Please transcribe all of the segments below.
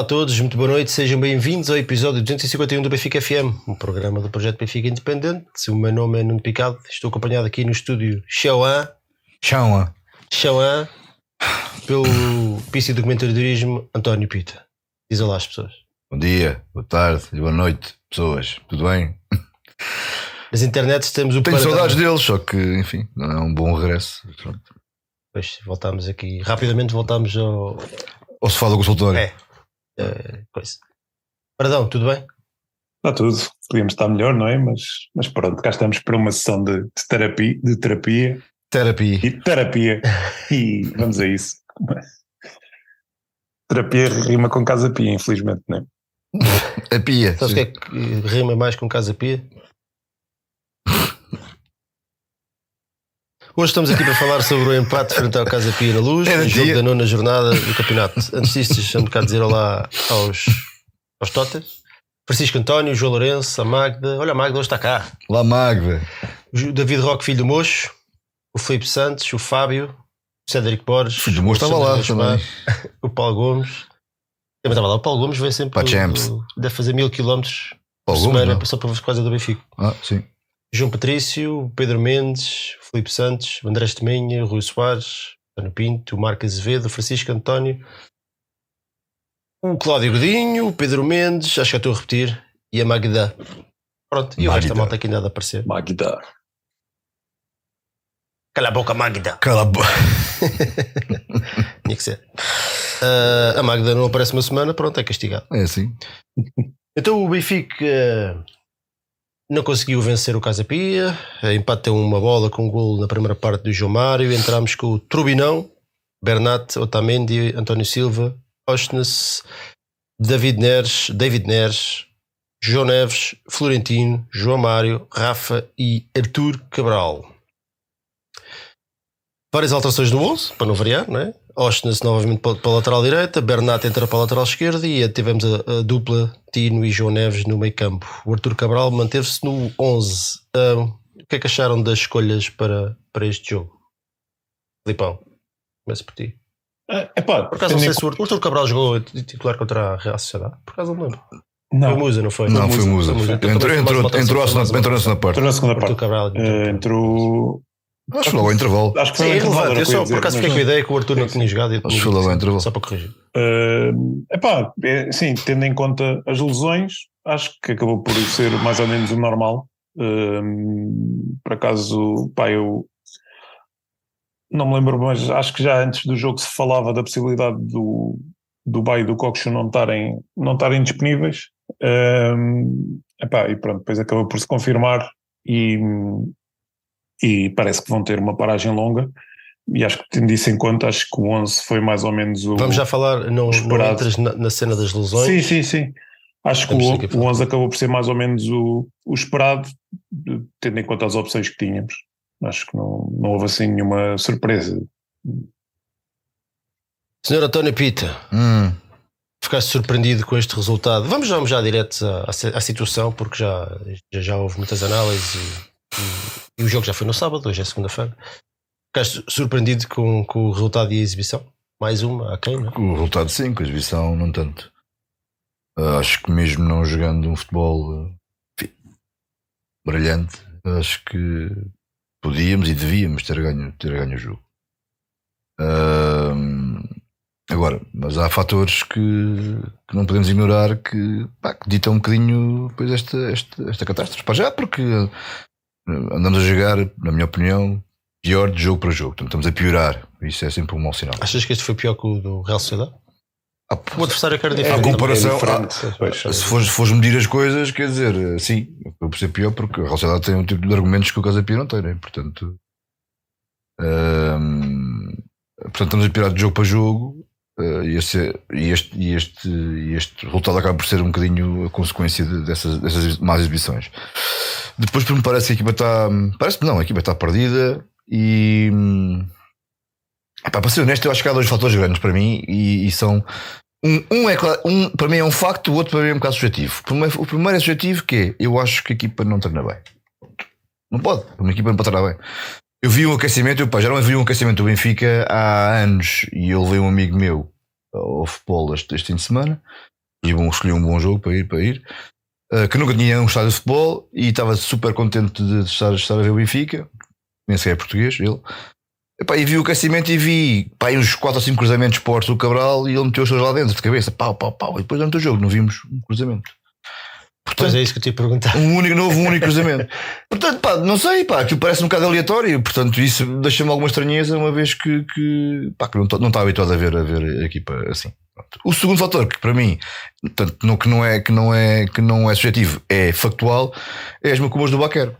Olá a todos, muito boa noite, sejam bem-vindos ao episódio 251 do Benfica FM, um programa do projeto Benfica Independente. O meu nome é Nuno Picado, estou acompanhado aqui no estúdio Xiaoan, Chama. Xiaoan, pelo PC do Comentadorismo António Pita. Diz olá às pessoas. Bom dia, boa tarde e boa noite, pessoas. Tudo bem? Nas internets temos o Tenho Paradão. saudades deles, só que, enfim, não é um bom regresso. Pronto. Depois voltámos aqui, rapidamente voltámos ao. Ou se fala do consultório. É. eh, coisa. Paradão, tudo bem? Está tudo. Podíamos estar melhor, não é? Mas, mas pronto, cá estamos para uma sessão de, de terapia, de terapia Terapia. e terapia. E vamos a isso. Terapia rima com casa pia, infelizmente, não é? A pia. Sabes o que é que rima mais com Casa Pia? Hoje estamos aqui para falar sobre o empate frente ao Casa Pia na Luz, Era o jogo da nona jornada do campeonato. Antes disto, deixa-me cá dizer olá aos, aos Totas. Francisco António, João Lourenço, a Magda. Olha, a Magda hoje está cá. Lá Magda. O David Roque, filho do Mocho. O Felipe Santos, o Fábio, o Cédric Borges. Filho do Mocho o estava lá também. O Paulo Gomes. Também estava lá. O Paulo Gomes vem sempre. Para a Champs. do- Deve fazer mil quilómetros por semana não? só para por causa do Benfica. Ah, sim. João Patrício, Pedro Mendes, o Filipe Santos, André Estemenha, o Rui Soares, António Pinto, Marco Azevedo, Francisco António, o Cláudio Godinho, o Pedro Mendes, acho que estou a repetir, e a Magda. Pronto, e o resto da Magda. malta aqui ainda há de aparecer. Magda. Cala a boca, Magda! Cala a boca. Tinha que ser. Ah, a Magda não aparece uma semana, pronto, é castigado. É assim. Então o Benfica não conseguiu vencer o Casa Pia, eh, empatou uma bola com um golo na primeira parte do João Mário. Entramos com o Trubinão, Bernat, Otamendi, António Silva, Ostnes, David Neres, David Neres, João Neves, Florentino, João Mário, Rafa e Artur Cabral. Várias alterações no 11, para não variar, não é? Ostnes novamente para para a lateral direita, Bernat entra para a lateral esquerda e tivemos a, a dupla Tino e João Neves no meio campo. O Artur Cabral manteve-se no 11. Ah, o que é que acharam das escolhas para, para este jogo? Filipão, começa por ti. É epá, Por acaso não sei se o Artur Cabral jogou titular contra a Real Sociedade. Por acaso não me lembro. em- Foi o Não, Musa, não foi? Não, foi Musa. Musa. Entrou, entrou, entrou, alteração, entrou, entrou na segunda parte. entrou na segunda parte. Cabral. Eh, entrou. Acho que foi logo ao intervalo. Acho que foi é intervalo, relevante. Eu só por acaso fiquei mas- com a ideia que o Artur não tinha jogado. e que foi logo ao intervalo. Só para corrigir. Uh, epá, é, sim, tendo em conta as lesões, acho que acabou por ser mais ou menos o normal. Por acaso, pá, eu não me lembro, mas acho que já antes do jogo se falava da possibilidade do, do Bay e do Coxo não estarem, não estarem disponíveis. Um, epá, e pronto, depois acabou por se confirmar e, e parece que vão ter uma paragem longa. E acho que tendo isso em conta, acho que o 11 foi mais ou menos o. Vamos já falar, não, não entras na, na cena das lesões. Sim, sim, sim. Acho que o, o falar. 11 acabou por ser mais ou menos o, o esperado, tendo em conta as opções que tínhamos. Acho que não, não houve assim nenhuma surpresa. Senhor António Pita, Hum, ficaste surpreendido com este resultado? Vamos, vamos já direto à, à situação, porque já, já, já houve muitas análises e, e- o jogo já foi no sábado, hoje é segunda-feira. Ficaste surpreendido com, com o resultado e a exibição? Mais uma, a quem, não é? o resultado sim, com a exibição não tanto. Ah, acho que mesmo não jogando um futebol enfim, brilhante, acho que podíamos e devíamos ter ganho, ter ganho o jogo. Ah, agora, mas há fatores que, que não podemos ignorar que, pá, que ditam um bocadinho depois esta, esta, esta catástrofe. Para já, porque andamos a jogar, na minha opinião, pior de jogo para jogo. Portanto, estamos a piorar. Isso é sempre um mau sinal. Achas que este foi pior que o do Real Sociedade? Ah, O adversário que era A diferente. comparação- É. Pois. Se fores, se fores medir as coisas, quer dizer, eh, sim, eu percebo pior porque a Real Sociedade tem um tipo de argumentos que o Casa Pia não tem, né? portanto. ehm, portanto, estamos a pirar de jogo para jogo eh, este, este, e este resultado acaba por ser um bocadinho a consequência de- dessas, dessas más exibições. Depois, me parece que a equipa está. Parece-me não, a equipa está perdida e. hum, para ser honesto, eu acho que há dois fatores grandes para mim e, e são um, um é um para mim é um facto, o outro para mim é um bocado subjetivo. O primeiro é subjetivo que é eu acho que a equipa não treina bem. Não pode, uma equipa não pode treinar bem. Eu vi um aquecimento, eu, pá, já não vi um aquecimento do Benfica há anos e eu levei um amigo meu ao futebol este, este fim de semana e bom, escolhi um bom jogo para ir, para ir. Uh, que nunca tinha um estádio de futebol e estava super contente de estar, estar a ver o Benfica. Nem sei é português, ele. Epá, e vi o aquecimento e vi pá, uns 4 ou 5 cruzamentos portos do Cabral e ele meteu os dois lá dentro de cabeça, pau, pau, pau. E depois durante o jogo não vimos um cruzamento. Portanto, é isso que eu te ia perguntar. Um único, houve um único cruzamento. portanto, pá, não sei, pá, aquilo parece um bocado aleatório. Portanto, isso deixa-me alguma estranheza, uma vez que, que, pá, que não, não estava habituado a ver, a ver a equipa assim. O segundo fator, que para mim, tanto não, que, não é, que, não é, que não é subjetivo, é factual, é as macumbas do Baquer.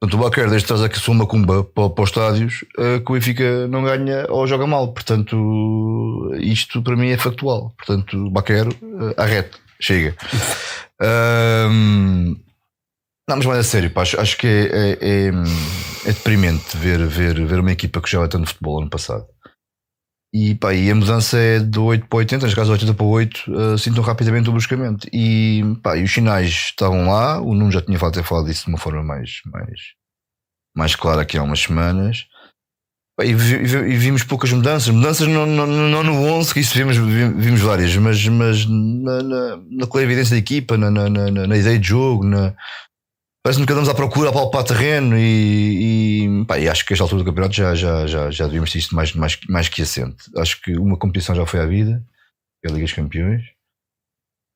Portanto, o Baquer, desde traz a sua macumba para, para os estádios, uh, que o Benfica não ganha ou joga mal. Portanto, isto para mim é factual. Portanto, o Baquer, uh, arrete, chega. Um, não, mas mais a sério, pá, acho, acho que é, é, é, é, deprimente ver, ver, ver uma equipa que jogava tanto futebol ano passado. E, pá, e a mudança é de 8 para 80, neste caso 80 para 8, uh, ah, sintam rapidamente o bruscamento. E, pá, e os sinais estavam lá, o Nuno já tinha falado, ter falado disso de uma forma mais, mais, mais clara aqui há umas semanas. E, vimos poucas mudanças, mudanças não, não, não no 11, que isso vimos, vimos várias, mas, mas na, na, na clarividência da equipa, na, na, na, na ideia de jogo, na, parece-me que andamos à procura a palpar terreno e, e, pá, e, acho que esta altura do campeonato já, já, já, já devíamos ter isto mais, mais, mais que assente. Acho que uma competição já foi à vida, é a Liga dos Campeões.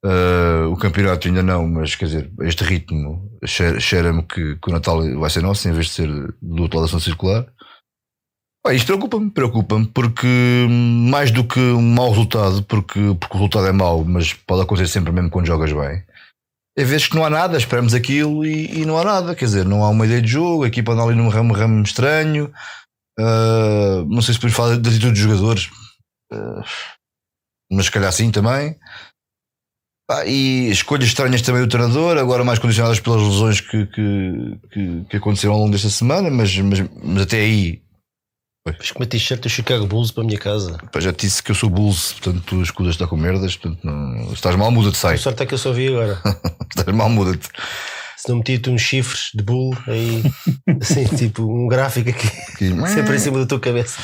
Uh, o campeonato ainda não, mas quer dizer, este ritmo cheira-me que, que, o Natal vai ser nosso em vez de ser do outro lado da ação circular. Pá, isto preocupa-me, preocupa-me, porque mais do que um mau resultado, porque, porque o resultado é mau, mas pode acontecer sempre mesmo quando jogas bem. É vezes que não há nada, esperamos aquilo e, e, não há nada, quer dizer, não há uma ideia de jogo, a equipa anda ali num ramo, ramo estranho. Uh, não sei se depois falar da atitude dos jogadores, uh, mas se calhar sim também. Ah, e escolhas estranhas também do treinador, agora mais condicionadas pelas lesões que, que, que, que aconteceram ao longo desta semana, mas, mas, mas até aí Fiz com uma t-shirt do Chicago Bulls para a minha casa. Pá, já te disse que eu sou Bulls, portanto tu escudas está com merdas, portanto não... estás mal, muda-te, sai. A sorte é que eu só vi agora. estás mal, muda-te. Se não metia-te uns chifres de bull aí, assim, tipo um gráfico aqui. sempre em cima da tua cabeça.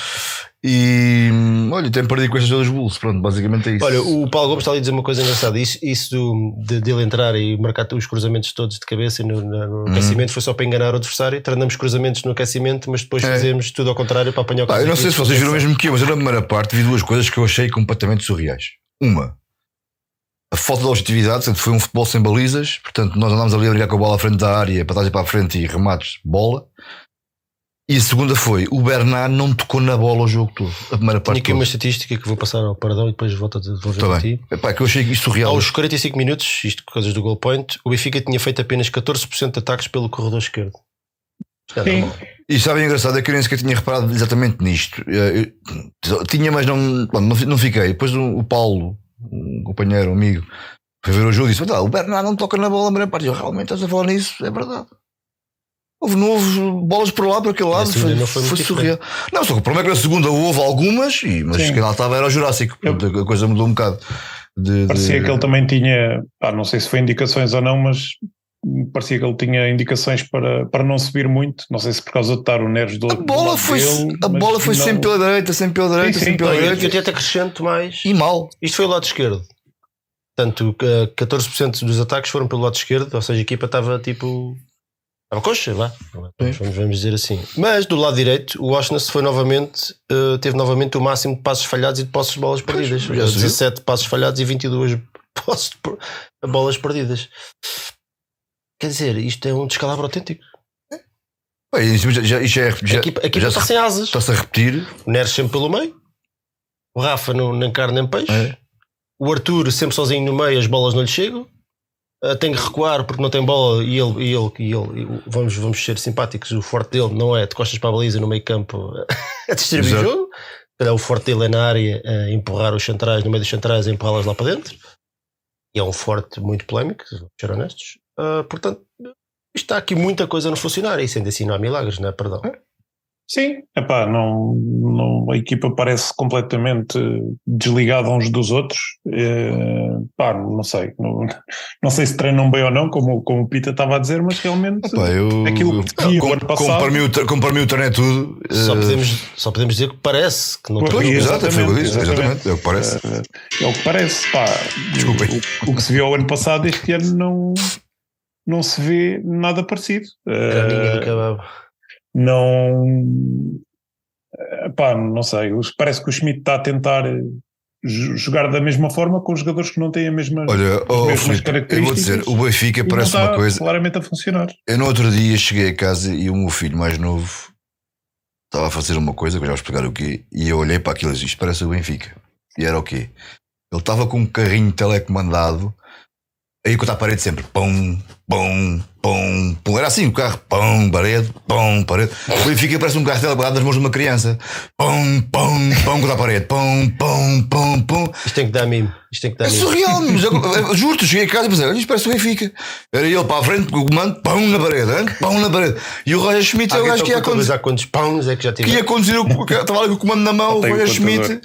E olha, tem perdido com estas dos Bulls. Pronto, basicamente é isso. Olha, o Paulo Gomes está ali a dizer uma coisa engraçada. Isso, isso de, de ele entrar e marcar os cruzamentos todos de cabeça no, no uhum. aquecimento foi só para enganar o adversário. Treinamos cruzamentos no aquecimento, mas depois é. fazemos tudo ao contrário para apanhar o ah, Eu não sei se vocês viram mesmo que eu, mas eu na primeira parte vi duas coisas que eu achei completamente surreais. Uma, a falta de objetividade, portanto, foi um futebol sem balizas, portanto, nós andámos ali a brincar com a bola à frente da área, para trás e para a frente e remates, bola. E a segunda foi: o Bernard não tocou na bola o jogo todo. A primeira parte. Tinha aqui uma estatística que vou passar ao Pardão e depois volto a devolver tá a ti. Epá, que eu achei isto surreal. Aos 45 minutos, isto por causa do goal point, o Benfica tinha feito apenas 14% de ataques pelo corredor esquerdo. Sim. E sabe engraçado é que eu nem sequer tinha reparado exatamente nisto. Eu, tinha, mas não, não, não fiquei. Depois o, Paulo, um companheiro, um amigo, foi ver o jogo e disse: o Bernard não toca na bola a primeira parte. Eu realmente estás a falar nisso, é verdade. Houve novo, bolas por lá, por aquele lado, foi, foi, foi surreal. Não, só que o problema é que na segunda houve algumas, e, mas Sim. quem lá estava era o Jurássico, a coisa mudou um bocado. De, parecia de... que ele também tinha, ah, não sei se foi indicações ou não, mas parecia que ele tinha indicações para, para não subir muito. Não sei se por causa de estar o Neres do A bola foi, dele, a bola foi não... sempre pela direita, sempre pela direita, sim, sim. sempre pela direita. Eu até acrescento mais. E mal. Isto foi o lado esquerdo. Portanto, 14% dos ataques foram pelo lado esquerdo, ou seja, a equipa estava tipo Estava coxa, lá. Vamos, vamos, dizer assim. Mas do lado direito, o Washington foi novamente, uh, teve novamente o máximo de passos falhados e de posses de bolas perdidas. Pois, 17 passos falhados e 22 posses de bolas perdidas. Quer dizer, isto é um descalabro autêntico. É, isso já, já, é, já, a equipa, a equipa já está sem asas. Está-se a repetir. O Neres sempre pelo meio. O Rafa não, nem carne nem peixe. É. O Arthur sempre sozinho no meio, as bolas não lhe chegam. Uh, tem que recuar porque não tem bola e ele, e ele, e ele vamos, vamos ser simpáticos, o forte dele não é de costas para a baliza no meio campo a distribuir o jogo. O forte dele é na área a empurrar os centrais, no meio dos centrais, a empurrá-las lá para dentro. E é um forte muito polémico, vamos ser honestos. Uh, portanto, está aqui muita coisa a não funcionar e sendo assim não há milagres, não é? Perdão. Sim, epá, não, não, a equipa parece completamente desligada uns dos outros. É, pá, não sei, não, não sei se treinam bem ou não, como, como o Pita estava a dizer, mas realmente Epá, eu, aquilo que o com, ano passado. como para mim o o treino é tudo. Só, eh, podemos, só podemos dizer que parece que não Pois, o eu disse, exatamente, exatamente, é o que parece. É, é o que parece, pá. Desculpem. O, o que se viu ao ano passado, este ano não, não se vê nada parecido. Caminho Eh, do kebab. Não. eh, Pá, não sei. Parece que o Schmidt está a tentar eh, jo- jogar da mesma forma com os jogadores que não têm a mesma. Olha, oh, mesmas Filipe, eu vou características dizer, o Benfica parece uma coisa. claramente a funcionar. Eu no outro dia cheguei a casa e o meu filho mais novo estava a fazer uma coisa, que eu já vou explicar o quê, e eu olhei para aquilo e disse, isto parece o Benfica. E era o quê? Ele estava com um carrinho telecomandado, aí contra a parede sempre, pum, pum, pum. Era assim o carro, pum, parede, pum, parede. O Benfica parece um carro telecomandado nas mãos de uma criança. Pum, pum, pum, contra a parede, pum, pum, pum, pum. Isto tem que dar mimo. Isto tem que dar É mimo. surreal, mas juro-te, cheguei a casa e pensei, olha, isto parece o Benfica. Era ele para a frente, com o comando, pão na parede, hein? pão na parede. E o Roger Schmidt é o gajo que ia contabilizar quantos pães é que já Que tive. ia conduzir, que estava lá com o comando na mão, o Tem o Roger. Schmidt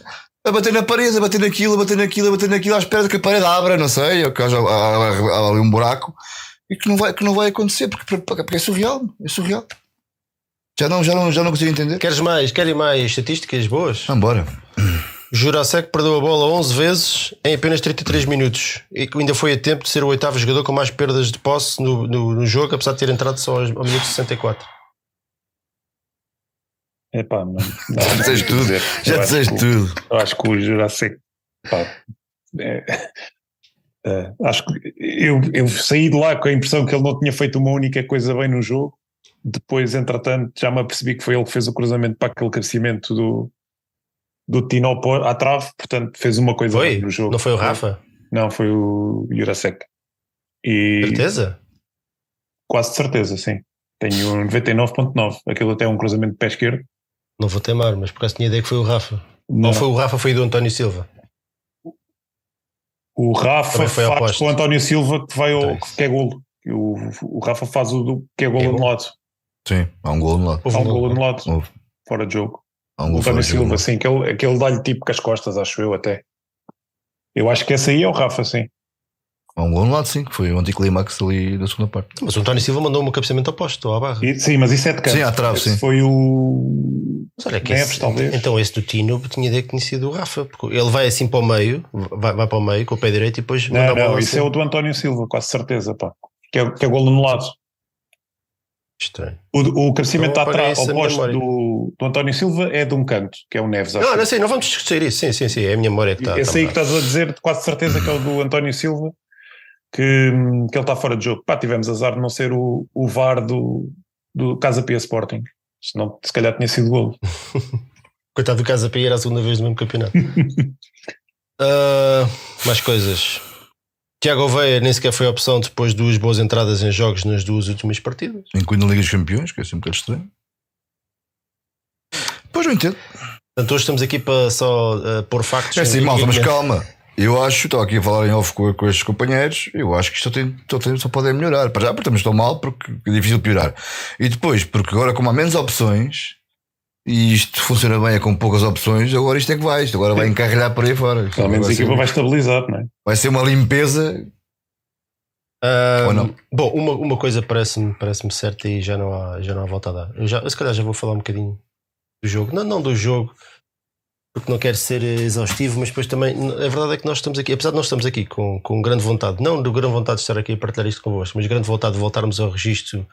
a bater na parede, a bater naquilo, a bater naquilo, a bater naquilo, à espera que a parede abra, não sei, ou que haja ali um buraco. E que não vai, que não vai acontecer, porque, porque é surreal, é surreal. Já não, já não, já não consigo entender. Queres mais? Querem mais estatísticas boas? Vambora. Jurasek perdeu a bola 11 vezes em apenas 33 minutos e que ainda foi a tempo de ser o oitavo jogador com mais perdas de posse no, no, no jogo, apesar de ter entrado só ao minuto 64. Epá, não, não, Já disseste não tudo. dizer. Já disseste o- tudo. Eu acho que o Jurassic. Pá, é, é, acho que eu, eu saí de lá com a impressão que ele não tinha feito uma única coisa bem no jogo. Depois, entretanto, já me apercebi que foi ele que fez o cruzamento para aquele crescimento do, do Tino à trave. Portanto, fez uma coisa Foi? bem no jogo. Não foi o Rafa? Não, foi o Jurasek. E Certeza? quase de certeza, sim. Tenho um 99.9. Aquilo até é um cruzamento de pé esquerdo. Não vou temar, mas por acaso tinha ideia que foi o Rafa. Não. Ou foi o Rafa, foi do António Silva. O Rafa foi faz com o António Silva que vai ao Então, que é golo. O, o Rafa faz o do, que é golo É golo? anulado. Sim, há um gol no lado. Houve Há um golo gol. anulado, Houve. fora de jogo. Há um O gol fora António. Silva, sim, aquele, aquele dá-lhe tipo com as costas, acho eu até. Eu acho que esse aí é o Rafa, sim. Há um gol no lado, sim, que foi o anticlimax ali da segunda parte. Mas o António Silva mandou um cabeceamento oposto à barra. E- sim, mas isso é de canto. Sim, à trave, sim. Foi o. Mas olha que Neves, esse, talvez. então esse do Tino tinha tinha sido o Rafa. Porque ele vai assim para o meio, vai, vai para o meio com o pé direito e depois manda Não, a bola não, isso assim. é o do António Silva, quase certeza, pá. Que é, que é golo anulado. Estranho. O, o cabeceamento Então, atrás, isso da ao minha posto memória. do, do António Silva é de um canto, que é o Neves. acho Não, não sei, não vamos discutir isso. Sim, sim, sim. É a minha memória que está. Esse está aí que estás a dizer, quase certeza que é o do António Silva, que, que ele está fora de jogo. Pá, tivemos azar de não ser o, o VAR do, do Casa Pia Sporting. Senão, se calhar tinha sido golo. Coitado do Casa Pia, era a segunda vez no mesmo campeonato. Ah, mais coisas. Tiago Oveia nem sequer foi opção depois de duas boas entradas em jogos nas duas últimas partidas. Incluindo a Liga dos Campeões, que é sempre um bocado estranho. Pois não entendo. Portanto, hoje estamos aqui para só ah, pôr factos. É assim, Ninguém malta, mas conhece. calma. Eu acho, estava aqui a falar em off com, com estes companheiros, eu acho que isto só, tem, só, tem, só pode melhorar. Para já, porque estamos tão mal, porque é difícil piorar. E depois, porque agora, como há menos opções, e isto funciona bem é com poucas opções, agora isto é que vai. Isto agora vai encarrilhar por aí fora. Pelo menos a equipa vai estabilizar, não é? vai ser uma limpeza. Ah, Ou não? Bom, uma, uma coisa parece-me parece certa e já não, há, já não há volta a dar. Eu, já, se calhar já vou falar um bocadinho do jogo. Não, não do jogo, porque não quero ser eh, exaustivo, mas depois também. A verdade é que nós estamos aqui, apesar de nós estamos aqui com, com grande vontade, não de grande vontade de estar aqui a partilhar isto convosco, mas grande vontade de voltarmos ao registro,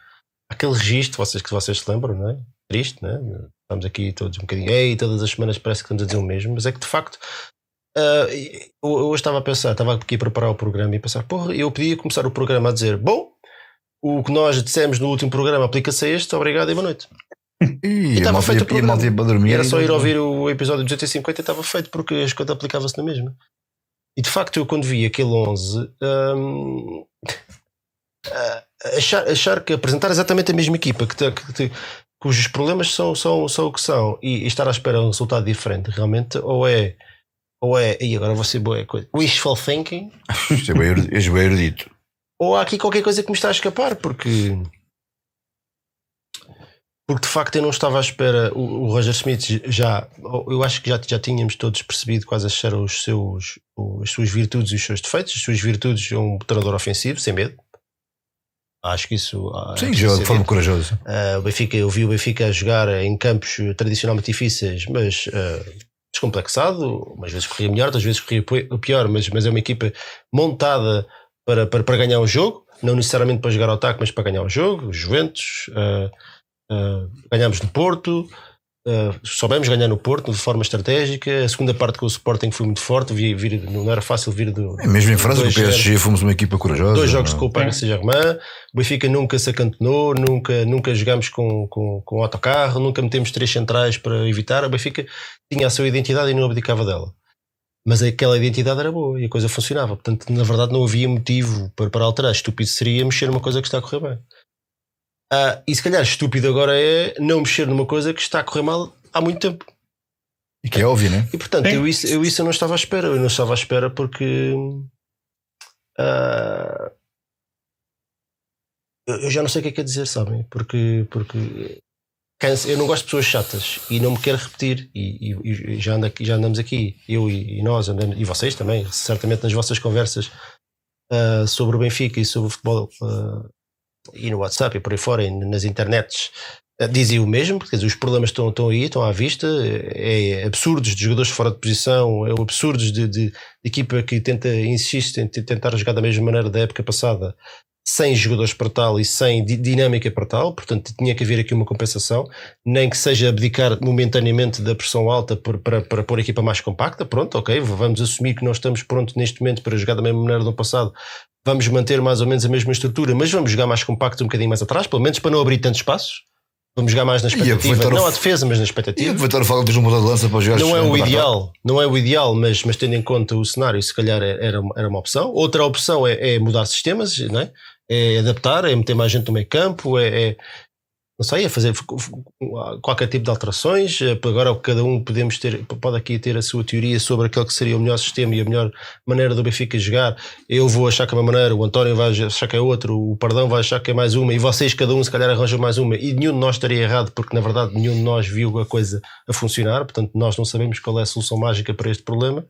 aquele registro vocês, que vocês se lembram, não é? Triste, não é? Estamos aqui todos um bocadinho, ei, todas as semanas parece que estamos a dizer o mesmo, mas é que de facto. ah, eu eu estava a pensar, estava aqui a preparar o programa e a pensar, porra, eu podia começar o programa a dizer: Bom, o que nós dissemos no último programa aplica-se a este, obrigado e boa noite. E, estava feito o ia para dormir. Era só ir ouvir o episódio 250 e estava feito, porque as coisas aplicava-se na mesma. E de facto, eu quando vi aquele 11, hum, achar, achar que apresentar exatamente a mesma equipa, que, te- que te- cujos problemas são, são, são o que são, e, e estar à espera de um resultado diferente, realmente, ou é. Ou é, e agora vou ser boa coisa, wishful thinking, Isto é bem erudito- és bem erudito. ou há aqui qualquer coisa que me está a escapar, porque. Porque de facto eu não estava à espera. O, o Roger Smith já, eu acho que já, já tínhamos todos percebido quais eram os seus, as suas virtudes e os seus defeitos. As suas virtudes é um treinador ofensivo, sem medo. Acho que isso. ah, Sim, é joga de preciso forma corajosa. Uh, o Benfica, eu vi o Benfica a jogar em campos tradicionalmente difíceis, mas uh, descomplexado. Umas vezes corria melhor, outras vezes corria pi- pior, mas, mas é uma equipa montada para, para, para ganhar o jogo, não necessariamente para jogar ao ataque, mas para ganhar o jogo. Juventus, uh, uh, ganhámos no Porto. Uh, soubemos ganhar no Porto de forma estratégica. A segunda parte com o Sporting foi muito forte. Vi, vir, não era fácil vir do. É, mesmo em França, com o 2-0. PSG, fomos uma equipa corajosa. Dois jogos não é? com o Paris Saint-Germain, o Benfica nunca se acantonou, nunca, nunca jogámos com, com, com autocarro, nunca metemos três centrais para evitar. O Benfica tinha a sua identidade e não abdicava dela. Mas aquela identidade era boa e a coisa funcionava. Portanto, na verdade, não havia motivo para, para alterar. Estúpido seria mexer numa coisa que está a correr bem. Ah, e se calhar estúpido agora é não mexer numa coisa que está a correr mal há muito tempo. E que é óbvio, né? E portanto, Sim. eu isso, eu isso eu não estava à espera. Eu não estava à espera porque. ah, eu já não sei o que é que é dizer, sabem? Porque. porque eu não gosto de pessoas chatas e não me quero repetir. E, e- e já, ando aqui- já andamos aqui, eu e, e nós, andamos, e vocês também, certamente nas vossas conversas ah, sobre o Benfica e sobre o futebol. ah, e no WhatsApp e por aí fora, e nas internets, eh, dizem o mesmo, porque os problemas estão, estão aí, estão à vista, é, é absurdos de jogadores fora de posição, é absurdos de, de- de equipa que tenta, insiste em te- tentar jogar da mesma maneira da época passada, sem jogadores para tal e sem di- dinâmica para tal, portanto tinha que haver aqui uma compensação, nem que seja abdicar momentaneamente da pressão alta por- para, para pôr a equipa mais compacta, pronto, ok, vamos assumir que nós estamos prontos neste momento para jogar da mesma maneira do passado, vamos manter mais ou menos a mesma estrutura, mas vamos jogar mais compacto um bocadinho mais atrás, pelo menos para não abrir tantos espaços. Vamos jogar mais na expectativa, não à defesa, mas na E expectativa. aproveitar o facto de um de lança para jogar Não é o ideal, não é o ideal, mas, mas tendo em conta o cenário, se calhar é- era, uma- era uma opção. Outra opção é, é mudar sistemas, não é? é adaptar, é meter mais gente no meio campo, é, é- não sei, é fazer qualquer tipo de alterações. É, Agora cada um podemos ter, pode aqui ter a sua teoria sobre aquele que seria o melhor sistema e a melhor maneira do Benfica jogar. Eu vou achar que é uma maneira, o António vai achar que é outra, o Pardão vai achar que é mais uma, e vocês, cada um, se calhar, arranjam mais uma, e nenhum de nós estaria errado, porque na verdade nenhum de nós viu a coisa a funcionar, portanto, nós não sabemos qual é a solução mágica para este problema.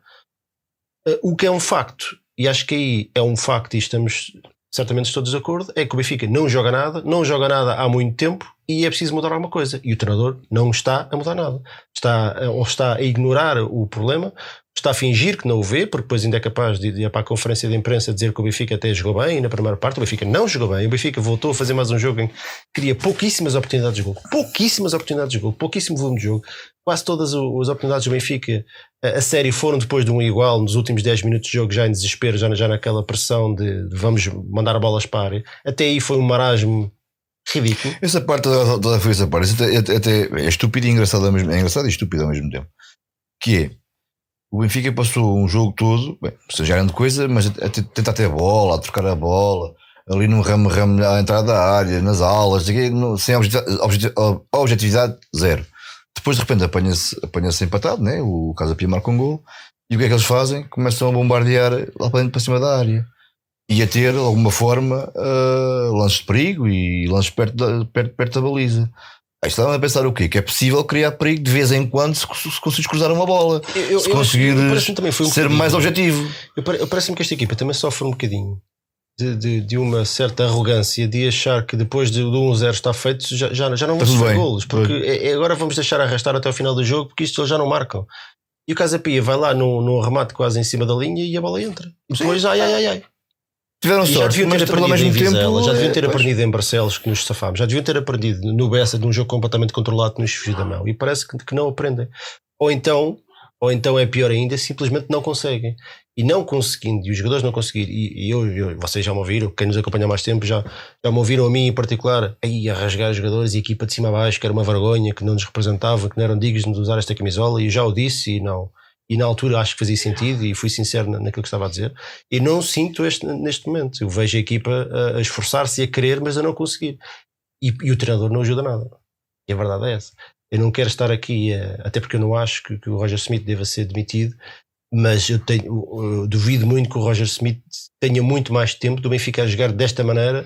Eh, O que é um facto, e acho que aí é um facto, e estamos certamente todos de acordo, é que o Benfica não joga nada, não joga nada há muito tempo e é preciso mudar alguma coisa. E o treinador não está a mudar nada. Está, ou está a ignorar o problema, está a fingir que não o vê, porque depois ainda é capaz de de ir para a conferência de imprensa dizer que o Benfica até jogou bem na primeira parte. O Benfica não jogou bem. O Benfica voltou a fazer mais um jogo em que cria pouquíssimas oportunidades de gol. Pouquíssimas oportunidades de gol. Pouquíssimo volume de jogo. Quase todas as oportunidades do Benfica a, a série foram depois de um igual nos últimos 10 minutos de jogo, já em desespero, já, já naquela pressão de, de vamos mandar bolas para a área. Até aí foi um marasmo ridículo. Essa parte da, da foi essa parte. Até, até- é estúpido e engraçado ao mesmo, é engraçado e estúpido ao mesmo tempo. Que é o Benfica passou um jogo todo, bem, seja grande coisa, mas a, a te- tentar ter bola, a trocar a bola, ali num ramo, ramo à entrada da área, nas aulas, sem objetividade, objetividade, objetividade zero. Depois de repente apanha-se apanha empatado, né? o Casa Pia marca um gol, e o que é que eles fazem? Começam a bombardear lá para dentro para cima da área e a ter de alguma forma uh, lances de perigo e lances perto da, perto, perto da baliza. Aí estavam a pensar o quê? Que é possível criar perigo de vez em quando se, se conseguires cruzar uma bola. Eu, se conseguires parece-me também foi um ser mais objetivo. Parece-me que esta equipa também sofre um bocadinho de, de, de uma certa arrogância de achar que depois de, do 1-0 está feito já, já, já não tudo sofrer bem. golos, porque é- é agora vamos deixar arrastar até ao final do jogo porque isto eles já não marcam. E o Casapia vai lá no, no remate quase em cima da linha e a bola entra. E depois, ai, ai, ai, ai. Tiveram E sorte, mas aprendido mesmo em Vizela, tempo. já deviam é, ter pois. aprendido em Barcelos que nos safámos, já deviam ter aprendido no Bessa de um jogo completamente controlado que nos fugiu da mão. E parece que, que não aprendem. Ou então, ou então é pior ainda, simplesmente não conseguem. E não conseguindo, e os jogadores não conseguirem, e, e eu, eu- vocês já me ouviram, quem nos acompanha há mais tempo já, já me ouviram a mim em particular, aí a rasgar os jogadores e a equipa de cima a baixo, que era uma vergonha, que não nos representava, que não eram dignos de usar esta camisola, e eu já o disse, e não. E na altura acho que fazia sentido e fui sincero na- naquilo que estava a dizer. E não sinto este, neste momento. Eu vejo a equipa a, a esforçar-se e a querer, mas a não conseguir. E, e o treinador não ajuda nada. E a verdade é essa. Eu não quero estar aqui, até porque eu não acho que, que o Roger Smith deva ser demitido, mas eu, tenho, eu duvido muito que o Roger Smith tenha muito mais tempo do Benfica a jogar desta maneira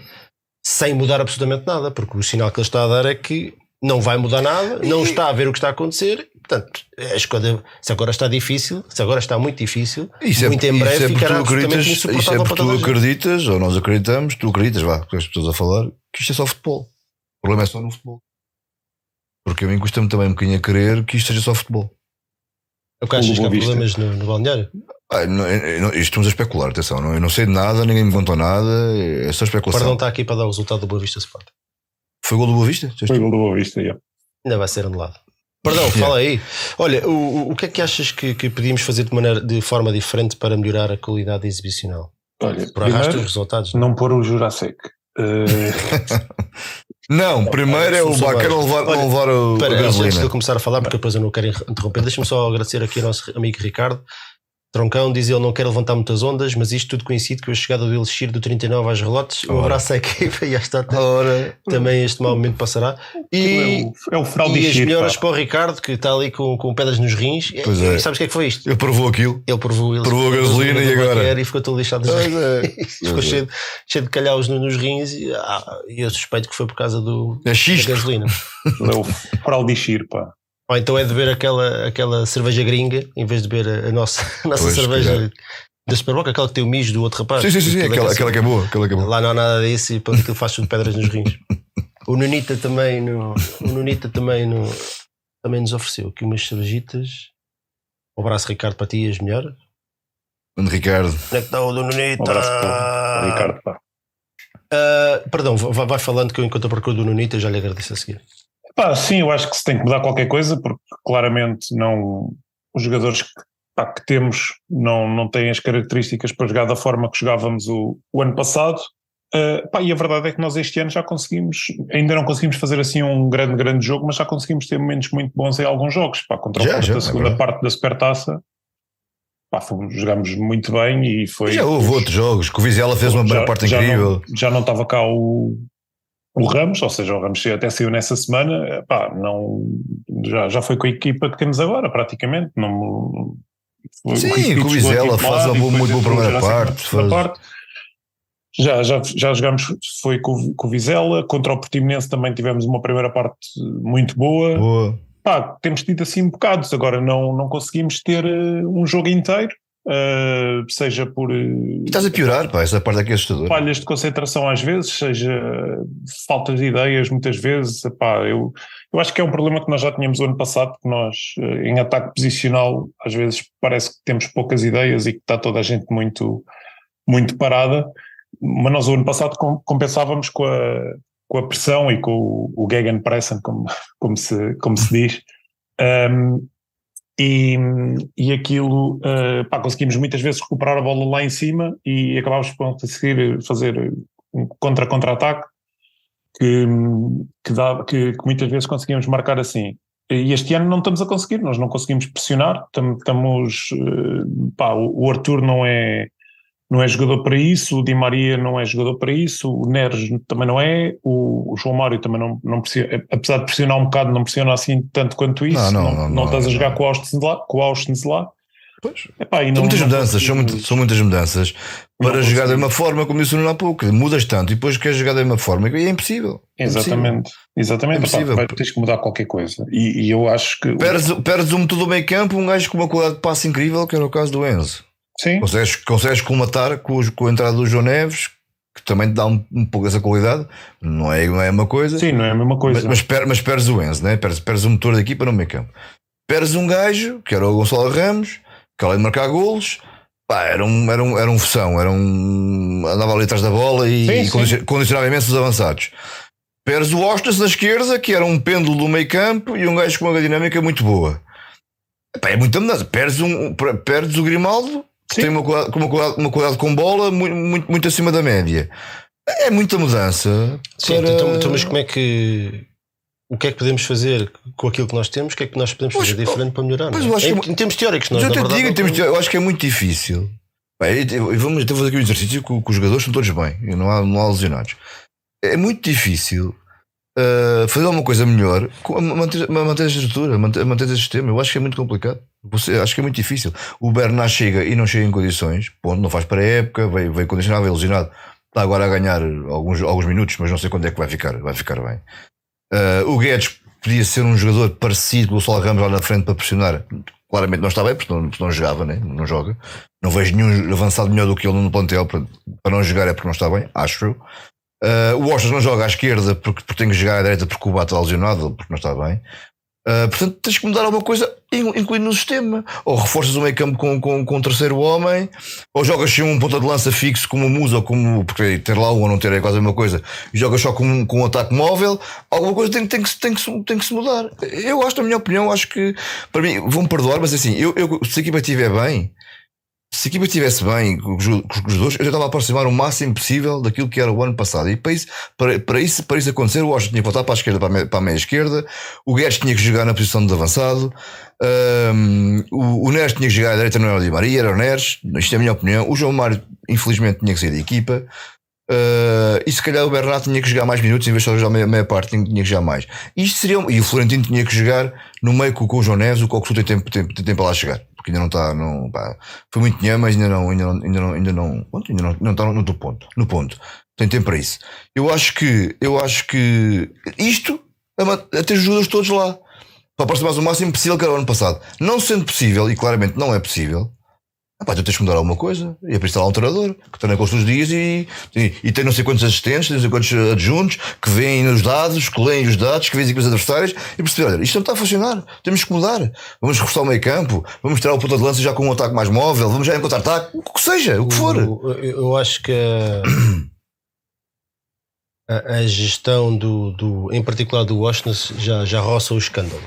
sem mudar absolutamente nada, porque o sinal que ele está a dar é que não vai mudar nada, não está a ver o que está a acontecer. Portanto, a escolha, se agora está difícil, se agora está muito difícil, Isso é, muito em isso breve é ficará tu acreditas, absolutamente isso é insuportável porque para tu acreditas, ou nós acreditamos, tu acreditas, vá, porque as pessoas a falar, que isto é só futebol. O problema é só no futebol. Porque a mim custa-me também um bocadinho a crer que isto seja só futebol. O que achas que há problemas no, no balneário? Ah, não, eu não- isto estamos a especular, atenção, não, eu não sei de nada, ninguém me contou nada, é só O especulação. Perdão está aqui para dar o resultado do Boa Vista Sport. Foi gol do Boa Vista? Foi gol do Boa Vista, yeah. Ainda vai ser anulado. Perdão, fala aí. Olha, o, o- que é que achas que, que podíamos fazer de, maneira, de forma diferente para melhorar a qualidade exibicional? Olha, Por arrasto primeiro, os resultados. não? não pôr o Jurassic. Eh, Não, primeiro é o Soares. levar, Olha, levar o, Espera, antes, de eu começar a falar, porque depois eu não quero interromper, deixa-me só agradecer aqui ao nosso amigo Ricardo. Troncão diz ele não quer levantar muitas ondas, mas isto tudo coincide com a chegada do Elixir do 39 às relotes. Um abraço à equipa e à estátua. Ora, Também este mau momento passará. E, é o, é o e as melhoras para o Ricardo, que está ali com, com pedras nos rins. Pois E- é. e sabes o que é que foi isto? ele provou aquilo. Ele provou, ele Provou a gasolina e agora? E ficou todo lixado Pois é. Ficou cheio, de- cheio de calhaus no- nos rins e, ah, eu suspeito que foi por causa do, É da xisto. gasolina. É o fraude Xir, pá. Ou então é de beber aquela, aquela cerveja gringa em vez de beber a, a nossa, a nossa Pois, cerveja da Superboc, aquela que tem o mijo do outro rapaz. Sim, sim, sim, Toda aquela, essa- aquela que é boa. Aquela que é boa. Lá não há nada disso e pronto, aquilo faz tudo pedras nos rins. O Nunita também, no, o Nunita também, no, também nos ofereceu aqui umas cervejitas. Um abraço, Ricardo, para ti e as melhores. Grande Ricardo. Onde é que está o do Nunita? Um abraço para Ricardo, pá. Ah, perdão, vai, vai falando que eu enquanto eu procuro do Nunita já lhe agradeço a seguir. Pá, sim, eu acho que se tem que mudar qualquer coisa, porque claramente não, os jogadores que, pá, que temos não, não têm as características para jogar da forma que jogávamos o, o ano passado. Uh, pá, e a verdade é que nós este ano já conseguimos, ainda não conseguimos fazer assim um grande, grande jogo, mas já conseguimos ter momentos muito bons em alguns jogos. Pá, contra o Já, Porto, já, a é segunda verdade. parte da Supertaça, pá, fomos, jogámos muito bem e foi. Já houve outros jogos, que o Vizela fez uma Já- parte já incrível. Não, já não estava cá o, o Ramos, ou seja, o Ramos até saiu nessa semana, pá, não, já, já foi com a equipa que temos agora, praticamente. Não, foi- Sim, o Vizela a faz uma muito boa primeira parte, faz- parte. Já, já, já jogámos, foi com, com o Vizela, contra o Portimonense também tivemos uma primeira parte muito boa. Boa. Pá, temos tido assim bocados, agora não, não conseguimos ter eh, um jogo inteiro, eh, seja por eh, estás a piorar, pá, essa parte aqui é assustadora. falhas de concentração às vezes, seja falta de ideias muitas vezes. Epá, eu, eu acho que é um problema que nós já tínhamos o ano passado, que nós eh, em ataque posicional às vezes parece que temos poucas ideias e que está toda a gente muito, muito parada, mas nós o ano passado com- compensávamos com a, com a pressão e com o, o Gegenpressen, como, como, se, como se diz. Um, e, e aquilo, eh, pá, conseguimos muitas vezes recuperar a bola lá em cima e acabámos por conseguir fazer um contra-contra-ataque que, que, que, que muitas vezes conseguimos marcar assim. E este ano não estamos a conseguir, nós não conseguimos pressionar, tam- estamos, eh, pá, o Arthur não é, não é jogador para isso, o Di Maria não é jogador para isso, o Neres também não é, o, João Mário também não, não pressiona, apesar de pressionar um bocado, não pressiona assim tanto quanto isso, Não, não, não, não, estás a jogar não. com o Austin lá, com o Austin lá. Pois. Epá, e São não- muitas não mudanças, são, muito- são muitas mudanças Não para jogar da mesma forma, como disse há pouco. Mudas tanto e depois queres jogar da mesma forma e é impossível. É Exatamente, exatamente. É Epá, impossível. vai- tens que mudar qualquer coisa. E, e eu acho que. Perdes, perdes um todo o meio campo, um gajo com uma qualidade de passe incrível, que era o caso do Enzo. Sim, Consegues, consegues colmatar com, com a entrada do João Neves, que também te dá um, um pouco essa qualidade, não é, não é uma coisa. sim, não é a mesma coisa. Mas, mas, per- mas perdes o Enzo, né? perdes, perdes o motor da equipa no meio campo. Perdes um gajo, que era o Gonçalo Ramos, que além de marcar golos, pá, era um, era um, era um fessão, era um, andava ali atrás da bola e, Sim, sim. condici- condicionava imenso os avançados. Perdes o Ostas na esquerda, que era um pêndulo do meio campo e um gajo com uma dinâmica muito boa. Pá, é muita mudança. Perdes, um, perdes o Grimaldo, Sim. tem uma qualidade, com uma, uma qualidade com bola muito, muito, muito acima da média. É muita mudança. Sim, para- então, então, mas como é que. O que é que podemos fazer com aquilo que nós temos? O que é que nós podemos Pois, fazer diferente para melhorar? pois é? eu acho em, que- em termos teóricos, nós Mas eu te verdade, digo, não termos podemos- eu acho que é muito difícil. Bem, eu- vamos então fazer aqui um exercício que, que os jogadores estão todos bem, e não há, não há lesionados. É muito difícil uh, fazer alguma coisa melhor, manter, a manter a estrutura, manter, manter esse sistema. Eu acho que é muito complicado. Acho que é muito difícil. O Bernard chega e não chega em condições, ponto, não faz para a época, veio, veio condicionado, veio lesionado. Está agora a ganhar alguns, alguns minutos, mas não sei quando é que vai ficar, vai ficar bem. Uh, o Guedes podia ser um jogador parecido com o Sol Ramos lá na frente para pressionar. Claramente não está bem, porque não, porque não jogava, né? não joga. Não vejo nenhum avançado melhor do que ele no plantel para, para não jogar, é porque não está bem, acho eu. Uh, o Washington não joga à esquerda porque, porque tem que jogar à direita porque o Bate está lesionado, porque não está bem. Uh, portanto, tens que mudar alguma coisa, incluindo no sistema. Ou reforças o meio campo com, com, com um terceiro homem, ou jogas sem um ponta de lança fixo como o Musa, ou como. Porque ter lá um ou não ter é quase a mesma coisa, e jogas só com, com um ataque móvel. Alguma coisa tem, tem, que, tem, que, tem que se mudar. Eu acho, na minha opinião, acho que. Para mim, vão-me perdoar, mas assim, eu, eu, se a equipa estiver bem, se a equipa estivesse bem com os, dois, eu tentava aproximar o máximo possível daquilo que era o ano passado. E para isso, para, para isso, para isso acontecer, o Washington tinha que voltar para a esquerda, para a meia, para a meia esquerda, o Guedes tinha que jogar na posição de avançado, um, o, o Neres tinha que jogar à direita, não era o Di Maria, era o Neres, isto é a minha opinião. O João Mário, infelizmente, tinha que sair da equipa. Uh, e se calhar o Bernardo tinha que jogar mais minutos em vez de jogar meia, meia parte, tinha, tinha que jogar mais. Isto seria, e o Florentino tinha que jogar no meio com, com o João Neves, o Coxu tem tempo, tem, tem tempo para lá chegar porque ainda não está. Não, pá, foi muito dinheiro, mas ainda não, ainda não, ainda não, ainda não, ainda não, não está no, ponto. No ponto. Tem tempo para isso. Eu acho que, eu acho que isto é, é ter os jogadores todos lá. Para aproximar o máximo possível que era o ano passado. Não sendo possível, e claramente não é possível, Epá, tu tens que mudar alguma coisa. E é para instalar um treinador que treina com os seus dias e, e, e, tem não sei quantos assistentes, tem não sei quantos adjuntos que veem os dados, que leem os dados, que veem as equipas adversárias e perceber: olha, isto não está a funcionar, temos que mudar. Vamos reforçar o meio campo, vamos tirar o ponto de lança já com um ataque mais móvel, vamos já em contra-ataque, o que seja, o que for. Eu, eu acho que a, a, gestão do, do, em particular do Washington, já, já roça o escândalo.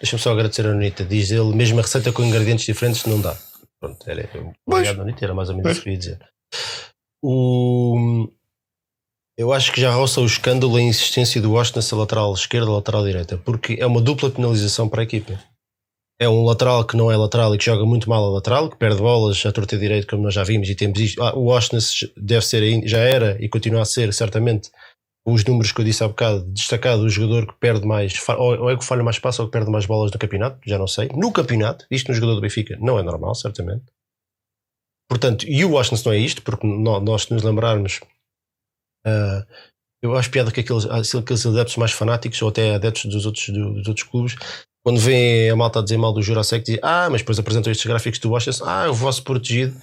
Deixa-me só agradecer a Anitta. Diz ele, mesmo a receita com ingredientes diferentes não dá. Pronto, era, obrigado, Anitta, era mais ou menos isso que eu ia dizer. O, eu acho que já roça o escândalo a insistência do Washington ser lateral esquerda lateral direita, porque é uma dupla penalização para a equipa. É um lateral que não é lateral e que joga muito mal a lateral, que perde bolas a torta direito, como nós já vimos e temos isto. Ah, o Washington deve ser, já era e continua a ser, certamente, os números que eu disse há bocado, destacado o jogador que perde mais, ou é que falha mais espaço ou que perde mais bolas no campeonato, já não sei. No campeonato, isto no jogador do Benfica não é normal, certamente. Portanto, e o Washington não é isto, porque nós, nos lembrarmos, uh, eu acho piada que aqueles, aqueles adeptos mais fanáticos, ou até adeptos dos outros, dos outros clubes, quando vêm a malta a dizer mal do Jurassic, dizem, ah, mas depois apresentam estes gráficos do Washington, ah, o vosso protegido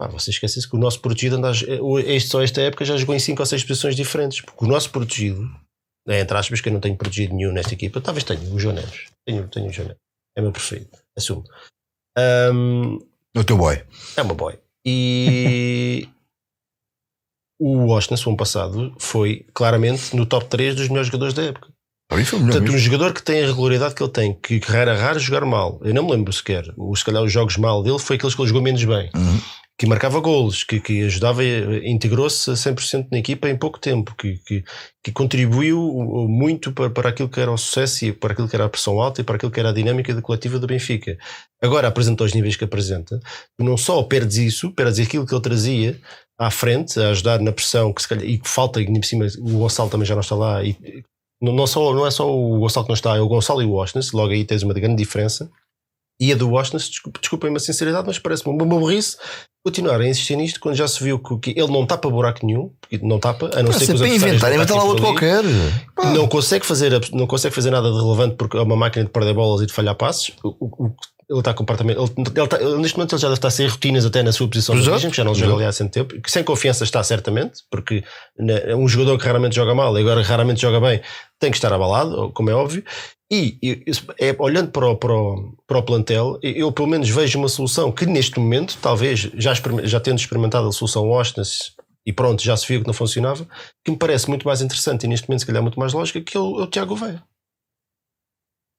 ah, você esquece que o nosso protegido anda, só esta época já jogou em 5 ou 6 posições diferentes. Porque o nosso protegido, é, entre aspas, que eu não tenho protegido nenhum nesta equipa, talvez tenha o João Neves. Tenho, tenho o João Neves. É meu preferido, assumo. Um, o teu boy. É o meu boy. E o Washington, no ano passado, foi claramente no top 3 dos melhores jogadores da época. Portanto, um jogador que tem a regularidade que ele tem, que rara raro jogar mal. Eu não me lembro sequer. Ou se calhar os jogos mal dele foi aqueles que ele jogou menos bem. Uhum que marcava golos, que, que ajudava, integrou-se a 100% na equipa em pouco tempo, que, que, que, contribuiu muito para, para aquilo que era o sucesso e para aquilo que era a pressão alta e para aquilo que era a dinâmica da coletiva do Benfica. Agora apresenta os níveis que apresenta, não só perdes isso, perdes aquilo que ele trazia à frente, a ajudar na pressão, que se calhar, e que falta, e por cima o Gonçalo também já não está lá, e não, só, não é só o Gonçalo que não está, é o Gonçalo e o Washington, logo aí tens uma grande diferença. E a do Washington, desculpem-me a sinceridade, mas parece-me uma burrice continuar a insistir nisto quando já se viu que, ele não tapa buraco nenhum, não tapa, a não ser que os inventar, inventar lá outro qualquer. Não consegue, fazer, não consegue fazer nada de relevante porque é uma máquina de perder bolas e de falhar passes. O, o, ele está completamente. Ele, ele está, neste momento ele já deve estar sem rotinas até na sua posição de origem, que já não joga ali há muito tempo. Que sem confiança está certamente, porque né, um jogador que raramente joga mal e agora raramente joga bem tem que estar abalado, como é óbvio. E, é, olhando para o, para, o, para o plantel, eu pelo menos vejo uma solução que neste momento, talvez já, já tendo experimentado a solução Austin e pronto, já se viu que não funcionava, que me parece muito mais interessante e neste momento se calhar muito mais lógica que é o, o Tiago Veia.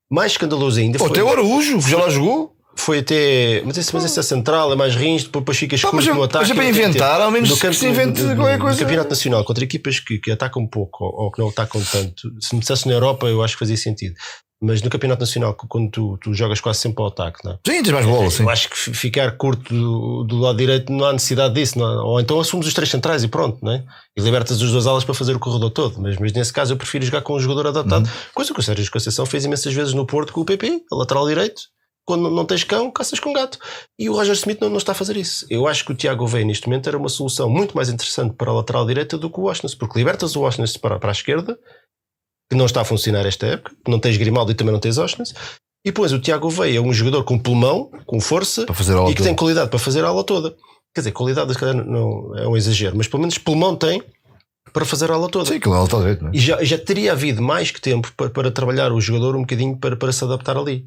Mais escandaloso ainda. Ou até o Araújo, já lá jogou. Foi até. Mas esse, mas esse é central, é mais rins, depois fica escuro no ataque. Mas é para inventar, ao menos no campo, que se invente qualquer coisa. No Campeonato Nacional, contra equipas que, que atacam um pouco ou, ou, que não atacam tanto, se me dissesse na Europa, eu acho que fazia sentido. Mas no Campeonato Nacional, quando tu, tu jogas quase sempre ao ataque, não é? Sim, tens mais bola, sim. Eu acho que ficar curto do, do lado direito não há necessidade disso, ou então assumes os três centrais e pronto, não é? E libertas os dois alas para fazer o corredor todo. Mas, mas nesse caso eu prefiro jogar com um jogador adaptado. Uhum. Coisa que o Sérgio Conceição fez imensas vezes no Porto com o PP, a lateral direito. Quando não tens cão, caças com gato. E o Roger Smith não, não está a fazer isso. Eu acho que o Tiago Veia neste momento era uma solução muito mais interessante para a lateral direita do que o Washington, porque libertas o Washington para, para a esquerda que não está a funcionar esta época, não tens Grimaldo e também não tens Oshness. E depois o Tiago Veia é um jogador com pulmão, com força Para fazer a aula e que tem qualidade para fazer a aula toda. Quer dizer, qualidade não é um exagero, mas pelo menos pulmão tem para fazer a aula toda. Sim, alto jeito, não é? E já, já teria havido mais que tempo para, para trabalhar o jogador um bocadinho para, para se adaptar ali.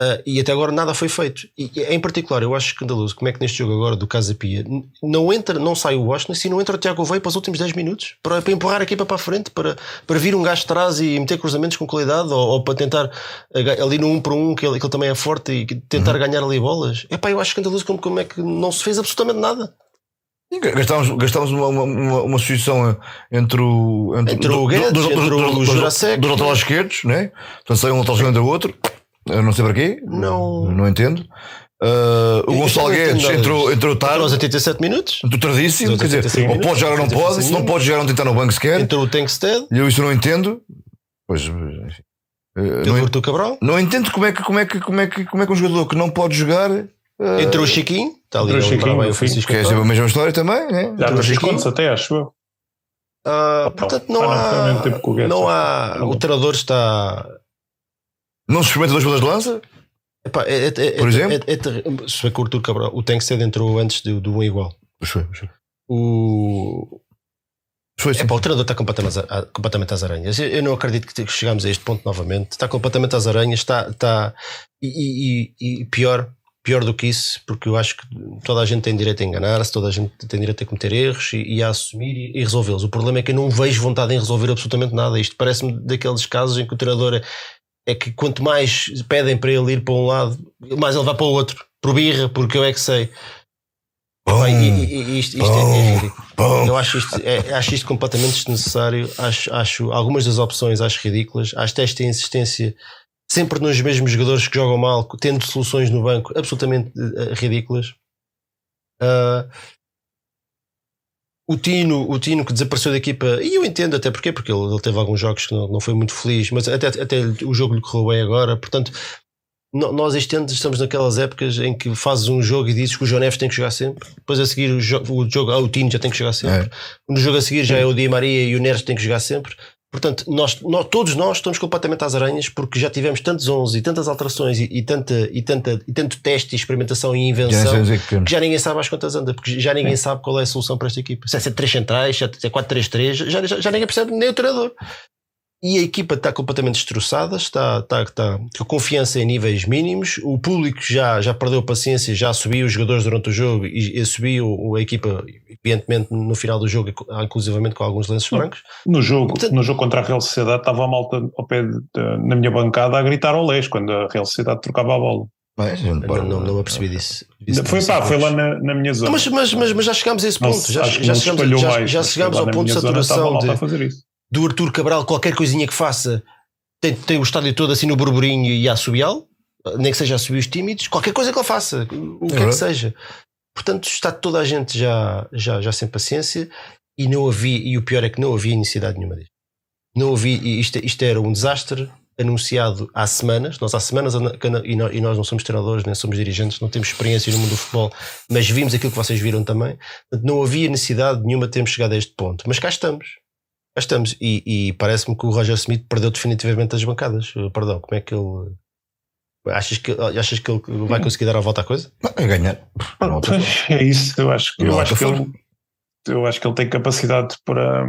Ah, e até agora nada foi feito. E em particular, eu acho escandaloso como é que neste jogo agora do Casa Pia não entra, não sai o Washington e não entra o Tiago Veio para os últimos 10 minutos para, para empurrar a equipa para a frente, para, para vir um gajo de trás e meter cruzamentos com qualidade ou, ou para tentar ah, ali no 1 para 1 que ele, que ele também é forte e tentar Uhum. ganhar ali bolas. Epá, eu acho escandaloso como, como é que não se fez absolutamente nada. Gastámos, gastámos uma, uma, uma, uma substituição entre o. Entre o Guedes, entre o Jurasek. Dos laterais esquerdos, né? Então sai um lateral esquerdo entre o outro. Eu não sei para quê. Não. Não entendo. Ah, o entendo entrou, entrou tarde. Aos 87 minutos, Entrou tardíssimo. Quer dizer, 85 ou pode jogar ou não pode. Se não 85 pode jogar, não tem que estar no banco sequer. entrou o Tankstead, E eu isso não entendo. Pois. enfim. Artur Cabral, não entendo como é, que, como, é que, como, é que, como é que um jogador que não pode jogar. ah, entrou o Chiquinho, está ali Entrou o Chiquinho, bem o. Francisco que é sempre a mesma história também, né? Já nos o Chiquinho. descontos até, acho eu. Ah, portanto, não Ah, há. Não há. Não. O treinador está. Não se experimenta dois bolas de lança? Epá, é, é, é, Por exemplo? É, é, se foi com o Artur Cabral, o Tankstead entrou antes do, do um igual. Pois foi, pois foi. O, foi, sim. epá, o treinador está completamente, completamente às aranhas. Eu, eu não acredito que chegamos a este ponto novamente. Está completamente às aranhas. Está, está e, e- e pior, pior do que isso, porque eu acho que toda a gente tem direito a enganar-se, toda a gente tem direito a cometer erros e, e a assumir e, e resolvê-los. O problema é que eu não vejo vontade em resolver absolutamente nada. Isto parece-me daqueles casos em que o treinador é, é que quanto mais pedem para ele ir para um lado, mais ele vai para o outro, por birra, porque eu é que sei. E isto, isto é- é ridículo. Bom, Eu acho isto, é- acho isto completamente desnecessário. Acho, acho algumas das opções acho ridículas. Acho esta insistência sempre nos mesmos jogadores que jogam mal, tendo soluções no banco absolutamente eh, ridículas. Ah, o Tino, o Tino que desapareceu da equipa, e eu entendo até porque, porque ele, ele teve alguns jogos que não, não foi muito feliz, mas até, até o jogo lhe correu bem agora. Portanto, nós este ano estamos naquelas épocas em que fazes um jogo e dizes que o João Neves tem que jogar sempre, depois a seguir o, jo o jogo, ah, o Tino já tem que jogar sempre. No jogo a seguir já é o Di Maria e o Neres têm que jogar sempre. Portanto, nós, nós- todos nós estamos completamente às aranhas porque já tivemos tantos 11 e tantas alterações e, e tanta, e, tanta, e tanto teste e experimentação e já invenção sei dizer que que já ninguém sabe às quantas anda, porque já ninguém sabe qual é a solução para esta equipa. Se é 3 centrais, se é 4-3-3, já, já, já ninguém percebe, nem o treinador. E a equipa está completamente destroçada, está, está, está com a confiança em níveis mínimos. O público já, já perdeu a paciência, já subiu os jogadores durante o jogo e, e subiu a equipa, evidentemente, no final do jogo, inclusivamente com alguns lances Não. brancos. No jogo, Portanto- no jogo contra a Real Sociedade estava a malta ao pé de- de- na minha bancada a gritar ao leis quando a Real Sociedade trocava a bola. Não, não, não apercebi disso. Isso Foi, não pá, foi lá na, na minha zona. Não, mas, mas, mas, mas já chegámos a esse Não ponto. se- já, já não espalhou já, mais, já chegámos ao ponto de saturação de, a fazer isso. Do Artur Cabral, qualquer coisinha que faça, tem, tem o estádio todo assim no burburinho e a assobiá-lo, nem que seja a subir os tímidos, qualquer coisa que ele faça, o que é que verdade. seja. Portanto, está toda a gente já, já, já sem paciência e não havia, e o pior é que não havia necessidade nenhuma disto. Não havia, e isto, isto era um desastre anunciado há semanas, nós há semanas, e nó- nós não somos treinadores, nem somos dirigentes, não temos experiência no mundo do futebol, mas vimos aquilo que vocês viram também. Não havia necessidade nenhuma de termos chegado a este ponto. Mas cá estamos. Estamos. E, e parece-me que o Roger Smith perdeu definitivamente as bancadas. Uh, Perdão, como é que ele. Achas que, achas que ele vai conseguir dar a volta à coisa? Não, é ganhar. Não. É isso, eu acho, que- Não eu acho que ele, eu acho que ele tem capacidade para,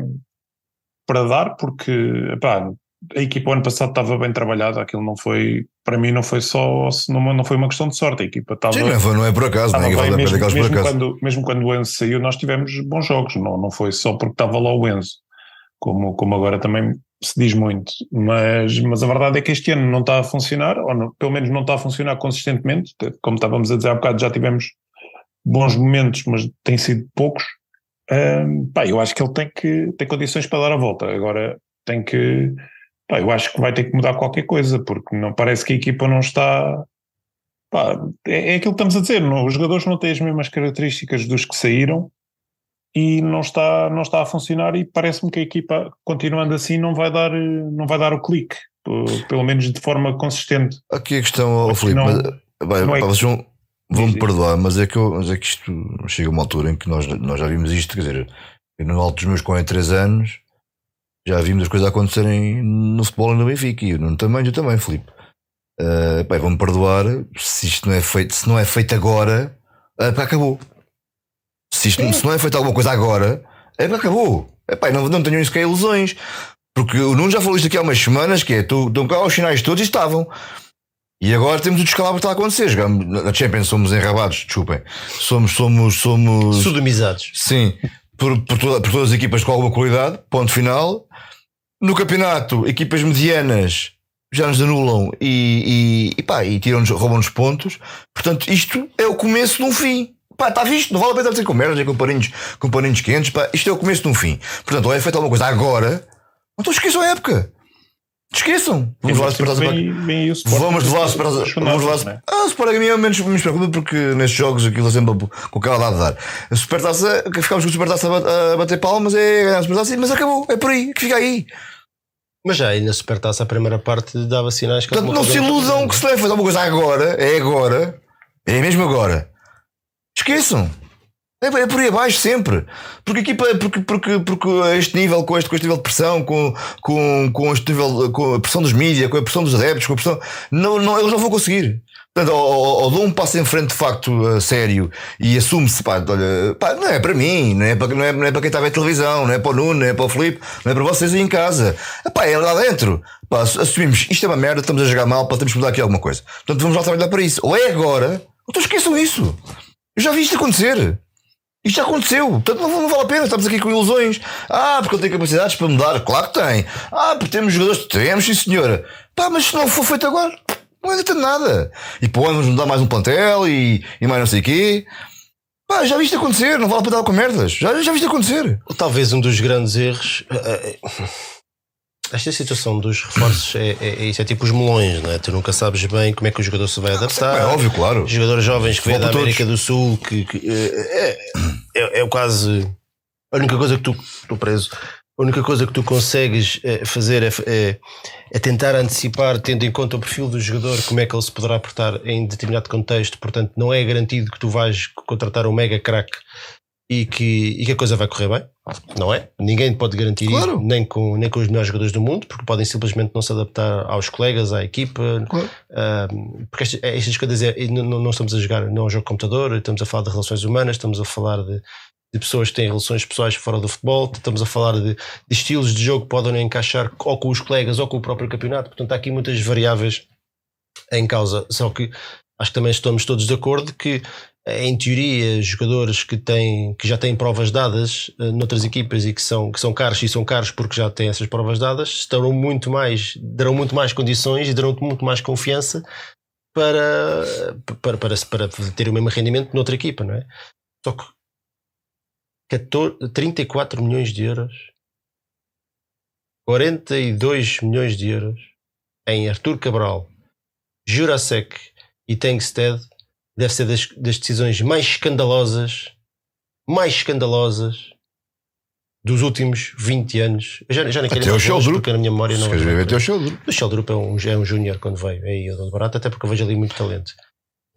para dar, porque epá, a equipa o ano passado estava bem trabalhada, aquilo não foi, para mim não foi só, não, não foi uma questão de sorte, a equipa estava, Sim, não, não é por acaso, bem, vai mesmo, aquelas por mesmo, acaso. quando, mesmo quando o Enzo saiu nós tivemos bons jogos, não, não foi só porque estava lá o Enzo, como, como agora também se diz muito, mas, mas a verdade é que este ano não está a funcionar, ou não- pelo menos não está a funcionar consistentemente, como estávamos a dizer há bocado, já tivemos bons momentos, mas têm sido poucos. Ahm, pá, eu acho que ele tem que tem condições para dar a volta. Agora tem que, pá, eu acho que vai ter que mudar qualquer coisa, porque não parece que a equipa não está. pá, é, é aquilo que estamos a dizer, não, os jogadores não têm as mesmas características dos que saíram e não está, não está a funcionar e parece-me que a equipa continuando assim não vai dar, não vai dar o clique, pelo menos de forma consistente. Aqui a questão, Mas Filipe, não- mas, vai, não é- vocês vão, vão me perdoar, mas é, que eu, mas é que isto chega a uma altura em que nós, nós já vimos isto, quer dizer, no alto dos meus 43 anos Já vimos as coisas acontecerem no futebol e no Benfica. E no eu também, Filipe. Uh, pá, vão-me perdoar se isto não é feito, se não é feito agora, uh, acabou. Se, isto, se não é feito alguma coisa agora, é acabou. Epá, não, não tenham isso que é ilusões. Porque o Nuno já falou isto aqui há umas semanas, que é, estão cá os sinais todos e estavam. E agora temos o descalabro que está a acontecer. Jogamos, na Champions somos enrabados, desculpem. Somos, somos, somos. Sodomizados. Sim. Por, por, toda, por todas as equipas com alguma qualidade, ponto final. No campeonato, equipas medianas já nos anulam e, e, e, pá, e tiram-nos, roubam-nos pontos. Portanto, isto é o começo de um fim. Pá, está visto, não vale a pena dizer com merdas, com paninhos, com paninhos quentes. Pá, isto é o começo de um fim. Portanto, ou é feito alguma coisa agora, então esqueçam a época. Esqueçam. Vamos lá para Vamos levar a Supertaça. Vamos lá. É? Ah, Sport a mim é menos me preocupa porque nestes jogos aquilo é sempre com aquela dado de dar. A Supertaça, ficámos com a Supertaça a bater palmas, é ganhar a Supertaça, mas acabou. É por aí, que fica aí. Mas já aí na Supertaça a primeira parte dava sinais que Portanto, não se iludam que se leva a fazer uma coisa agora, é agora, é mesmo agora. Esqueçam. É, é por aí abaixo sempre. Porque aqui porque, porque, porque este nível, com este, com este nível de pressão, com, com, com este nível, com a pressão dos mídias, com a pressão dos adeptos, com a pressão. Não, não, eles não vão conseguir. Portanto, ou, ou, ou dou um passo em frente de facto sério e assume-se, pá, olha, pá, não é para mim, não é para, não é, não é para quem está a ver televisão, não é para o Nuno, não é para o Filipe, não é para vocês aí em casa. Pá, é lá dentro. Pá, assumimos, isto é uma merda, estamos a jogar mal, pá, temos que mudar aqui alguma coisa. Portanto, vamos lá trabalhar para isso. Ou é agora, então esqueçam isso. Eu já vi isto acontecer. Isto já aconteceu, portanto não, não, vale a pena, estamos aqui com ilusões. Ah, porque ele tem capacidades para mudar, claro que tem. Ah, porque temos jogadores, temos, sim senhora. Pá, mas se não for feito agora, não adianta nada. E pô, vamos mudar mais um plantel e, e mais não sei o quê. Pá, já viste acontecer, não vale a pena dar com merdas. Já, já viste acontecer. Talvez um dos grandes erros. Esta situação dos reforços é, é, é, isso, é tipo os melões, não é? Tu nunca sabes bem como é que o jogador se vai adaptar. É óbvio, claro. Jogadores jovens que vêm da América todos. do Sul, que, que é, é, é, quase a única coisa que tu estou preso. A única coisa que tu consegues é, fazer é, é, é, tentar antecipar, tendo em conta o perfil do jogador, como é que ele se poderá portar em determinado contexto. Portanto, não é garantido que tu vais contratar um mega crack e que, e que a coisa vai correr bem, não é? Ninguém pode garantir claro. isso, nem com, nem com os melhores jogadores do mundo, porque podem simplesmente não se adaptar aos colegas, à equipa. Claro. Porque estas, estas coisas é, não, não, estamos a jogar, não é um jogo de computador, estamos a falar de relações humanas, estamos a falar de, de pessoas que têm relações pessoais fora do futebol, estamos a falar de, de, estilos de jogo que podem encaixar ou com os colegas ou com o próprio campeonato. Portanto, há aqui muitas variáveis em causa. Só que acho que também estamos todos de acordo que em teoria, jogadores que, têm, que já têm provas dadas uh, noutras equipas e que são, que são caros e são caros porque já têm essas provas dadas, estarão muito mais, darão muito mais condições e darão muito mais confiança para, para, para, para ter o mesmo rendimento noutra equipa, não é? Só que 14, 34 milhões de euros, 42 milhões de euros em Artur Cabral, Jurasek e Tengsted deve ser das, das decisões mais escandalosas, mais escandalosas dos últimos 20 anos. Eu já, já nem até o Sheldrup. porque na minha memória não é. Até o Sheldrup. O Sheldrup é um, é um júnior quando veio. É aí, eu barato, até porque eu vejo ali muito talento.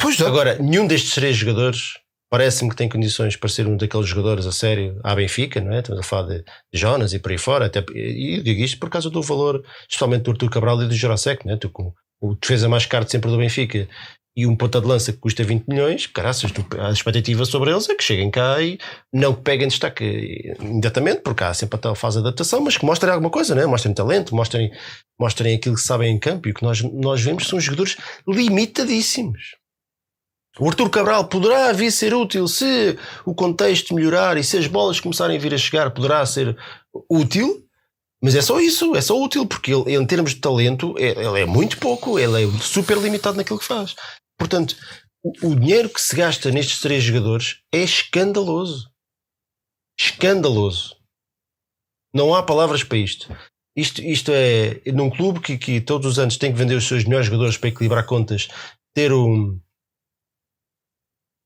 Pois é. Agora, nenhum destes três jogadores parece-me que tem condições para ser um daqueles jogadores a sério à Benfica, não é? Estamos a falar de Jonas e por aí fora. Até, e eu digo isto por causa do valor, especialmente do Artur Cabral e do Jurasek, não é? Tu, com o defesa mais caro sempre do Benfica e um ponta de lança que custa 20 milhões, caraças, a expectativa sobre eles é que cheguem cá e não peguem destaque imediatamente, porque há sempre a tal fase de adaptação, mas que mostrem alguma coisa, né? mostrem talento, mostrem, mostrem aquilo que sabem em campo e o que nós, nós vemos são jogadores limitadíssimos. O Arthur Cabral poderá vir ser útil se o contexto melhorar e se as bolas começarem a vir a chegar, poderá ser útil, mas é só isso, é só útil, porque ele, em termos de talento, é, ele é muito pouco, ele é super limitado naquilo que faz. Portanto, o, o dinheiro que se gasta nestes três jogadores é escandaloso. Escandaloso. Não há palavras para isto. Isto, isto é num clube que, que todos os anos tem que vender os seus melhores jogadores para equilibrar contas, ter um,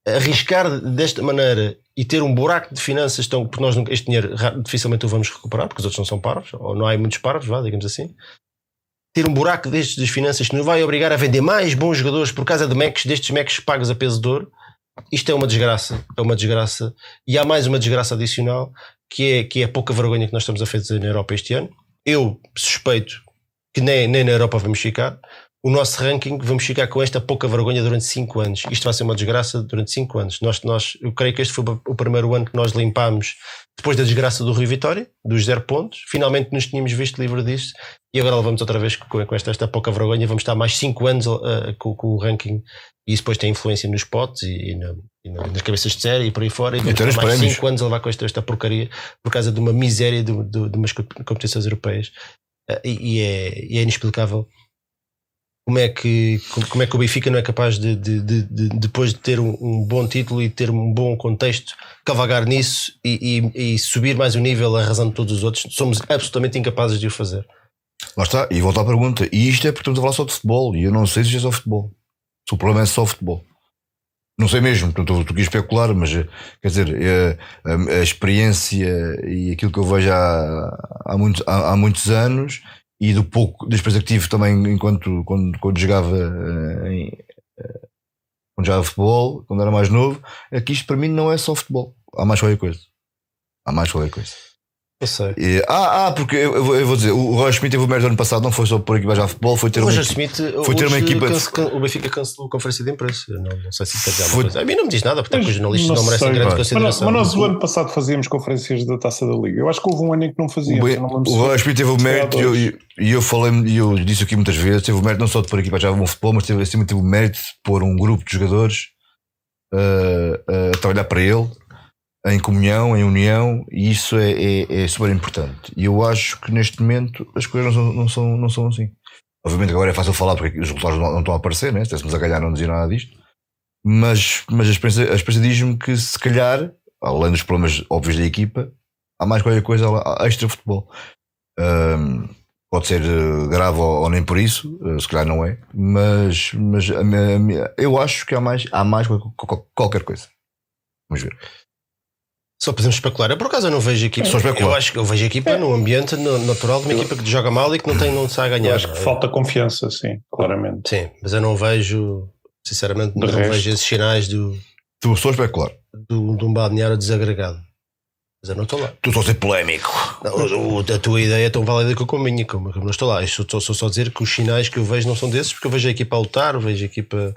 arriscar desta maneira e ter um buraco de finanças, tão, porque nós este dinheiro dificilmente o vamos recuperar, porque os outros não são parvos, ou não há muitos parvos, vá, digamos assim. Ter um buraco destes finanças que nos vai obrigar a vender mais bons jogadores por causa de destes mecs pagos a peso de ouro, isto é uma desgraça, é uma desgraça. E há mais uma desgraça adicional, que é, que é a pouca vergonha que nós estamos a fazer na Europa este ano, eu suspeito que nem, nem na Europa vamos ficar. O nosso ranking, vamos ficar com esta pouca vergonha durante 5 anos. Isto vai ser uma desgraça durante 5 anos. Nós, nós, eu creio que este foi o primeiro ano que nós limpámos depois da desgraça do Rio Vitória, dos zero pontos. Finalmente nos tínhamos visto livre disto e agora levamos outra vez com, com esta, esta, pouca vergonha. Vamos estar mais 5 anos uh, com, com, o ranking e isso depois tem influência nos potes e, e, na, e nas cabeças de série e por aí fora. E vamos Então, mais prémios. 5 anos a levar com esta, esta porcaria por causa de uma miséria de, de, de umas competições europeias. Uh, e é, e é inexplicável como é que como- é que o Benfica não é capaz de, de- de- de- depois de ter um, um bom título e ter um bom contexto cavalgar nisso e, e- e subir mais o nível a razão de todos os outros somos absolutamente incapazes de o fazer Lá está, e volta à pergunta. E isto é porque estamos a falar só de futebol. E eu não sei se é só futebol. Se o problema é só futebol. Não sei mesmo, portanto, estou aqui a especular, mas eh, quer dizer, eh, a, a experiência e aquilo que eu vejo há, há, muitos, há, há muitos anos e do pouco da experiência que tive também enquanto quando, quando jogava eh, em, eh, quando jogava futebol, quando era mais novo, é que isto para mim não é só futebol. Há mais qualquer coisa. Há mais qualquer coisa. Eu sei E- ah, ah, porque eu, eu vou- eu vou dizer, o Roger Schmidt teve o mérito do ano passado, não foi só por equipa já futebol, foi ter o uma equipa. Smith foi ter uma equipa de- o Benfica cancelou a conferência de imprensa não, não sei se isso quer dizer alguma Foi- a mim não me diz nada porque os jornalistas não, não merecem sei, grande. Mas, consideração nós- mas nós o ano passado fazíamos conferências da Taça da Liga. Eu acho que houve um ano em que não O, fazíamos. Eu não o Roger Schmidt teve o mérito, e eu, falei, e eu disse aqui muitas vezes, teve o mérito não só de pôr a equipa já bom futebol, mas teve, acima teve o mérito de pôr um grupo de jogadores uh, a trabalhar para ele, em comunhão, em união, e isso é, é, é super importante. E eu acho que neste momento as coisas não são, não são, não são assim. Obviamente agora é fácil falar porque os resultados não, não estão a aparecer, né? estivéssemos a ganhar não dizia nada disto. Mas, mas a experiência, a experiência diz-me que se calhar, além dos problemas óbvios da equipa, há mais qualquer coisa extra futebol. Ahm, pode ser eh, grave ou, ou nem por isso, eh, se calhar não é, mas, mas a minha- a minha- eu acho que há mais, há mais qual- qual- qualquer coisa. Vamos ver. Só podemos especular eu por acaso eu não vejo equipa Só especular. eu acho que eu vejo a equipa no ambiente no- natural de uma equipa que joga mal e que não tem não sai a Eu ganhar acho que falta confiança, sim, claramente. Sim, mas eu não vejo, sinceramente, De não resto. vejo esses sinais do, Tu só especular. do, de um balneário desagregado. Mas eu não estou lá. Tu só a ser polémico. Não, a tua ideia é tão válida que a minha, como eu não estou lá. Eu só estou só a dizer que os sinais que eu vejo não são desses, porque eu vejo a equipa a lutar, eu vejo a equipa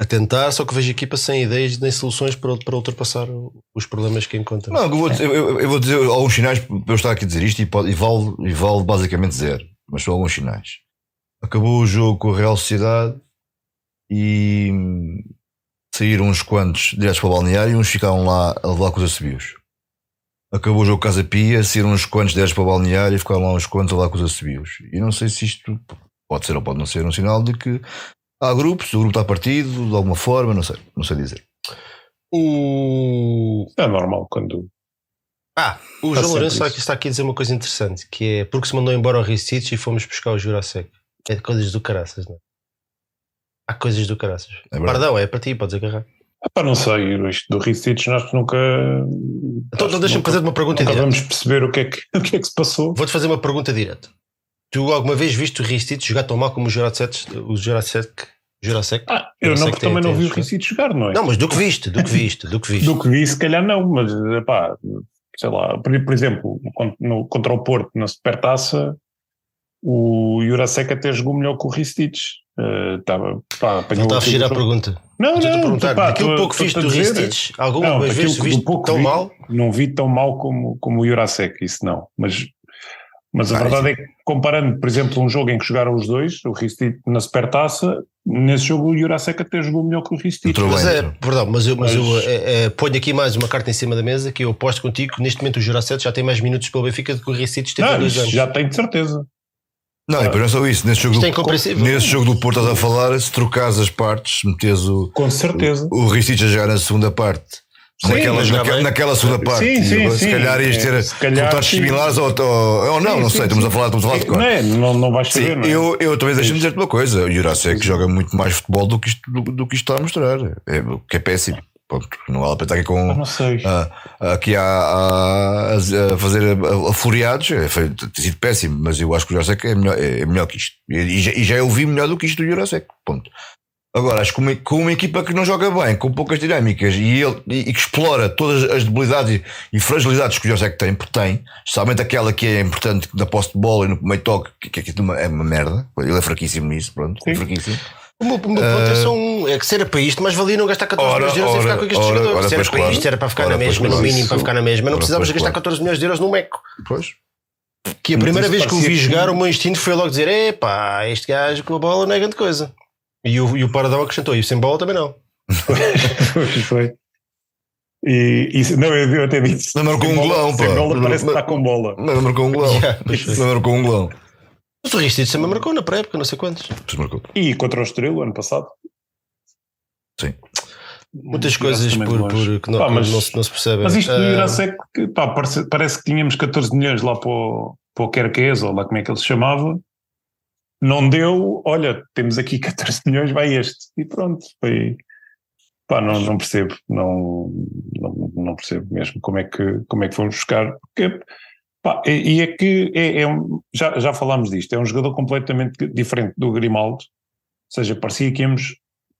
a tentar, só que vejo equipa sem ideias nem soluções para, para ultrapassar os problemas que encontram. Não, eu vou, dizer, eu, eu vou dizer alguns sinais para eu estar aqui a dizer isto e, pode- e vale, e vale basicamente zero, mas são alguns sinais. Acabou o jogo com a Real Sociedade e saíram uns quantos diretos para o balneário e uns ficaram lá a levar com os assobios. Acabou o jogo Casa Pia, saíram uns quantos diretos para o balneário e ficaram lá uns quantos a levar com os assobios. E não sei se isto pode ser ou pode não ser um sinal de que há grupos, o grupo está partido de alguma forma, não sei, não sei dizer. O... É normal quando. Ah, o João Lourenço está aqui, está aqui a dizer uma coisa interessante, que é porque se mandou embora o Ricic e fomos buscar o Jurasek. É de coisas do caraças, não é? Há coisas do caraças. É verdade. Pardão, é para ti, podes agarrar. Ah, pá, não sei, isto do Ricic nós nunca. Então, então deixa-me fazer uma pergunta Nunca direta. vamos perceber o que, é que, o que é que se passou. Vou-te fazer uma pergunta direta. Tu alguma vez viste o Ricic jogar tão mal como o Jurasek? O Jurasek? Jurasek? Ah, eu não, porque também tem- não vi o Ricic jogar, não é? Não, mas do que viste, do que viste, do que viste. Do que vi, se calhar não, mas pá, sei lá, por, por exemplo, no- contra o Porto, na Supertaça, o Jurasek até jogou melhor que o Ricic. Eh, Estava, pá, apanhou Não está a aquilo fugir à pergunta. Não, não, perguntar, pá, daquilo estou- pouco viste do. Ricic, alguma Não, vez viste, viste pouco tão vi, mal? Não vi tão mal como, como o Jurasek, isso não. Mas, mas a Ah, verdade é que, comparando, por exemplo, um jogo em que jogaram os dois, o Ricic na Supertaça, nesse jogo o Jurasek até jogou melhor que o. Entrou Mas é, perdão, mas eu, mas Mas- eu é, é, ponho aqui mais uma carta em cima da mesa que eu aposto contigo que neste momento o Jurasek já tem mais minutos pelo Benfica do que o Ricic teve há dois anos. já tenho de certeza. Não, e depois não é só isso. Nesse jogo, é do, incompreensível. nesse jogo do Porto estás a falar, se trocares as partes, metes o, Com certeza. o Ricic a jogar na segunda parte, Sim, naquela, naquela, naquela segunda parte, Sim, sim, se sim. calhar ias ter É, resultados sim. similares ou, ou, ou não, Sim, não sei, estamos a falar, estamos a falar de cor. Não, é, não, não vais saber, não é? eu, eu também deixo-me dizer-te uma coisa: o Jurasek joga muito mais futebol do que isto, do, do que isto está a mostrar, é, que é péssimo. Ponto. Não vale a pena estar aqui com. Ah, aqui há, há- a, fazer a, a floreados, é, foi, tem sido péssimo, mas eu acho que o Jurasek é melhor, é, é melhor que isto. E, e já, e já eu vi melhor do que isto do Jurasek. Ponto. Agora, acho que uma, com uma equipa que não joga bem, com poucas dinâmicas e, ele, e, e que explora todas as debilidades e, e fragilidades que o José que tem, porque tem, especialmente aquela que é importante na posse de bola e no meio toque, que, que, é uma- é uma merda. Ele é fraquíssimo nisso, pronto. É Sim. fraquíssimo. O meu, o meu ponto é só um. É que se era para isto, mas valia não gastar 14 Ora, milhões de euros ora, ficar com este ora, jogador. ora, se era para claro. isto, era para ficar Ora, na mesma, no mínimo para ficar na mesma. Não pois gastar claro. 14 milhões de euros num meco. Pois. Que a primeira isso vez que o vi que- jogar, o meu instinto foi logo dizer: epá, este gajo com a bola não é grande coisa. E o, e o Paradão acrescentou: e o sem bola também não. Foi, foi. E, e não, eu, eu até disse. Não marcou sem um bola- golão, pá. bola parece que está com bola. Mas marcou um golão. Yeah, pois foi. Mas marcou um golão. Mas o Ristich também marcou na pré-época, não sei quantos. Pois marcou. E contra o Estrela, ano passado. Sim. Muitas coisas por, por, que, não, Pá, mas- não, se, não se percebem. Mas isto do Ah, Irace é que pá, parece, parece que tínhamos 14 milhões lá para o, para o ou lá como é que ele se chamava. Não deu, olha, temos aqui 14 milhões, vai este. E pronto, foi. Pá, não, não percebo, não, não, não percebo mesmo como é que, como é que fomos buscar. Porque, pá, e, e é que é, é um, já, já falámos disto, é um jogador completamente diferente do Grimaldo, ou seja, parecia que íamos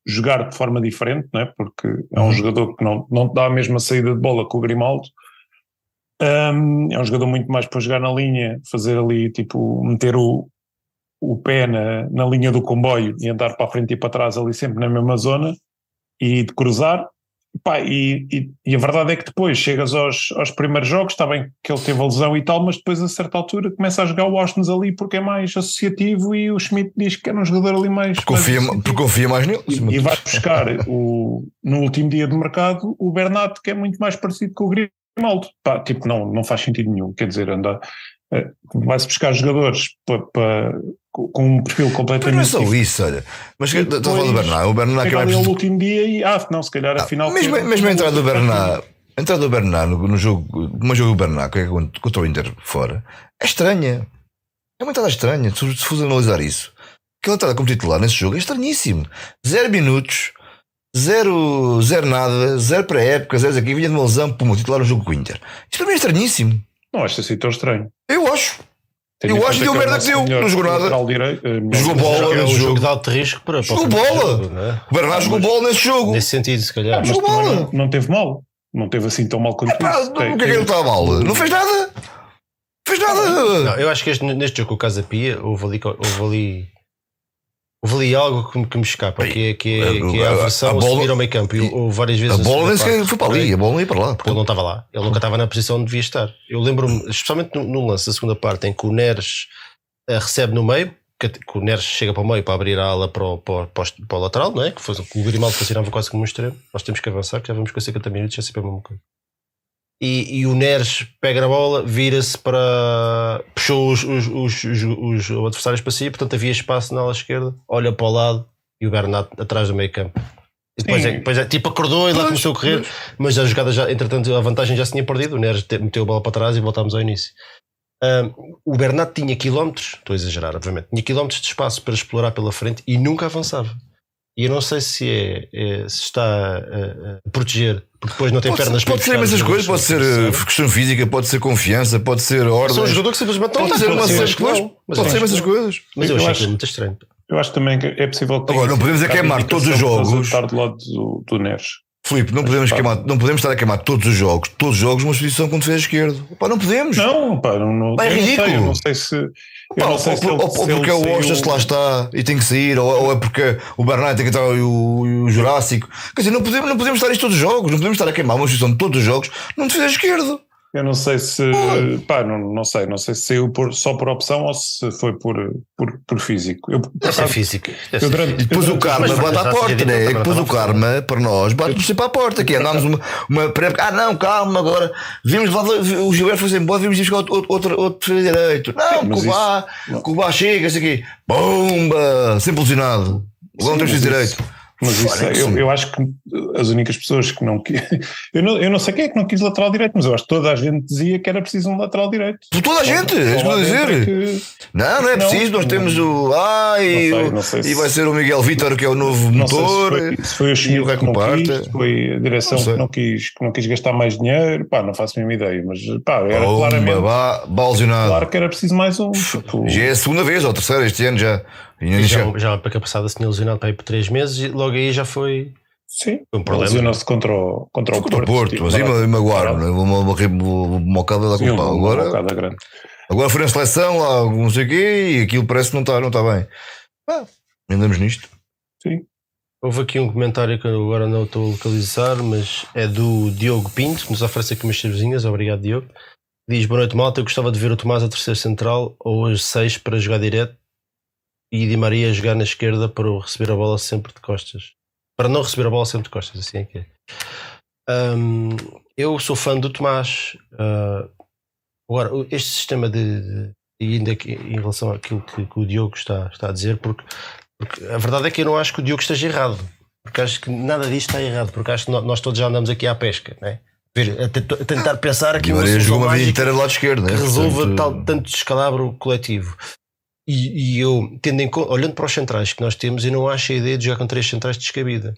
jogar de forma diferente, não é? porque é um Uhum. jogador que não, não dá a mesma saída de bola que o Grimaldo. Um, é um jogador muito mais para jogar na linha, fazer ali, tipo, meter o, o pé na, na linha do comboio e andar para a frente e para trás ali sempre na mesma zona e de cruzar. Pá, e, e, e a verdade é que depois chegas aos, aos primeiros jogos, está bem que ele teve a lesão e tal, mas depois a certa altura começa a jogar o Austin ali porque é mais associativo e o Schmidt diz que era um jogador ali mais. Confia, mais porque confia mais nele. e, e vai buscar o, no último dia de mercado o Bernat, que é muito mais parecido com o Grimaldo. Pá, tipo, não, não faz sentido nenhum. Quer dizer, anda, eh, vai-se buscar jogadores pa, pa- com um perfil Mas não é completamente só isso, olha. Mas estou a falar do Bernat. O vai ali ao precisar. último dia e, ah, não, se calhar afinal. Mesmo, mesmo a entrada do Bernat, a entrada do Bernat no, no jogo, como jogo do Bernat, que é contra, o Inter fora, é estranha. É uma entrada estranha, se, se fores analisar isso. Aquela entrada como titular nesse jogo é estranhíssimo. Zero minutos, zero, zero nada, zero pré-época, zero aqui, vinha de uma lesão, pum, titular no jogo com o Inter. Isso para mim é estranhíssimo. Não acho assim tão estranho. Eu acho. Deu é o merda nosso que deu, não jogou nada. eh, Jogou bola, é um nesse jogo de alto risco para, para Jogou o bola. é? O Bernat jogou bola nesse jogo. Nesse sentido, se calhar. Mas Jogou bola. não, não teve mal. Não teve assim tão mal quanto Pá, isso. o que é que ele estava mal? Não fez nada. Fez nada. Não, eu acho que este- neste jogo com o Casa Pia houve ali, ali algo que, me- que me escapa, que é, que é, que é a A- a- aversão a a, bola- subir ao meio campo. E houve várias vezes A a bola nem sequer foi para ali, a bola não ia para lá. Porque ele não estava lá, ele nunca estava na posição onde devia estar. Eu lembro-me, especialmente no, no lance da segunda parte, em que o Neres eh, recebe no meio, que, que o Neres chega para o meio para abrir a ala para o, para, o- para para o lateral, não é? Que, foi, que o Grimaldo funcionava quase como um extremo. Nós temos que avançar, que já vamos com 50 minutos, já sempre é a mesma coisa. E, e o Neres pega na bola, vira-se para. puxou os, os, os, os- os adversários para si, portanto havia espaço na ala esquerda, olha para o lado e o Bernat atrás do meio campo. E depois, é, depois é, tipo acordou e lá começou a correr, mas a jogada já, entretanto, a vantagem já se tinha perdido. O Neres te- meteu a bola para trás e voltámos ao início. Ahm, o Bernat tinha quilómetros, estou a exagerar, obviamente, tinha quilómetros de espaço para explorar pela frente e nunca avançava. E eu não sei se é, é- se está a, proteger, porque depois não tem Pode, pernas ser, pode ser imensas os coisas, pode ser uh, questão física, pode ser confiança, pode ser ordem. São um jogador que simplesmente não Pode ser uma de coisas. Pode eu ser acho- imensas coisas. Mas eu Eu achei acho- muito estranho. Eu acho também que é possível que Agora, não podemos é queimar todos os jogos. Estar do lado do, do Neres. Filipe, não podemos, queimar, não podemos estar a queimar todos os jogos, todos os jogos, uma posição com defesa esquerdo. Pá, não podemos. Não, pá, não, não, é ridículo. sei, não sei se. Pá, ou, se ou- ele- ou porque é o Ostas que lá está e tem que sair, ou, ou é porque o Bernat tem que entrar e o, o Jurássico. Quer dizer, não podemos, não podemos estar isto todos os jogos, não podemos estar a queimar uma posição de todos os jogos num defesa esquerdo. Eu não sei se. Pá, não, não sei. Não sei se saiu por- só por opção ou se foi por, por, por físico. Eu, por Deve ser acaso, físico. eu durante-. E depois o karma Mas bate à porta, né? Depois o a karma para nós bate-nos sempre à porta. Que andámos uma, uma pré Ah, não, calma, agora vimos lá, o Gilberto foi embora, vimos buscar outro, outro, outro, direito. Não, isso- Cuba chega, isso aqui, bomba, sempre lesionado. Agora não temos direito. Mas isso, é- eu, eu acho que as únicas pessoas que não quis. Eu não, eu não sei quem é que não quis lateral direito, mas eu acho que toda a gente dizia que era preciso um lateral direito. Por toda a gente, é isso que dentro é dizer. que- Não, não é Não, preciso, nós não- temos o. Ai, Não sei, sei e vai ser o Miguel Vítor, que é o novo sei se motor. foi, se foi o e o Schmidt Rei que não quis, foi a direção que não, quis, que não quis gastar mais dinheiro, pá, não faço a mínima ideia, mas pá, era Bomba, claramente balzinado. claro que era preciso mais um. Tipo, Já é a segunda vez ou a terceira este ano já. Já, chegado. já para passada se tinha lesionado para ir por 3 meses e logo aí já foi Sim, um problema. lesionou-se contra o, contra o Contra o Porto. Porto, mas aí magoaram, né? uma, uma, uma, mocada da Sim, culpa. uma Agora, bocada grande. agora foi na seleção, lá, não sei o quê, e aquilo parece que não está não tá bem. Ah, andamos nisto. Houve aqui um comentário que agora não estou a localizar, mas é do Diogo Pinto, que nos oferece aqui umas cervezinhas. Obrigado, Diogo. Diz: Boa noite, malta. Eu gostava de ver o Tomás a terceiro central ou as seis para jogar direto e Di Maria a jogar na esquerda para receber a bola sempre de costas. Para não receber a bola sempre de costas, assim é que é. Hum, eu sou fã do Tomás. Ah, agora, este sistema de. de e ainda aqui, em relação àquilo que, que o Diogo está, está a dizer, porque porque a verdade é que eu não acho que o Diogo esteja errado. Porque acho que nada disto está errado. Porque acho que nós todos já andamos aqui à pesca, né? A, tent- a tentar pensar aqui uma jogou uma vida inteira do lado esquerdo, né? que resolva Portanto, tal, tanto descalabro coletivo. E, e eu, tendo em conta, olhando para os centrais que nós temos, eu não acho a ideia de jogar com três centrais descabida.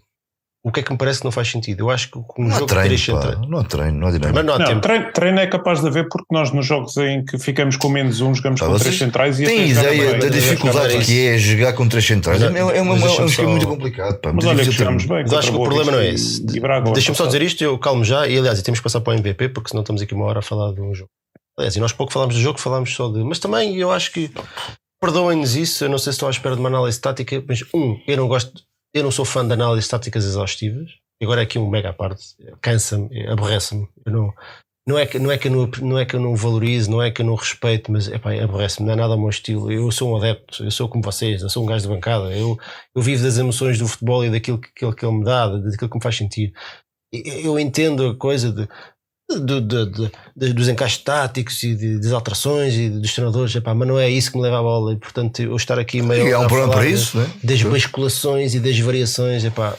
O que é que me parece que não faz sentido? Eu acho que com um Não jogo de treino, três pá, centrais. não há treino, não há dinâmica. Mas não há Não, tempo. treino, treino é capaz de haver porque nós nos jogos em que ficamos com menos um jogamos Pá, com três centrais e Tem ideia da dificuldade que é jogar com três centrais? É, Mas- é, uma- é, uma- é um esquema muito complicado. Pá, Mas olha que jogamos bem. Mas acho que o problema não é esse. Deixa-me só dizer isto, eu calmo já, e aliás, temos que passar para o MVP, porque senão estamos aqui uma hora a falar de um jogo. Aliás, e nós pouco falámos do jogo, falámos só de. Mas também eu acho que perdoem-nos isso, eu não sei se estou à espera de uma análise tática, mas um, eu não gosto, eu não sou fã de análises táticas exaustivas. Agora é aqui um mega parte, cansa-me, aborrece-me. Eu não, não, é que, não, é que eu não, não é que eu não valorizo, não é que eu não respeito, mas epá, aborrece-me, não é nada ao meu estilo. Eu sou um adepto, eu sou como vocês, eu sou um gajo de bancada, eu, eu vivo das emoções do futebol e daquilo que, que, ele- que ele me dá, daquilo que me faz sentido. E- Eu entendo a coisa de, de- de- de- de- dos encaixes táticos e de- das alterações e dos treinadores, epá, mas não é isso que me leva à bola. E portanto, eu estar aqui meio. E há um a programa falar para de- isso, né? das basculações e das variações, epá,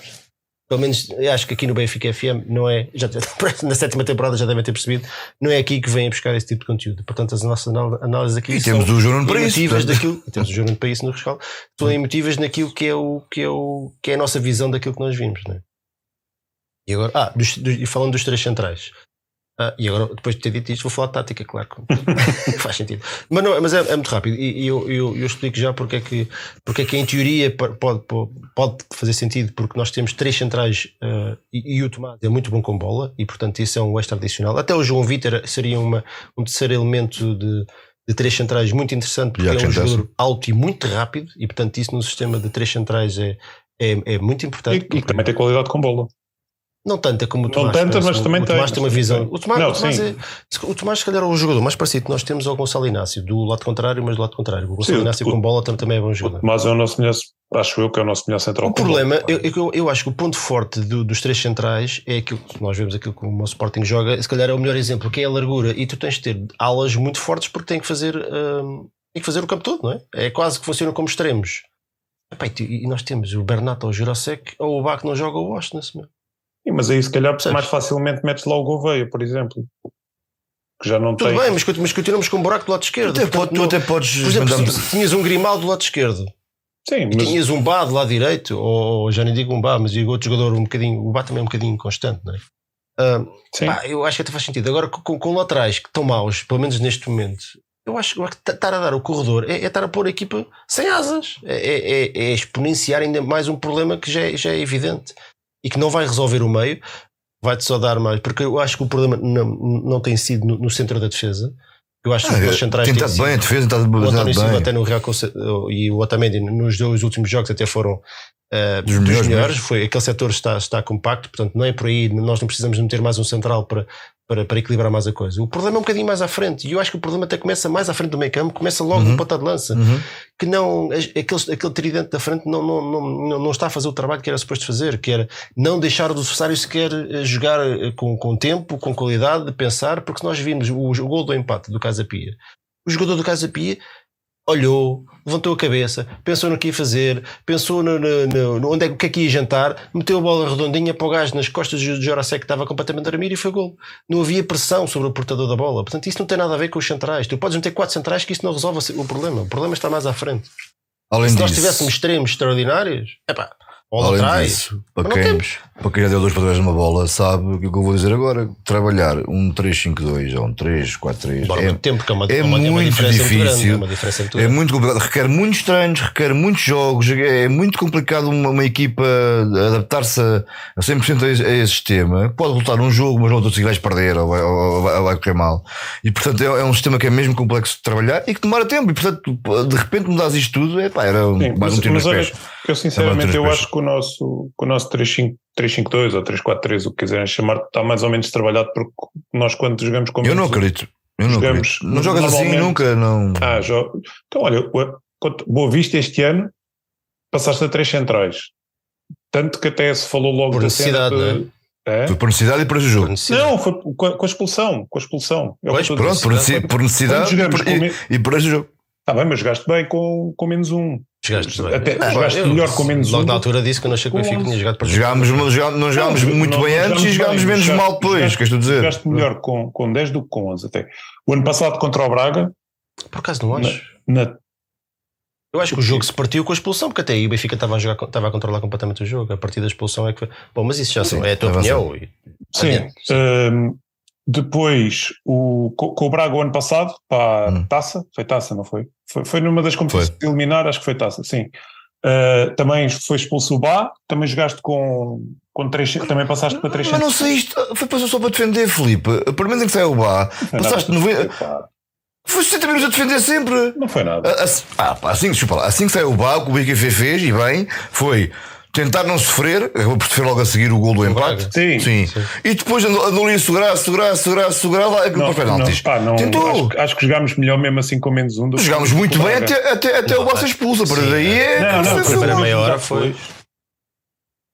pelo menos eu acho que aqui no Benfica FM não é, já, na sétima temporada já devem ter percebido, não é aqui que vêm buscar esse tipo de conteúdo. Portanto, as nossas análises aqui E são temos o João para isso. daquilo, temos o João para isso no rescaldo, são emotivas naquilo que é, o, que, é o, que é a nossa visão daquilo que nós vimos. Né? E agora, ah, dos, dos- e falando dos três centrais. Ah, e agora, depois de ter dito isto, vou falar de tática, claro. que Faz sentido. Mas, não, mas é, é muito rápido. E, e eu, eu, eu explico já porque é, que, porque é que, em teoria, pode, pode, fazer sentido, porque nós temos três centrais ah, e, e o Tomás é muito bom com bola, e portanto isso é um extra adicional. Até o João Vitor seria uma, um terceiro elemento de, de três centrais muito interessante, porque é um jogador alto e muito rápido, e portanto isso no sistema de três centrais é, é, é muito E, importante. e porque- também tem qualidade com bola. Não tanta como o Não Tomás. tanta, parece. mas também o Tomás tem uma mas visão. O Tomás, Não, o, Tomás é, o Tomás, se calhar, é o jogador mais parecido que nós temos ao Gonçalo Inácio, do lado contrário, mas do lado contrário. O Gonçalo Sim, Inácio o- com bola também, é bom O jogador. Tomás é o nosso melhor, acho eu que é o nosso melhor central. O problema, eu, eu, eu acho que o ponto forte do- dos três centrais é aquilo que nós vemos aquilo que o Sporting joga, se calhar é o melhor exemplo, que é a largura. E tu tens de ter alas muito fortes porque tem que fazer, hum, tem que fazer o campo todo, não é? É quase que funciona como extremos. Epá, e nós temos o Bernat ou o Jurasek, ou o Bach não joga o Washington. meu. Sim, mas aí se calhar Percebes? mais facilmente metes lá o Gouveia, por exemplo. Que já não Tudo tem. bem, mas, mas continuamos com um buraco do lado Tu esquerdo. até, Portanto, tu até podes Por exemplo, se tinhas um Grimaldo do lado esquerdo Sim, e mas tinhas um Bá do lado direito, ou já nem digo um Bá, mas digo outro jogador um bocadinho, o Bá também é um bocadinho inconstante, não é? Sim. pá, eu acho que até faz sentido. Agora, com, com laterais que estão maus, pelo menos neste momento, eu acho, eu acho que estar a dar o corredor é, é estar a pôr a equipa sem asas, é, é- é- é exponenciar ainda mais um problema que já é, já é evidente e que não vai resolver o meio, vai-te só dar mais, porque eu acho que o problema não, não tem sido no, no centro da defesa. Eu acho que Ah, os centrais tem estado sido- bem, a defesa tem o estado António Silva até no Real e o Otamendi nos dois últimos jogos até foram eh, Dos dos, melhores melhores, mesmo. Foi, aquele setor está, está compacto, portanto não é por aí, nós não precisamos de meter mais um central para, para, para equilibrar mais a coisa. O problema é um bocadinho mais à frente e eu acho que o problema até começa mais à frente do meio campo, começa logo Uhum. no ponta de lança, Uhum. que não, aquele, aquele tridente da frente não, não, não, não, está a fazer o trabalho que era suposto fazer, que era não deixar o adversário sequer eh, jogar eh, com, com tempo, com qualidade, de pensar, porque se nós vimos o, o gol do empate do Casa Pia, o jogador do Casa Pia olhou, levantou a cabeça, pensou no que ia fazer, pensou no, no- no- onde é, o que é que ia jantar, meteu a bola redondinha para o gajo nas costas do Jorasek que estava completamente a dormir e foi gol. Não havia pressão sobre o portador da bola. Portanto, isso não tem nada a ver com os centrais. Tu podes meter quatro centrais que isso não resolve o problema. O problema está mais à frente. Além Se nós disso, tivéssemos extremos extraordinários, epá, Além atrás. disso, não temos. Para quem já deu dois para trás numa bola, sabe o que eu vou dizer agora. Trabalhar um 3-5-2 ou um 3-4-3 Demora é, muito tempo, que é uma, é é uma, é uma muito diferença muito grande. difícil. É uma muito é grande. muito complicado. Requer muitos treinos, requer muitos jogos. É muito complicado uma, uma equipa adaptar-se a, a 100% a esse, a esse sistema. Pode resultar num jogo, mas no outro se vais perder ou vai, ou vai- ou vai correr mal. E portanto é, é um sistema que é mesmo complexo de trabalhar e que demora tempo. E portanto, de repente mudares isto tudo, é pá, era um, Sim, mais mas, um tiro mas nos olha, pés. eu sinceramente eu acho que o nosso, que o nosso 3-5 3-5-2 ou 3-4-3, o que quiserem chamar, está mais ou menos trabalhado porque nós quando jogamos com Eu não acredito. Eu não Jogamos acredito. Não jogas assim nunca, não. Ah, já. Então, olha, Boa Vista este ano passaste a três centrais. Tanto que até se falou logo Por da cena necessidade, de- É? Foi por necessidade e por esse jogo. Não, foi com a, com a expulsão. Com a expulsão. É Pois, Pronto, por, necessidade, por necessidade e por, e, e por esse jogo. Está bem, mas jogaste bem com, com menos um. Jogaste bem. Até Ah, jogaste eu- melhor com menos Logo um na do- altura disse que eu não achei que o com Benfica tinha jogado para Jogámos, não jogámos, não muito não- bem não antes e jogámos bem, menos jogaste- mal depois. jogaste- Queres tu dizer? Jogaste melhor com, com 10 do que com 11 até. O ano passado contra o Braga, Por acaso não acho. na, Eu acho que o jogo se partiu com a expulsão, porque até aí o Benfica estava a, jogar, estava a controlar completamente o jogo. A partir da expulsão é que foi. Bom, mas isso já Sim, é a tua avança. opinião. e- Sim. Adiante, sim. Hum, depois, o, co- com, o Braga o ano passado, para a Hum. taça, foi taça, não foi? Foi, foi numa das competições de eliminar, acho que foi taça, sim. Uh, também foi expulso o Bá, também jogaste com, com três, também passaste para três Mas não sei isto, foi passou só para defender, Felipe. Para mim, que saiu o Bá, passaste 90. Foi 60 minutos a defender sempre. Não foi nada. Ah, pá, assim, desculpa lá, assim que saiu o Bá, o que o BQF fez, e bem, foi tentar não sofrer, acabou por sofrer logo a seguir o gol do empate. Braga. Sim. Sim. E depois andou, andou ali a segurar, segurar, segurar, segurar lá aquilo Não, para os penaltis. não, pá, não, Tentou. Acho, que- acho que jogámos melhor mesmo assim com menos um. Jogámos muito bem até, até, até o Barça expulsa. Para Sim, daí é. Não, não, foi- a primeira meia hora foi-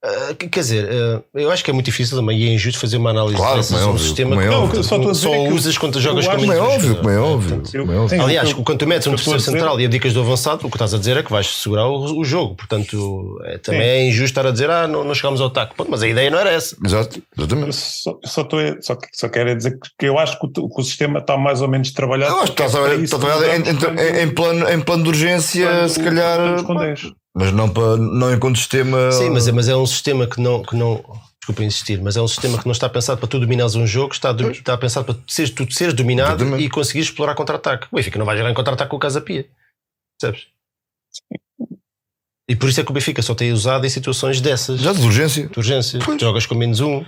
Ah, quer dizer, ah, eu acho que é muito difícil também e é injusto fazer uma análise Claro, dessas, é um óbvio, sistema é que óbvio. Só a dizer só é que usas quando jogas com Como é menos óbvio, como é jogadores, óbvio. portanto, como é óbvio. Sim, Aliás, eu- quando tu metes um a terceiro central e abdicas do avançado, o que estás a dizer é que vais segurar o, o jogo. Portanto, é, também é injusto estar a dizer, ah, não, não chegámos ao ataque. Ponto, mas a ideia não era essa. Exato, Eu exatamente. Só, só, a- só, só quero é dizer que, eu acho que o, que o sistema está mais ou menos trabalhado. Eu acho que está trabalhado em, em- em plano, em plano de urgência, se calhar. quando com 10. Mas não, para, não enquanto sistema. Sim, mas é, mas é um sistema que não. Que não Desculpa insistir, mas é um sistema que não está pensado para tu dominares um jogo, está, do- está pensado para tu seres, tu seres dominado Exatamente. e conseguires explorar contra-ataque. O Benfica não vai jogar em contra-ataque com o Casa Pia. Percebes? E por isso é que o Benfica só tem usado em situações dessas, Já de urgência. de urgência. Pois. Jogas com menos um.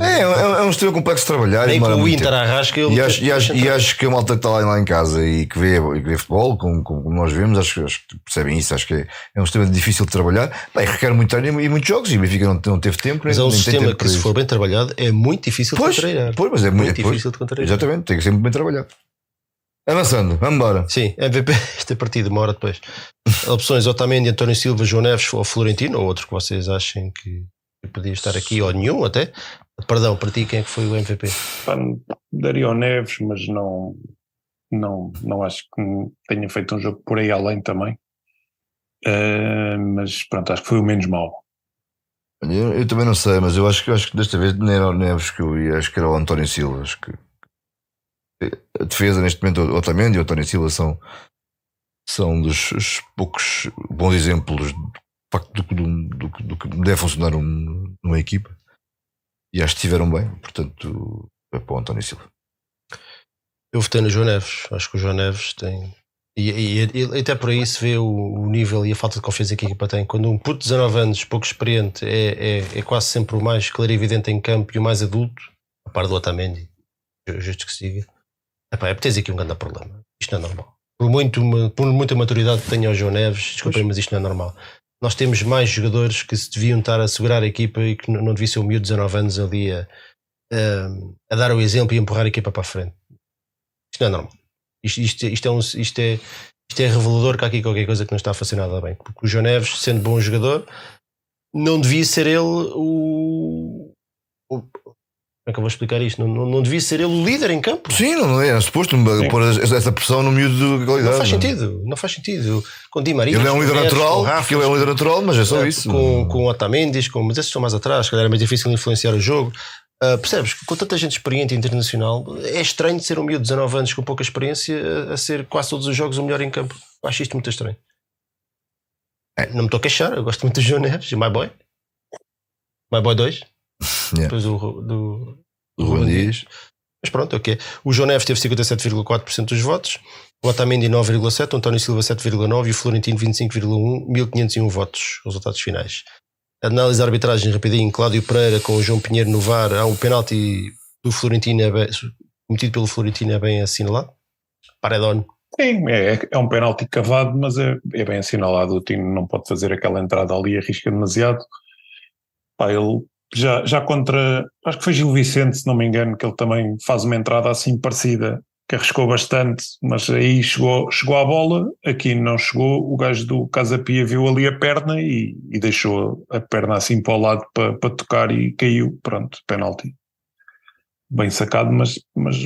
É, é, é um sistema complexo de trabalhar. Nem demora o Inter arrasca ele. E acho, e, acho, e acho que a malta que está lá, em casa e que vê, e que vê futebol, como, como nós vemos, acho, acho que percebem isso. Acho que é, é um sistema difícil de trabalhar. Bem, requer muito treino e muitos jogos. E o Benfica não, não teve tempo. Mas é nem, um nem tem sistema que, se for bem trabalhado, é muito difícil Pois, de contrariar. pois, mas é muito difícil de contrariar. Exatamente, tem que ser muito bem trabalhado. Avançando, vamos embora. Sim, MVP, esta partida, uma hora depois. Opções: Otamendi, António Silva, João Neves ou Florentino, ou outro que vocês achem que podia estar aqui, ou nenhum até. Perdão, para ti, quem é que foi o MVP? Ao Neves, mas não, não, não acho que tenha feito um jogo por aí além também. Eh, mas pronto, acho que foi o menos mau. Eu, eu também não sei, mas eu acho, que- eu acho que desta vez nem era o Neves que eu ia, acho que era o António Silva. Acho que a defesa neste momento, o Otamendi e o António Silva são, são dos os poucos bons exemplos do do, que- do, do que deve funcionar um- numa equipa. E acho que estiveram bem, portanto, é para o António Silva. Eu votei no João Neves. Acho que o João Neves tem. E, e- e até por aí se vê o, o nível e a falta de confiança que a equipa tem. Quando um puto de 19 anos, pouco experiente, é, é, é quase sempre o mais clarividente em campo e o mais adulto, a par do Otamendi, justo que se diga, epá, é tens aqui um grande problema. Isto não é normal. Por, muito, por muita maturidade que tenha o João Neves, desculpem, mas isto não é normal. Nós temos mais jogadores que se deviam estar a segurar a equipa e que não devia ser o miúdo de 19 anos ali a, a, a dar o exemplo e empurrar a equipa para a frente. Isto não é normal. Isto, isto, isto é um, isto, é, isto é revelador que há aqui qualquer coisa que não está a funcionar nada bem. Porque o João Neves, sendo bom jogador, não devia ser ele o. é que eu vou explicar isto? Não, não, não devia ser ele o líder em campo. Sim, não é suposto pôr essa pressão no miúdo de qualidade. Não faz é? sentido, não faz sentido. Com Di Maria, Ele é um líder natural, Rafa, ele é um líder natural, mas é só eh, isso. Com, com Otamendi, com, mas esses estão mais atrás, se calhar é mais difícil influenciar o jogo. Ah, percebes? Com tanta gente experiente internacional, é estranho ser um miúdo de 19 anos com pouca experiência a, a ser quase todos os jogos o melhor em campo. Acho isto muito estranho. Não me estou a queixar, eu gosto muito do João Neves e My Boy. My Boy 2. Yeah. Depois do, do, O Ruben Dias. Mas pronto, ok. O João Neves teve 57,4% dos votos, o Otamendi 9,7%, o António Silva 7,9% e o Florentino 25,1%, 1501 votos, resultados finais. Análise de arbitragem rapidinho, Cláudio Pereira com o João Pinheiro no VAR, há um penalti do Florentino, é bem, cometido pelo Florentino é bem assinalado. Paredón. Sim, é, é um penalti cavado, mas é, é bem assinalado. O Tino não pode fazer aquela entrada ali, arrisca demasiado. Pá, ele já, já contra, acho que foi Gil Vicente, se não me engano, que ele também faz uma entrada assim parecida, que arriscou bastante, mas aí chegou, chegou à bola, aqui não chegou. O gajo do Casa Pia viu ali a perna e, e deixou a perna assim para o lado para, para tocar e caiu. Pronto, penalti. Bem sacado, mas, mas,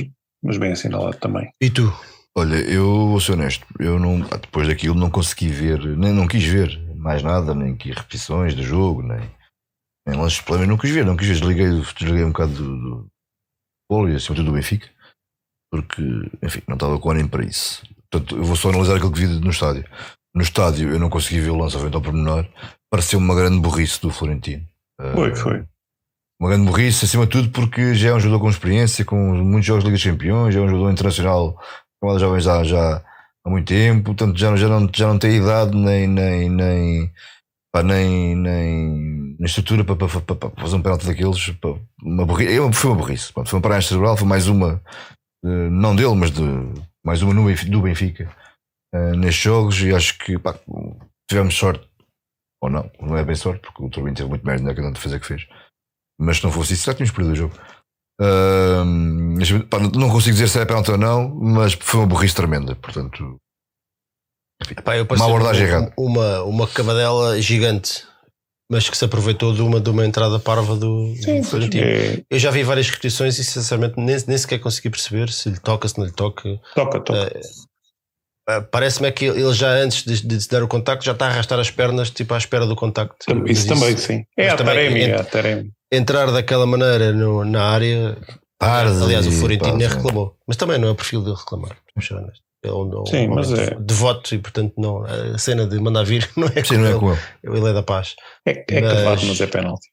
mas bem assinalado também. E tu? Olha, eu vou ser honesto, eu não, depois daquilo não consegui ver, nem não quis ver mais nada, nem que repetições do jogo, nem, nem lances de plano, não quis ver, não quis ver, desliguei, desliguei um bocado do, futebol e acima de tudo do Benfica, porque, enfim, não estava com ânimo para isso. Portanto, eu vou só analisar aquilo que vi no estádio. No estádio eu não consegui ver o lançamento ao pormenor, pareceu uma grande burrice do Florentino. Foi, Ah, foi. uma grande burrice, acima de tudo, porque já é um jogador com experiência, com muitos jogos de Liga dos Campeões, já é um jogador internacional com os jovens já, já há muito tempo, portanto já, já, não, já não tem idade nem, nem, nem, pá, nem, nem, nem estrutura para, para, para, para fazer um penalti daqueles. Uma burrice, é, foi uma burrice. Pronto, foi uma paragem cerebral, foi mais uma, eh, não dele, mas de, mais uma no do Benfica eh, nestes jogos e acho que pá, tivemos sorte, ou não, não é bem sorte, porque o Turbin teve muito merda naquela defesa que fez. Mas se não fosse isso, já tínhamos perdido o jogo. Mas, pá, não- consigo dizer se é penalti ou não, mas foi uma burrice tremenda. Portanto, Epá, eu Uma abordagem errada. uma, uma cavadela gigante, mas que se aproveitou de uma, de uma entrada parva do, do Florentino. É, Eu já vi várias repetições e sinceramente nem, nem sequer consegui perceber se lhe toca, se não lhe toca. toca, toca. Ah, Parece-me é que ele já antes de, de se dar o contacto já está a arrastar as pernas tipo à espera do contacto. Isso Mas também, sim. É a também Taremi, é a Taremi. Entrar daquela maneira no- na área. tarde. aliás, o Florentino nem sim. reclamou. Mas também não é o perfil dele reclamar. vamos ser honestos. Ele é um, Sim, um mas é- de- devoto e portanto não, a cena de mandar vir não é Sim, com não é com ele. Ele é da paz. É, é Mas- cavado, mas é penalti.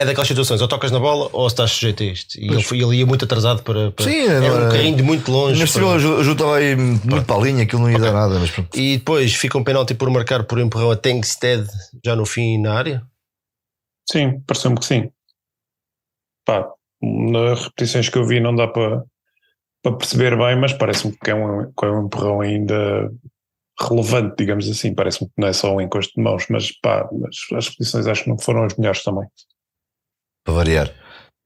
É daquelas situações, ou tocas na bola ou estás sujeito a isto. E ele, foi- ele ia muito atrasado para. para Sim, era um agora- carrinho de muito longe. Mas se para- estava aí muito para a linha, aquilo não ia dar nada. Mas pronto. E depois fica um penalti por marcar por empurrão a Tengsted já no fim na área. Sim, pareceu-me que sim. Pá, nas repetições que eu vi não dá para, para perceber bem, mas parece-me que é um, que é um empurrão ainda relevante, digamos assim. Parece-me que não é só um encosto de mãos, mas pá, mas as repetições acho que não foram as melhores também. Para variar.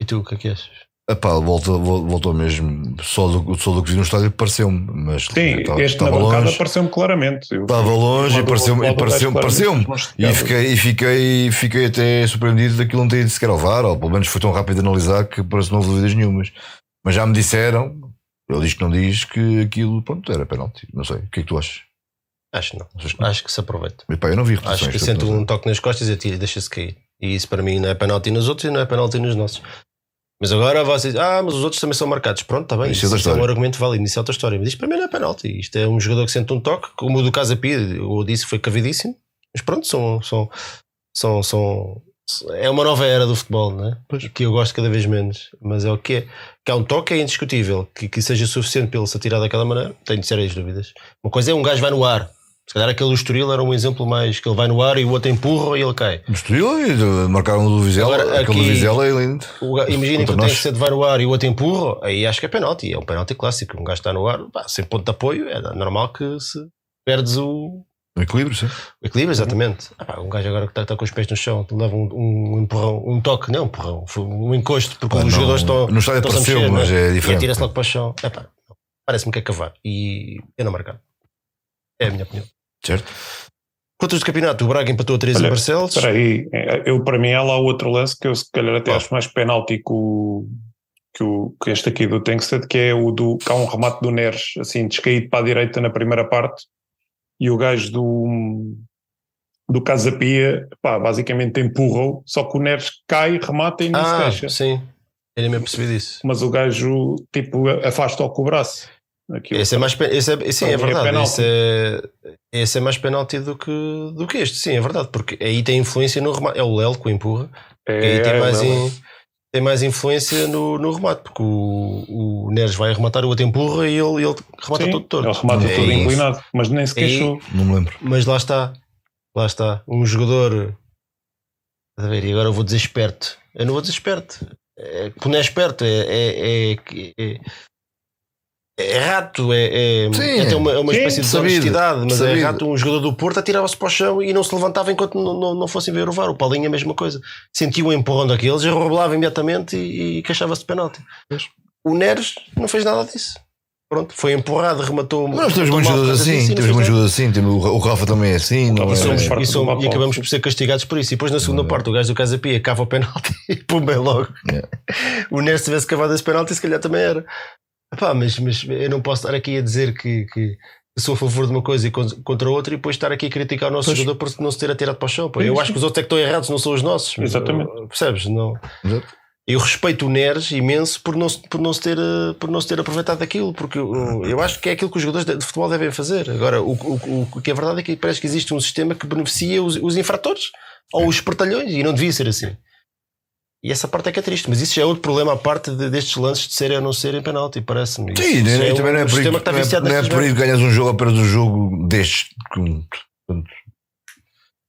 E tu, o que é que achas? Epá, voltou, vol- voltou mesmo. Só do, só do que vi no estádio pareceu-me. Mas Sim, estava, este na bancada longe. pareceu-me claramente. Eu- Estava longe e pareceu-me- e pareceu-me- claramente pareceu-me. E fiquei, e fiquei, fiquei até surpreendido daquilo não ter ido sequer ao VAR, ou pelo menos foi tão rápido de analisar que parece que não houve dúvidas nenhumas. Mas já me disseram, ele diz que não diz, que aquilo pronto, era penalti. Não sei. O que é que tu achas? Acho que não. Achas que não? Acho que se aproveita. Epá, eu não vi Acho que portanto, sente um toque nas costas e atira e deixa-se cair. E isso para mim não é penalti nos outros e não é penalti nos nossos. Mas agora vocês, ah, mas os outros também são marcados. Pronto, está bem. Isso é Isso, outra é um argumento válido, isso é outra história. Mas isto para mim não é penalti. Isto é um jogador que sente um toque, como o do Casa Pia, eu disse que foi cavidíssimo. Mas pronto, são, são, são, são, é uma nova era do futebol, não é? Que eu gosto cada vez menos. Mas é o que é. Que há um toque é indiscutível. Que, que seja suficiente para ele se atirar daquela maneira, tenho sérias dúvidas. Uma coisa é um gajo vai no ar. Se calhar aquele do Estoril era um exemplo mais que ele vai no ar e o outro empurra e ele cai. No Estoril, e marcaram o do Vizela. Agora, aquele do aqui- Vizela é lindo. Imagina que tem que ser de vai no ar e o outro empurra, aí acho que é penalti. É um penalti clássico. Um gajo está no ar, pá, sem ponto de apoio, é normal que se perdes o, No equilíbrio, sim. o equilíbrio, exatamente. Ah, pá, um gajo agora que está, está com os pés no chão, leva um, um empurrão, um toque, não um empurrão, foi um encosto, porque Pá, os não- jogadores estão. no estádio estão-se a apareceu, mexer, mas né? é E diferente. atira-se logo para o chão. É pá, parece-me que é cavar. E eu não marcar. É a minha opinião. Certo? Quantos de campeonato? O Braga empatou a 3 em Barcelos. Espera aí, é, eu para mim há lá outro lance que eu se calhar até Qual? acho mais penalti que, o, que, o, que este aqui do Tengsted, que é o do que há um remate do Neres, assim, descaído para a direita na primeira parte, e o gajo do, do Casa Pia, pá, basicamente empurrou, só que o Neres cai, remata e não se Ah, deixa. sim. Eu nem me apercebi disso. Mas o gajo, tipo, afasta-o com o braço. Aquilo. Esse é mais. Esse é, sim, Para é é verdade. penalti. esse, é, esse é mais penalti do que, do que este. Sim, é verdade. Porque aí tem influência no remate. É o Lelo que o empurra. É, aí tem é, mais, é, in- tem mais influência no, no remate. Porque o, o Neres vai arrematar, o outro empurra e ele, ele remata Sim, todo torto. Ele remata É todo isso. inclinado, mas nem se queixou. Não me lembro. Mas lá está. Lá está. Um jogador. A ver? E agora eu vou dizer esperto. Eu não vou dizer esperto. É, que não é esperto. É, é, é, é, é rato. É, é, Sim, é até uma, é uma sim, espécie de sabido, honestidade. Mas é sabido. rato. Um jogador do Porto atirava-se para o chão e não se levantava enquanto não, não, não fossem ver o VAR. O Paulinho é a mesma coisa. Sentiu um empurrão daqueles e rebolava imediatamente e, e queixava-se de penalti. O Neres não fez nada disso. Pronto, foi empurrado, rematou. Nós temos muitos mal por jogadores assim, temos muitos jogadores assim. Temos o Rafa também é assim. não é? E, somos- parte e, somos- e acabamos por ser castigados por isso. E depois na segunda é. parte o gajo do Casa Pia cava o penalti e pum, bem logo. É. O Neres tivesse cavado esse penalti, se calhar também era. Epá, mas, mas eu não posso estar aqui a dizer que, que sou a favor de uma coisa e con- contra outra e depois estar aqui a criticar o nosso Pois. jogador por não se ter atirado para o chão. Eu acho que os outros é que estão errados, não são os nossos. Mas, Exatamente. uh, Percebes? Não. Exato. Eu respeito o Neres imenso por não, se- por não, se ter, por não se ter aproveitado daquilo, porque uh, eu acho que é aquilo que os jogadores de de futebol devem fazer. Agora, o, o, o que é verdade é que parece que existe um sistema que beneficia os, os infratores ou os espertalhões e não devia ser assim. E essa parte é que é triste, mas isso já é outro problema à parte de- destes lances de serem ou não serem penalti, parece-me. Isso- Sim, isso nem- também não é um por sistema que está não é- não é por que ganhas um jogo perdes um jogo destes.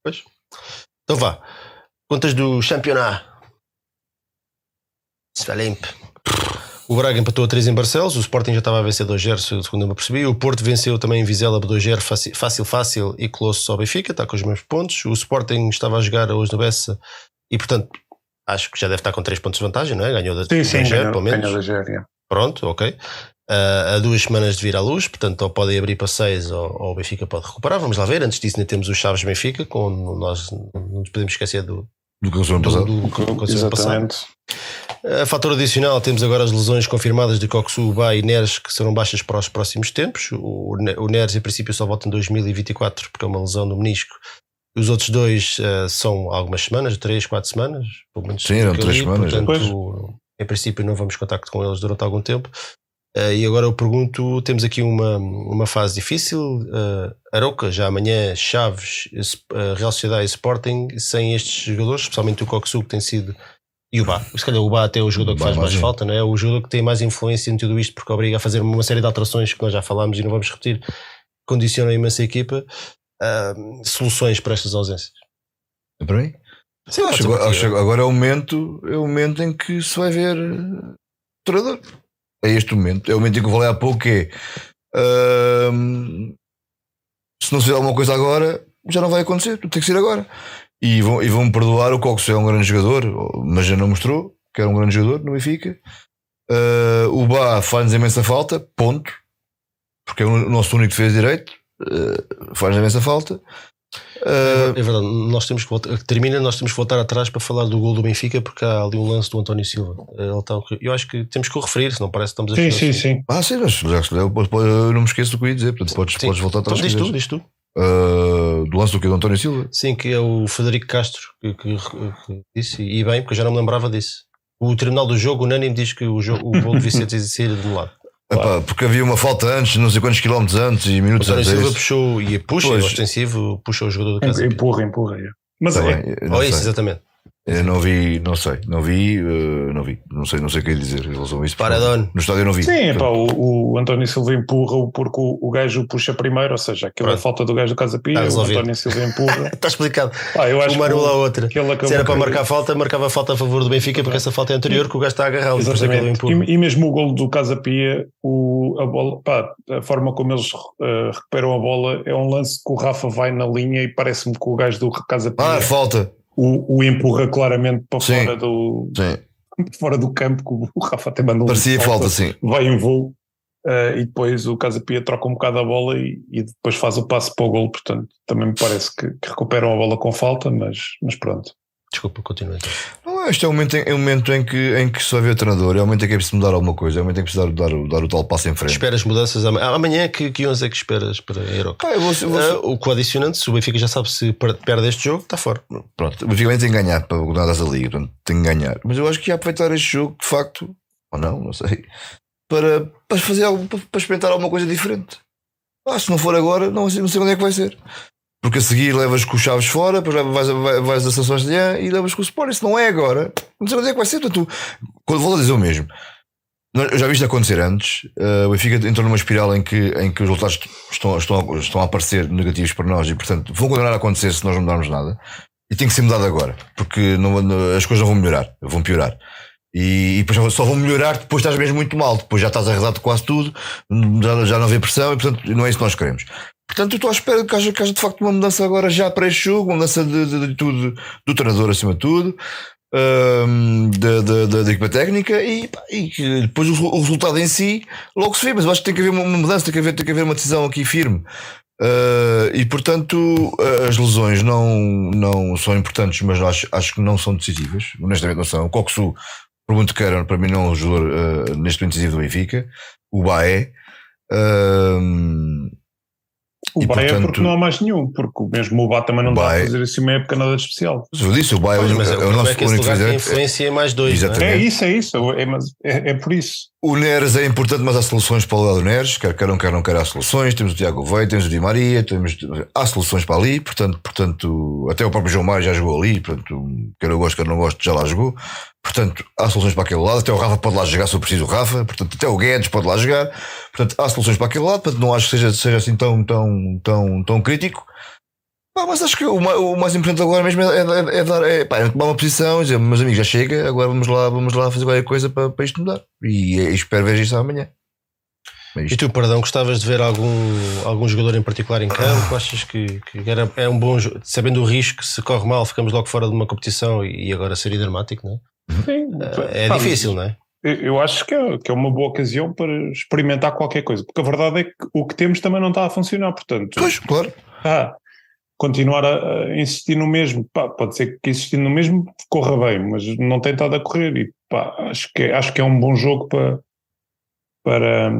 Pois. Então vá. Contas do campeonato. Se vai limpo. O Braga empatou a 3 em Barcelos, o Sporting já estava a vencer 2-0, segundo eu me percebi. O Porto venceu também em Vizela 2-0, fácil, fácil, fácil e colou-se ao Benfica, está com os mesmos pontos. O Sporting estava a jogar hoje no Bessa e, portanto, acho que já deve estar com 3 pontos de vantagem, não é? Ganhou da Sim, sim, 2-0, ganhou, pelo menos. ganhou da Géria. Pronto, ok. Ah, há duas semanas de vir à luz, portanto, ou podem abrir para seis ou, ou o Benfica pode recuperar. Vamos lá ver. Antes disso, ainda temos os Chaves Benfica, com nós não nos podemos esquecer do, do que aconteceu do, passado. do, passado. Exatamente. A fator adicional, temos agora as lesões confirmadas de Coxu, Bá e Neres, que serão baixas para os próximos tempos. O, o Neres, em princípio, só volta em 2024, porque é uma lesão no menisco. Os outros dois ah, são algumas semanas, três, quatro semanas, pelo menos. Sim, eram três li, semanas, Portanto, em princípio, não vamos contacto com eles durante algum tempo. Ah, e agora eu pergunto: temos aqui uma, uma fase difícil. Uh, Aroca, já amanhã, Chaves, ah, Real Sociedade e Sporting, sem estes jogadores, especialmente o Coxu, que tem sido. E o Bá. Se calhar o Bá até é o jogador que faz mais mais falta, não é? O jogador que tem mais influência em tudo isto, porque obriga a fazer uma série de alterações que nós já falámos e não vamos repetir, condiciona imenso a equipa. Soluções para estas ausências. É para mim? Sim, Acho, agora, acho é. agora é o momento, é o momento em que se vai ver eh, treinador. É este o momento. É o momento em que eu falei há pouco que é ahm, se não se fizer alguma coisa agora, já não vai acontecer, tem que ser agora. E vão, e vão me perdoar o Cox é um grande jogador, mas já não mostrou que era um grande jogador no Benfica. Ah, o Bá faz-nos imensa falta, ponto. Porque é o nosso único que fez direito, ah, faz-nos imensa falta. Ah, É verdade, nós temos que voltar, termina, nós temos que voltar atrás para falar do gol do Benfica, porque há ali um lance do António Silva. Ele está, eu acho que temos que o referir, se não parece que estamos a Sim, sim, sim. Ah, sim, mas já pode- eu não me esqueço do que eu ia dizer, portanto podes, podes voltar Então atrás. diz se tu, diz tu. Ah, do lance do que? Do António Silva? Sim, que é o Federico Castro que, que- que disse, e bem, porque eu já não me lembrava disso. O tribunal do jogo, unânime, diz que o, jogo, o gol devia ser de Epá, porque havia uma falta antes, não sei quantos quilómetros antes e O minutos António antes. é Silva puxou, e puxa, Pois. é ostensivo, puxa o jogador do casa. Empurra, empurra. é. Mas Tá é, bem, Ou isso, exatamente. Eu não vi, não sei, não vi, eh, não vi, não sei, não sei o que ia dizer em relação a isso. porque Paradone. No estádio eu não vi. Sim, pá, o, o António Silva empurra porque o, o gajo puxa primeiro, ou seja, aquilo é Pronto. falta do gajo do Casa Pia, Tá o. António Silva empurra. Está explicado. Pá, eu acho Uma anula a outra. Se era para por- marcar falta, marcava falta a favor do Benfica, porque essa falta é anterior, que o gajo está a agarrá-lo. e é. E, e mesmo o golo do Casa Pia, o, a, bola, pá, a forma como eles eh, recuperam a bola é um lance que o Rafa vai na linha e parece-me que o gajo do Casa Pia Ah, falta. O, o empurra claramente para Sim. fora do, Sim. fora do campo, que o Rafa até mandou um Parecia falta, sim. vai em voo eh, e depois o Casa Pia troca um bocado a bola e, e depois faz o passe para o gol, portanto também me parece que, que recuperam a bola com falta, mas, mas pronto. Desculpa, continua este é o momento, em, é o momento em, que, em que se vai ver o treinador, é o momento em que é preciso mudar alguma coisa, é o momento em que é preciso dar, dar, o- dar o tal passo em frente. Esperas mudanças ama- amanhã? Que, que 11 é que esperas para a Euroca? Ah, vou, vou- Ah, o coadicionante, se o Benfica já sabe se per- perde este jogo, está fora. Pronto, o Benfica tem que ganhar para ganhar essa liga, portanto, tem que ganhar. Mas eu acho que ia aproveitar este jogo, de facto, ou não, não sei. para, para fazer algo, para, para experimentar alguma coisa diferente. Ah, se não for agora, não, sei- não sei onde é que vai ser. Porque a seguir levas com os chaves fora, depois vais, vais, vais a São e levas com o Sport. Se não é agora, não sei onde é que vai ser. Portanto, quando dizer o mesmo, eu já vi isto acontecer antes. eh, o Benfica entrou numa espiral em que, em que os resultados estão, estão, estão a aparecer negativos para nós e, portanto, vão continuar a acontecer se nós não mudarmos nada. E tem que ser mudado agora, porque não- não- as coisas não vão melhorar, vão piorar. E, e depois só vão melhorar depois estás mesmo muito mal, depois já estás arrasado de quase tudo, já, já não havia pressão e, portanto, não é isso que nós queremos. Portanto, eu estou à espera que haja, que haja de facto uma mudança agora já para este jogo, uma mudança de, de- de tudo, do treinador acima de tudo, hum, da, da, da- da equipa técnica e, pá, e depois o, o resultado em si logo se vê, mas eu acho que tem que haver uma, mudança, tem que haver, tem que haver uma decisão aqui firme. Uh, e portanto uh, as lesões não, não são importantes, mas acho, acho que não são decisivas. Honestamente, não são. O Coxu, por muito que era, para mim, não é um jogador uh, neste momento decisivo do Benfica. O Baé. Um, O E, Bahia é portanto, porque não há mais nenhum, porque mesmo o Bá também não está Bahia- a fazer assim uma época nada de especial. eu disse, o Pois, é, mas o- é, é nosso é que único lugar influência em mais dois, não é? Exatamente. É isso, é isso, é, é, é por isso. O Neres é importante, mas há soluções para o lado do Neres, quer queiram, quer não quer, há soluções. Temos o Tiago Veio, temos o Di Maria, temos, há soluções para ali, portanto, portanto, até o próprio João Maia já jogou ali, portanto, quer eu gosto, quer não gosto, já lá jogou. Portanto, há soluções para aquele lado, até o Rafa pode lá jogar se eu preciso o Rafa, portanto, até o Guedes pode lá jogar, portanto, há soluções para aquele lado, portanto, não acho que seja, seja assim tão, tão, tão, tão crítico. Pá, mas acho que o, o mais importante agora mesmo é, é- é dar, é, pá, é tomar uma posição e dizer, meus amigos, já chega, agora vamos lá, vamos lá fazer qualquer coisa para, para isto mudar. E, e espero ver isso amanhã. É E tu, perdão, gostavas de ver algum, algum jogador em particular em campo? Achas que, que era, é um bom? Sabendo o risco, se corre mal, ficamos logo fora de uma competição e, e agora seria dramático, não é? Sim, É difícil, não é? Eu acho que é, que é uma boa ocasião para experimentar qualquer coisa, porque a verdade é que o que temos também não está a funcionar, portanto, Pois, claro. ah, continuar a, a insistir no mesmo, pá, pode ser que insistindo no mesmo corra bem, mas não tem estado a correr e pá, acho que, é- acho que é um bom jogo para para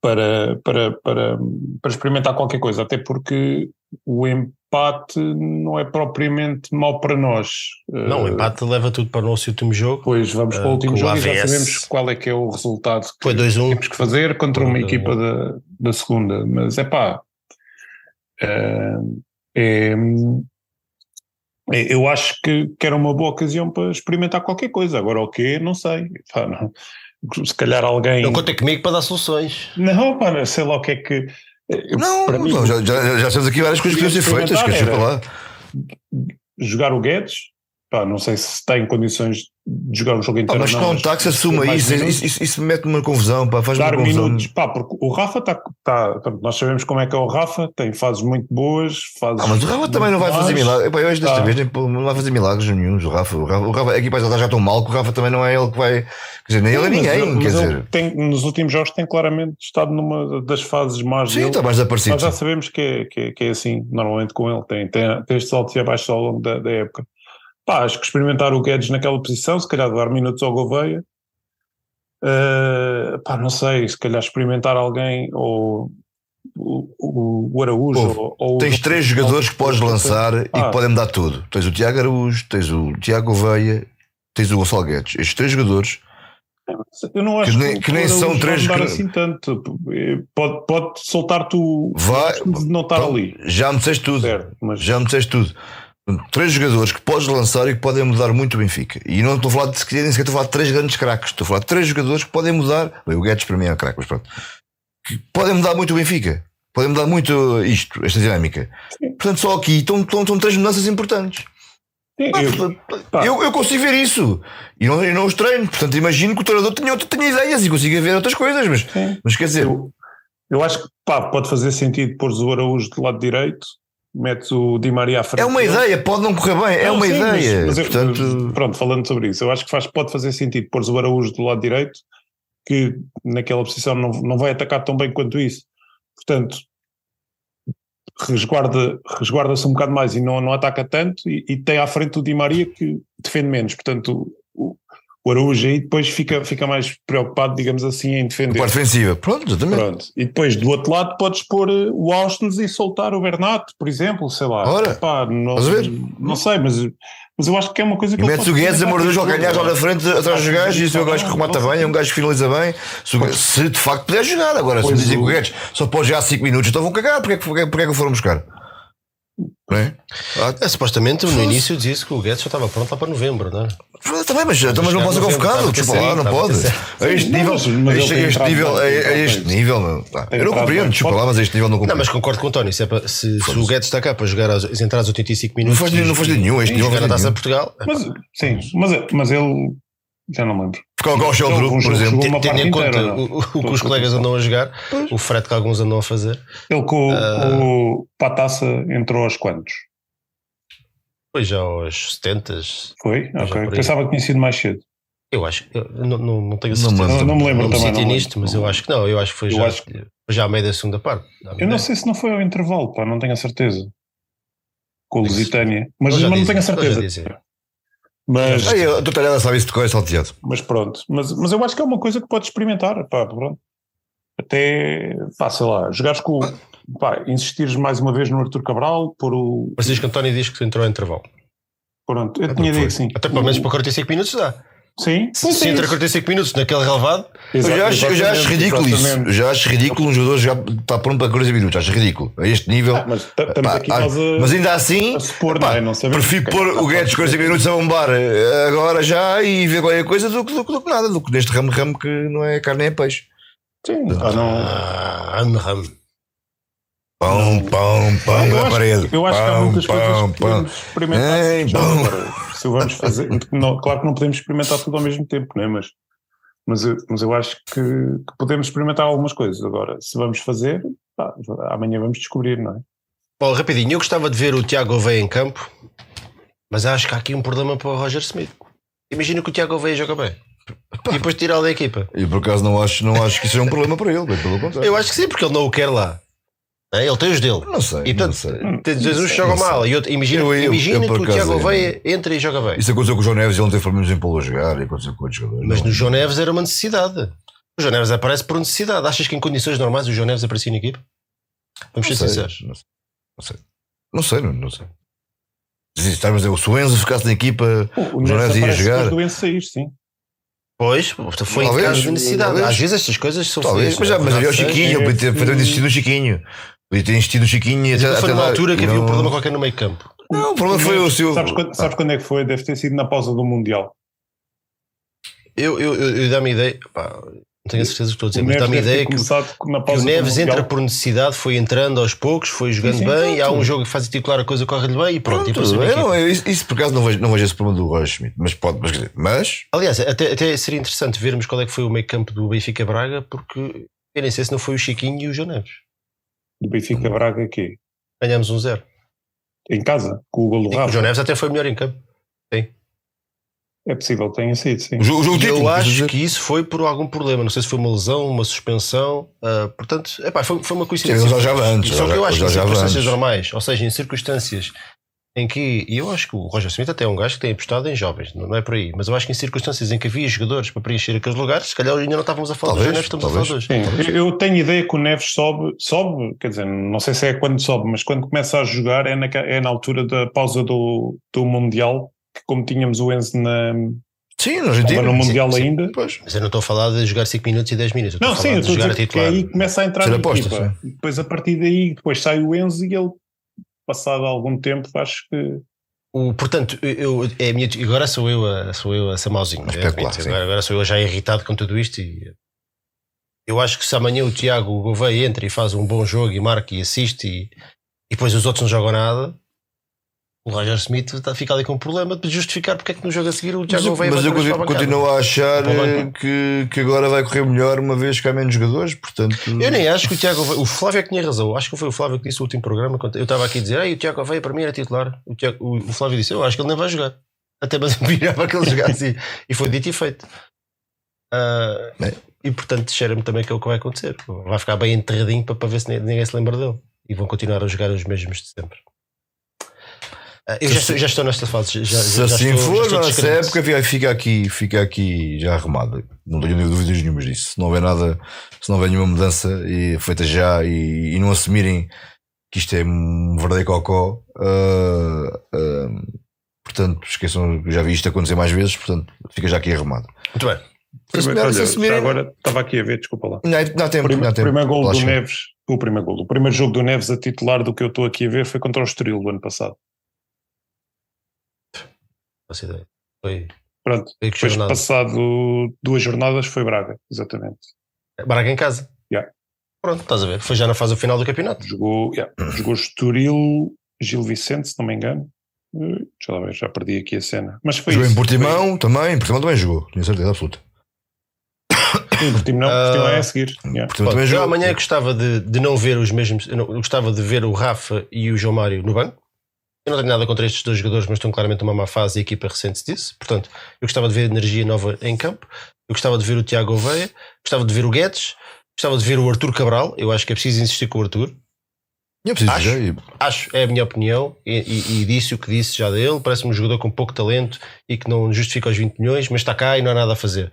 para, para, para, para experimentar qualquer coisa, até porque o empate não é propriamente mau para nós. Não, o Eh, empate leva tudo para o nosso último jogo. Depois vamos para o Eh, último jogo e já AVS. sabemos qual é que é o resultado que Foi 2-1. temos que fazer contra uma equipa da, da segunda. Mas é pá, é, é, eu acho que, que era uma boa ocasião para experimentar qualquer coisa. Agora o quê? Não sei. Pá, não. Se calhar alguém. Não contem comigo para dar soluções. Não, pá, não sei lá o que é que. eu- Não, para mim, não, já, já, já temos aqui várias coisas que deviam ser feitas, quer dizer, para lá. jogar o Guedes, pá, não sei se está em condições de jogar um jogo Ah, inteiro. mas ou não, com um táxi assuma isso, isso, isso, isso mete uma confusão, pá, faz dar confusão. minutos, pá, porque o Rafa está, tá, portanto, nós sabemos como é que é o Rafa, tem fases muito boas, fases. Ah, mas o Rafa também não vai fazer milagres. Epá, eu hoje desta Tá. vez não vai fazer milagres nenhum. O Rafa, o Rafa, o Rafa a equipa já está tão mal que o Rafa também não é ele que vai. Quer dizer, nem ele é Mas ninguém. quer mas dizer, tem, nos últimos jogos tem claramente estado numa das fases mais sim, dele. está mais desaparecido. Nós já sabemos que é, que, é, que é assim, normalmente com ele, tem, tem, tem estes altos e abaixos ao longo da, da época. Pá, acho que experimentar o Guedes naquela posição, se calhar dar minutos ao Gouveia, Uh, pá, não sei, se calhar experimentar alguém ou o, o, Araújo Pô, ou, ou Tens o- três jogadores que podes lançar e Ah. que podem dar tudo. Tens o Tiago Araújo, tens o Tiago Veia, tens o Gonçalo Guedes. Estes três jogadores, Eu não acho que nem- o que nem são três que- assim tanto. Pode, pode soltar-te o vai. não estar Pronto, ali, Já me disseste tudo. certo? Mas Já me disseste tudo. Três jogadores que podes lançar e que podem mudar muito o Benfica. E não estou a falar de sequer, nem sequer estou a falar de três grandes craques. Estou a falar de três jogadores que podem mudar. Bem, o Guedes para mim é um craque, mas pronto. Que podem mudar muito o Benfica. Podem mudar muito isto, esta dinâmica. Portanto, só aqui estão, estão, estão três mudanças importantes. sim, eu-. Eu, eu consigo ver isso. E não, eu não os treino. Portanto, imagino que o treinador tenha, tenha ideias e consiga ver outras coisas. Mas, Sim. mas quer dizer, Eu, eu acho que pá, pode fazer sentido pôr o Araújo do lado direito, metes o Di Maria à frente. é uma ideia. Pode não correr bem. É Não, uma sim, mas- ideia. mas eu- Portanto, pronto, falando sobre isso, eu acho que faz, pode fazer sentido pôr o Araújo do lado direito, que naquela posição não, não vai atacar tão bem quanto isso. Portanto, resguarda, resguarda-se um bocado mais e não, não ataca tanto, e, e tem à frente o Di Maria que defende menos. Portanto, o, o Araújo aí depois fica, fica mais preocupado, digamos assim, em a defender. parte defensiva. Pronto, exatamente. Pronto. E depois do outro lado podes pôr eh, o Austin e soltar o Bernat, por exemplo, sei lá. Ora, Pá, não, a não sei, mas, Mas eu acho que é uma coisa que E ele metes o Guedes, amor de Deus, ao lá na frente, atrás dos gajos, e esse é o gajo que remata bem, é um gajo que finaliza bem. Se, de facto puder jogar, agora, se me dizem que o- Guedes só pode jogar 5 minutos, então vão cagar, porque é que, porque, é- porque é que o foram buscar? Não é? Ah, É, supostamente no início dizia-se que o Guedes só estava pronto lá para novembro, não é? Também, mas, então, mas não pode ser Estava convocado, aquecer, lá, não estava a pode. A este nível, a este, este nível, a, este nível, não. Eu não compreendo, desculpa lá, mas a este nível não Não, compreendo. mas concordo com o António. Se, é para- se- se o Guedes está cá para jogar as, as entradas 85 minutos. Não faz- não faz nenhum, este não jogar faz a taça nenhum. de Portugal. Mas, sim, mas, mas ele. Já não lembro. Ficar com o Shell Ele- Group, um por jogo exemplo. Tendo em conta inteira, o, que os colegas andam a jogar, o frete que alguns andam a fazer. Ele com, Ah. com o Pataça entrou aos quantos? Foi já aos 70. Foi? Ok. Pensava que tinha sido mais cedo. Eu acho. Eu não, não, não tenho Não certeza. me lembro. Não, não me lembro Não me também. senti não me nisto, lembro. mas eu acho que não. Eu acho que foi Eu já, acho foi já a meio da segunda parte. Eu não sei se não foi ao intervalo, pá, não tenho a certeza. Com Mas- Lusitânia. Mas, mas não tenho a certeza. Mas, Aí, a tua talhada sabe isso de é salteado. mas pronto. Mas, mas eu acho que é uma coisa que podes experimentar. Pá, pronto. Até, pá, sei lá, jogares com. Pá, insistires mais uma vez no Arthur Cabral, por o. Mas diz que António diz que entrou em intervalo. Pronto, eu É tinha que sim. Até pelo menos para 45 minutos dá. Sim, Se, se entra 45 minutos naquele relevado, Eu já, acho, eu já acho ridículo isso. Eu já acho ridículo um jogador já está pronto para 40 minutos. Acho ridículo. A este nível. Ah, mas Pá, aqui ah, mas ainda assim, a supor, pá, não é? Não sabemos. prefiro pôr o Guedes 40 minutos a bombar eh, agora já e ver qualquer coisa do que, do, que- do que nada, do que neste ramo ramo que não é carne é peixe. Sim, não. ah, ram, ram. Pão, pão, pão eu, na acho, parede. eu acho que há Pão, muitas pão, coisas que pão. podemos experimentar. Ei, Já pão. agora, se vamos fazer, não, claro que não podemos experimentar tudo ao mesmo tempo, né? mas, mas, eu, mas eu acho que, que podemos experimentar algumas coisas. Agora, se vamos fazer, pá, amanhã vamos descobrir, não é? Bom, rapidinho, eu gostava de ver o Tiago Oveia em campo, mas acho que há aqui um problema para o Roger Smith. Imagina que o Tiago Oveia joga bem e depois tirá-lo da equipa. E por acaso não acho, não acho que isso seja um problema para ele, bem pelo contrário. Eu acho que sim, porque ele não o quer lá. É, Ele tem os dele. Não sei, E não portanto, sei. Não jogam sei. mal e outro, imagina, Eu- eu- imagina eu, que o Tiago é- Oveia entra e joga bem. Isso aconteceu com o João Neves e ele não teve problemas em pô-lo a jogar e aconteceu com outros jogadores. Mas Não. no João Neves era uma necessidade. O João Neves aparece por necessidade. Achas que em condições normais o João Neves aparecia na equipa? Vamos ser Não sei, sinceros. Não sei. Não sei. Não sei, não, não sei. Se estás a dizer, se o Enzo ficasse na equipa, O, João Neves ia jogar. depois do Enzo sair, sim. Pois, foi em Talvez, caso de necessidade. talvez. Às vezes estas coisas são talvez, mas, não é? mas havia o Verdade Chiquinho, é podia ter, insistido no Chiquinho. Podia ter insistido no Chiquinho e até, foi até numa lá- altura que e havia um não- problema qualquer no meio campo. Não, o problema foi o seu. Sabes quando, sabes quando é que foi? Deve ter sido na pausa do Mundial. Eu, eu, eu, eu dá-me ideia, pá, não tenho a certeza do que estou a dizer, O mas dá-me ideia que, que o Neves entra por necessidade, foi entrando aos poucos, foi jogando Sim, sim, bem, e há um jogo que faz titular a coisa corre-lhe bem e pronto. e Pronto, equipa. não, eu- isso, isso por acaso não vejo, não vejo esse problema do Roger Schmidt, mas pode, mas, mas Aliás, até, até seria interessante vermos qual é que foi o meio campo do Benfica Braga, porque eu nem sei se não foi o Chiquinho e o João Neves. Do Benfica Braga aqui. Ganhámos um zero. Em casa, com o gol do E o Rafa. João Neves até foi melhor em campo. É possível que tenha sido, sim. o jogo, o jogo eu acho dizer, que isso foi por algum problema. Não sei se foi uma lesão, uma suspensão. ah, portanto, epá, foi, foi uma Sim, coincidência. ele já jogava antes, Só que já- eu acho que já em circunstâncias antes. normais, ou seja, em circunstâncias em que. E eu acho que o Roger Smith até é um gajo que tem apostado em jovens, não é por aí. Mas eu acho que em circunstâncias em que havia jogadores para preencher aqueles lugares, se calhar ainda não estávamos a falar Talvez, dos Neves, estamos a falar de hoje. Sim, eu tenho ideia que o Neves sobe, sobe, quer dizer, não sei se é quando sobe, mas quando começa a jogar é na, é na altura da pausa do, do Mundial, que como tínhamos o Enzo na, Sim, na Argentina. estava no Mundial sim. ainda. Pois. Mas eu não estou a falar de jogar 5 minutos e 10 minutos. Eu Não, estou a sim, falar eu estou a a é titular. aí que começa a entrar aposta, equipa. E depois a partir daí, depois sai o Enzo e ele, passado algum tempo, acho que O, portanto, eu, é a minha, agora sou eu a, sou eu a ser mauzinho. É, agora, agora sou eu já irritado com tudo isto. E eu acho que se amanhã o Tiago Gouveia entra e faz um bom jogo e marca e assiste e, e depois os outros não jogam nada, o Roger Smith está- fica ali com um problema de justificar porque é que no jogo a seguir o eu- Gouveia mas vai eu continuo, a bancada. continuo a achar eh, que, que agora vai correr melhor uma vez que há menos jogadores, portanto. Eu nem acho que o Tiago o Flávio é que tinha razão. Acho que foi o Flávio que disse no último programa. Eu estava aqui a dizer, Ei, o Tiago Gouveia para mim era titular. O, Tiago- o- Flávio disse, eu acho que ele nem vai jogar. Até mas virava que ele jogasse e, foi dito e feito. É. E portanto, cheira-me também que é o que vai acontecer. Vai ficar bem enterradinho para, para ver se ninguém, ninguém se lembra dele. E vão continuar a jogar os mesmos de sempre. Eu já estou, já estou nesta fase. Já, se já assim estou, já for, estou nessa época fica- fica aqui, fica aqui já arrumada. Não tenho dúvidas nenhumas disso. Se não houver nada, se não houver nenhuma mudança e feita já e, e não assumirem que isto é um verdadeiro cocó, ah, ah, portanto, esqueçam, já vi isto acontecer mais vezes, portanto, fica já aqui arrumado. Muito bem. Primeiro, olha, já agora estava aqui a ver, desculpa lá. Não, dá tempo, Prime- dá tempo. primeiro gol do. Neves, o primeiro gol, o primeiro jogo do Neves a titular do que eu estou aqui a ver foi contra o Estoril do ano passado. Faço ideia. Foi. Pronto, foi depois jornada. passado duas jornadas foi Braga, exatamente. Braga em casa. Yeah. Pronto, estás a ver. Foi já na fase final do campeonato. Jogou, yeah, jogou Estoril, Gil Vicente, se não me engano. Eh, Já, lá ver, já perdi aqui a cena. Mas foi Jogou isso. em Portimão também, em Portimão também jogou, tenho certeza absoluta. Foi, em Portimão, Ah, Portimão é a seguir. Yeah. Portimão também eu jogou. amanhã gostava de, de não ver os mesmos. Não- eu gostava de ver o Rafa e o João Mário no banco. Eu não tenho nada contra estes dois jogadores, mas estão claramente numa má fase e a equipa recente disso. Portanto, eu gostava de ver energia nova em campo. Eu gostava de ver o Tiago Oveia. Gostava de ver o Guedes. Gostava de ver o Arthur Cabral. Eu acho que é preciso insistir com o Arthur. Eu preciso Acho. já. Acho, é a minha opinião, e, e- e disse o que disse já dele. Parece-me um jogador com pouco talento e que não justifica os 20 milhões, mas está cá e não há nada a fazer.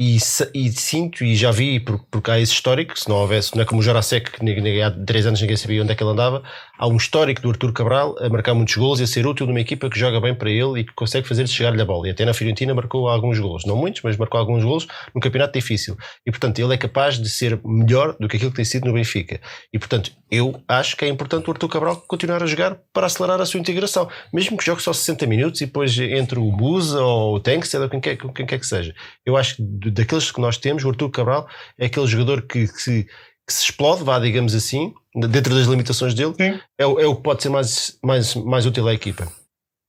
E, e sinto, e já vi, por- porque há esse histórico, se não houvesse, não é como o Jorasek, que há 3 anos ninguém sabia onde é que ele andava, há um histórico do Arthur Cabral a marcar muitos golos e a ser útil numa equipa que joga bem para ele e que consegue fazer chegar-lhe a bola. E até na Fiorentina marcou alguns golos, não muitos, mas marcou alguns golos num campeonato difícil. E portanto ele é capaz de ser melhor do que aquilo que tem sido no Benfica. E portanto eu acho que é importante o Arthur Cabral continuar a jogar para acelerar a sua integração, mesmo que jogue só 60 minutos e depois entre o Busa ou o Tankstead ou quem quer, quem quer que seja. Eu acho que daqueles que nós temos, o Arthur Cabral é aquele jogador que, que se, que se explode, vá, digamos assim, dentro das limitações dele, Sim, é, o- é o que pode ser mais, mais, mais útil à equipa.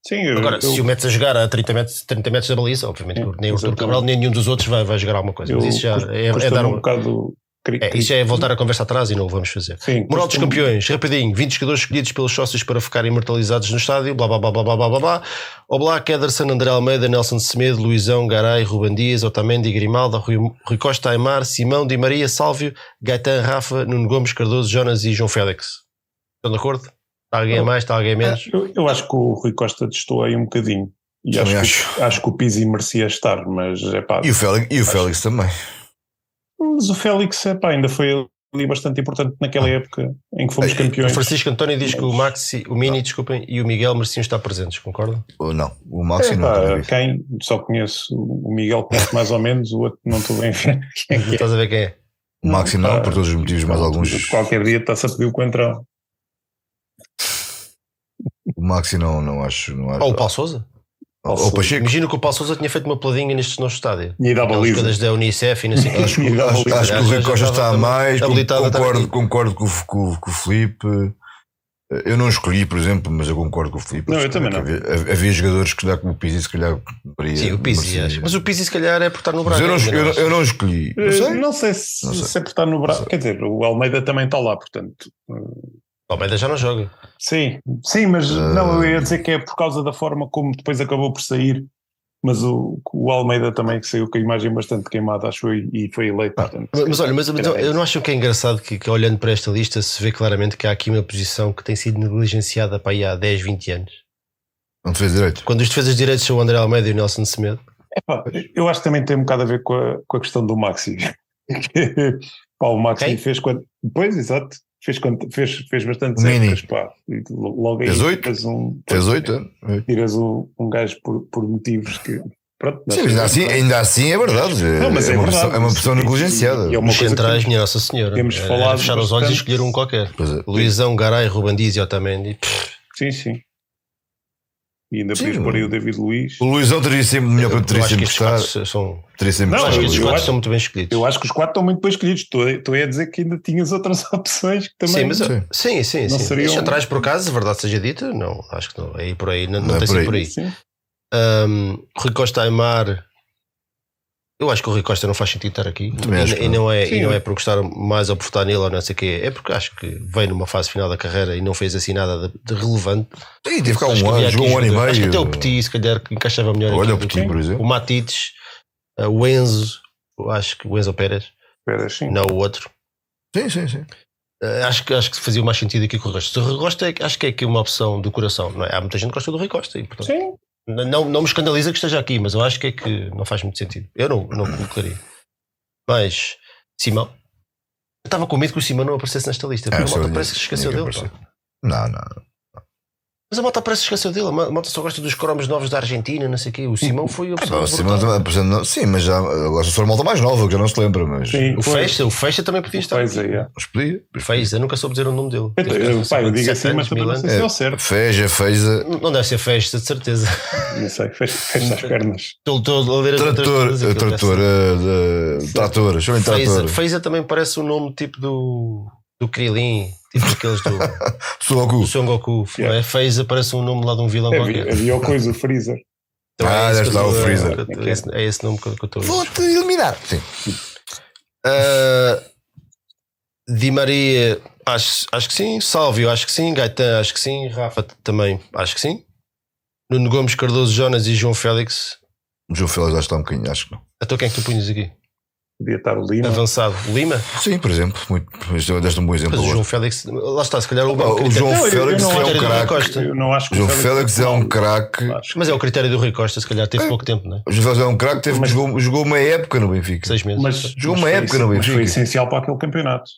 sim. Eu, Agora, eu, se o metes a jogar a 30 metros, 30 metros da baliza, obviamente que nem o exatamente. Cabral nem nenhum dos outros vai, vai jogar alguma coisa. eu Mas isso já é, é dar um um. bocado. É, isso é voltar a conversa atrás e não o vamos fazer. Sim, Moral dos campeões, rapidinho, 20 jogadores escolhidos pelos sócios para ficarem imortalizados no estádio, blá blá blá blá blá blá blá blá. Oblak, Ederson, André Almeida, Nelson Semedo, Luizão, Garay, Ruben Dias, Otamendi, Grimalda, Rui, Rui Costa, Aymar, Simão, Di Maria, Sálvio, Gaetan, Rafa, Nuno Gomes, Cardoso, Jonas e João Félix. Estão de acordo? Está alguém a mais, está alguém a menos? Eu, eu acho que o Rui Costa testou aí um bocadinho. E acho, acho. Que, acho que o Pizzi merecia estar, mas é pá. E o Félix, e o Félix também. Mas o Félix é pá, ainda foi ali bastante importante naquela época em que fomos É, O campeões. Francisco António diz que o Maxi, o Mini, desculpem, e o Miguel mereciam estar presentes, concordam? Ou não, o Maxi É, não. pá, quem só conheço o Miguel conhece mais ou menos, o outro não estou bem a ver quem é que é. Estás a ver quem é? O Maxi não, por todos os motivos, mais alguns. Qualquer dia está-se a pedir o coentrão. O Maxi não, não acho. Não acho. Ou o Paulo Souza? Pacheco. Imagino que o Paulo Souza tinha feito uma peladinha neste nosso estádio. E dava livre. coisas da Unicef e não sei o. Acho, que- acho, acho que o Rui Já Costa está a mais. Concordo, concordo com, o- com, o- com o Felipe. Eu não escolhi, por exemplo, mas eu concordo com o Felipe. Não, eu também não. Havia, havia jogadores que dá como o Pizzi, se calhar. deveria- Sim, o Pizzi, acho. Mas o Pizzi, se calhar, é por estar no Braga. eu não, eu, eu não escolhi. Não Eh, sei. Não sei se, Não sei. se é por estar no braço. Quer dizer, o Almeida também está lá, portanto. O Almeida já não joga. Sim, sim, mas Ah. não, eu ia dizer que é por causa da forma como depois acabou por sair. Mas o, o Almeida também que saiu com a imagem bastante queimada, acho eu, e foi eleito. portanto, Mas, olha, mas, mas eu, eu não acho que é engraçado que, que olhando para esta lista se vê claramente que há aqui uma posição que tem sido negligenciada para aí há 10, 20 anos. Não te fez direito. Quando os defesas de direitos são o André Almeida e o Nelson Semedo. Epá, eu acho que também tem um bocado a ver com a, com a questão do Maxi. pá, o Maxi Quem? fez quando. Pois, exato. Fez, fez, fez bastante épocas, pá. E logo aí Fez oito? tiras um, oito? é? tiras um, um gajo por, por motivos que. Pronto, Sim, ainda assim, ainda assim é verdade. Não, mas é uma verdade. Pessoa, é uma pessoa negligenciada. é uma Os centrais, que minha Nossa Senhora. temos Era- falado era fechar os olhos e bastante. escolher um qualquer. É. Luizão, Garay, Ruben Dias e Otamendi. Sim, sim. E ainda podias pôr aí o David Luiz. O Luizão teria sempre melhor que Eu teria sempre estar. quatro são. Teria sempre Não, Acho que Luizão. quatro acho- são muito bem escolhidos. Eu acho que os quatro estão muito bem escolhidos. Estou, a- estou a dizer que ainda tinhas outras opções que também. Sim, mas, Sim. sim, sim, Não sim. seriam- Os centrais, por acaso, verdade seja dita, não, acho que não. Aí por aí, não, não Não é tem por sido aí. por aí. Sim. Um, Rui Costa Aymar. Eu acho que o Rui Costa não faz sentido estar aqui. E, e não é, Sim. e não é por gostar mais ou por votar nele ou não sei o quê. É porque acho que veio numa fase final da carreira e não fez assim nada de, de relevante. Sim, teve cá Acho que um ano, jogou um ano e meio. Acho que até o Petit, se calhar, que encaixava melhor Olha o aqui. Petit, por O exemplo. Matites, uh, o Enzo, eu acho que o Enzo Pérez, Espera, sim. não o outro. Sim, sim, sim. Uh, acho, que, acho que fazia mais sentido aqui com o Rui Costa. O Rui Costa é- acho que é aqui uma opção do coração. Não é? Há muita gente que gosta do Rui Costa e, portanto, Sim. Não, não me escandaliza que esteja aqui, mas eu acho que é que não faz muito sentido. Eu não, não colocaria. Mas, Simão. Eu estava com medo que o Simão não aparecesse nesta lista. Porque malta disse, parece que esqueceu dele. Não, não. Mas a malta parece que esqueceu dele. A ma- malta só gosta dos cromos novos da Argentina, não sei o quê. O Simão foi a pessoa. Ah, sim, brutal. mas, mas, não- sim, mas já agora se for uma malta mais nova, que já não se lembra, mas, Sim, O. Fecha, o Fecha também podia estar. Pois aqui. é, é. mas podia. Feija, nunca soube dizer o nome dele. Eu, Deve ter eu, pá, eu digo 57 assim, mas também não sei se é o certo. Feja, feija, Não deve ser Fecha, de certeza. Não sei, fecha, fecha as pernas. Estou estou a ler as trator, trator, eh, de- trator, ser-. Feiza também parece o nome tipo do, do Krilin, tipo aqueles do, Sudoku. do Son Goku. não é? Feiza parece um nome lá de um vilão Havia, qualquer. havia o coisa, o Freezer. Então Ah, é que lá o Freezer. que É esse, é esse nome que eu que estou a. Vou-te eliminar. Sim. Ah, Di Maria, acho, acho que sim. Sálvio, acho que sim. Gaetan, acho que sim. Rafa também, acho que sim. Nuno Gomes, Cardoso, Jonas e João Félix. João Félix já está um bocadinho, acho que não. Até quem é que tu punhas aqui? Podia estar o Lima. Avançado. Lima? Sim, por exemplo, muito, este deste um bom exemplo. Mas o. João Félix, lá está, se calhar o, Ah, o João Não, Félix não é um craque. Costa. Eu não acho que O João Félix é um craque. Mas é o critério do Rui Costa, se calhar teve pouco tempo, não é? O João Félix é um craque, teve- Mas- jogou, jogou uma época no Benfica. Seis meses. Mas, Jogou mas uma época esse- no mas Benfica. foi essencial para aquele campeonato.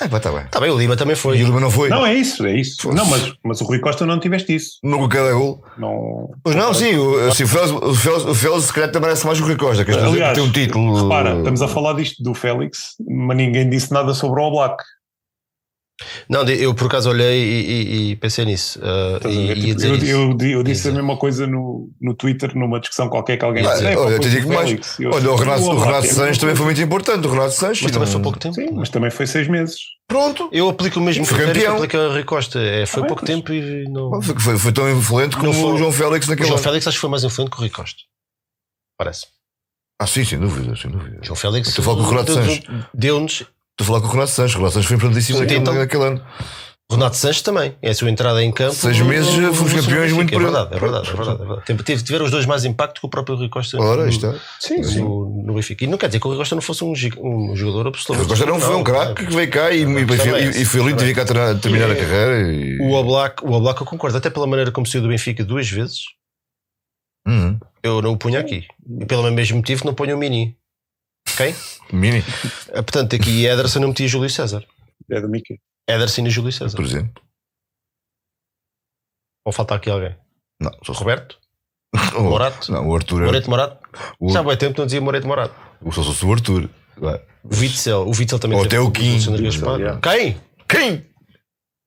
Ah, pá, está bem. Está bem, o Lima também foi. E o Lima não foi? Não, é isso, é isso. Fosse. Não, mas, mas o Rui Costa não tiveste isso. Com cada gol. Não, Pois não, sim, o, assim, o, Félix, o, Félix, o Félix se calhar também merece mais o Rui Costa, que este Aliás, tem um título. Repara, estamos a falar disto do Félix, mas ninguém disse nada sobre o Black. Não, eu por acaso olhei e, e- e pensei nisso. a e Tipo, eu, eu, eu disse a mesma coisa no, no Twitter, numa discussão qualquer que alguém disse. "É, Olha, eu te digo o mais. Félix." Eu- Olha, o Renato, o Renato é Sanches também foi muito importante. O Renato Sanches. Mas também foi pouco tempo. Sim, mas também foi seis meses. Pronto. Eu aplico o mesmo Foi critério que campeão. aplica a Rui Costa. É, foi Ah, pouco mas- tempo e não. Foi, foi, tão influente como Não foi- o João Félix O naquele João ano. Félix acho que foi mais influente que o Rui Costa. Parece. Ah, sim, sem dúvida, sem dúvida. O João Félix. Estou a falar com o Renato Sanches. Deu-nos. Estou a falar com o Renato Sanches. O Renato Sanches foi importantíssimo Sim, naquele, então- naquele ano. Renato Sanches também. É a sua entrada em campo. Seis meses, no- fomos campeões muito é verdade, é verdade, é verdade, é verdade. Teve- teve- Tiveram os dois mais impacto que o próprio Rui Costa Ora, no, é. Sim, no, no Benfica. E não quer dizer que o Rui Costa não fosse um, um jogador O absoluto. Costa não foi um craque que veio cá e, e, e, e foi lindo de vir cá ter- terminar a carreira. E... O Oblak, o Oblak eu concordo, até pela maneira como saiu do Benfica duas vezes, Uhum. eu não o punho aqui. E pelo mesmo motivo não ponho o Mini. Ok? Mini, Ah, Portanto, aqui Ederson não metia Júlio César. É do Mickey. Ederson e Júlio César. por exemplo. Ou falta aqui alguém? Não, só Roberto? o, Morato? não, o Arthur. é- Moreto Morato? O, Já há bem tempo que não dizia Moreto Morato. o, só se o Arthur. O Witzel, o Witzel também Ou até o Kim. Quem? Quem?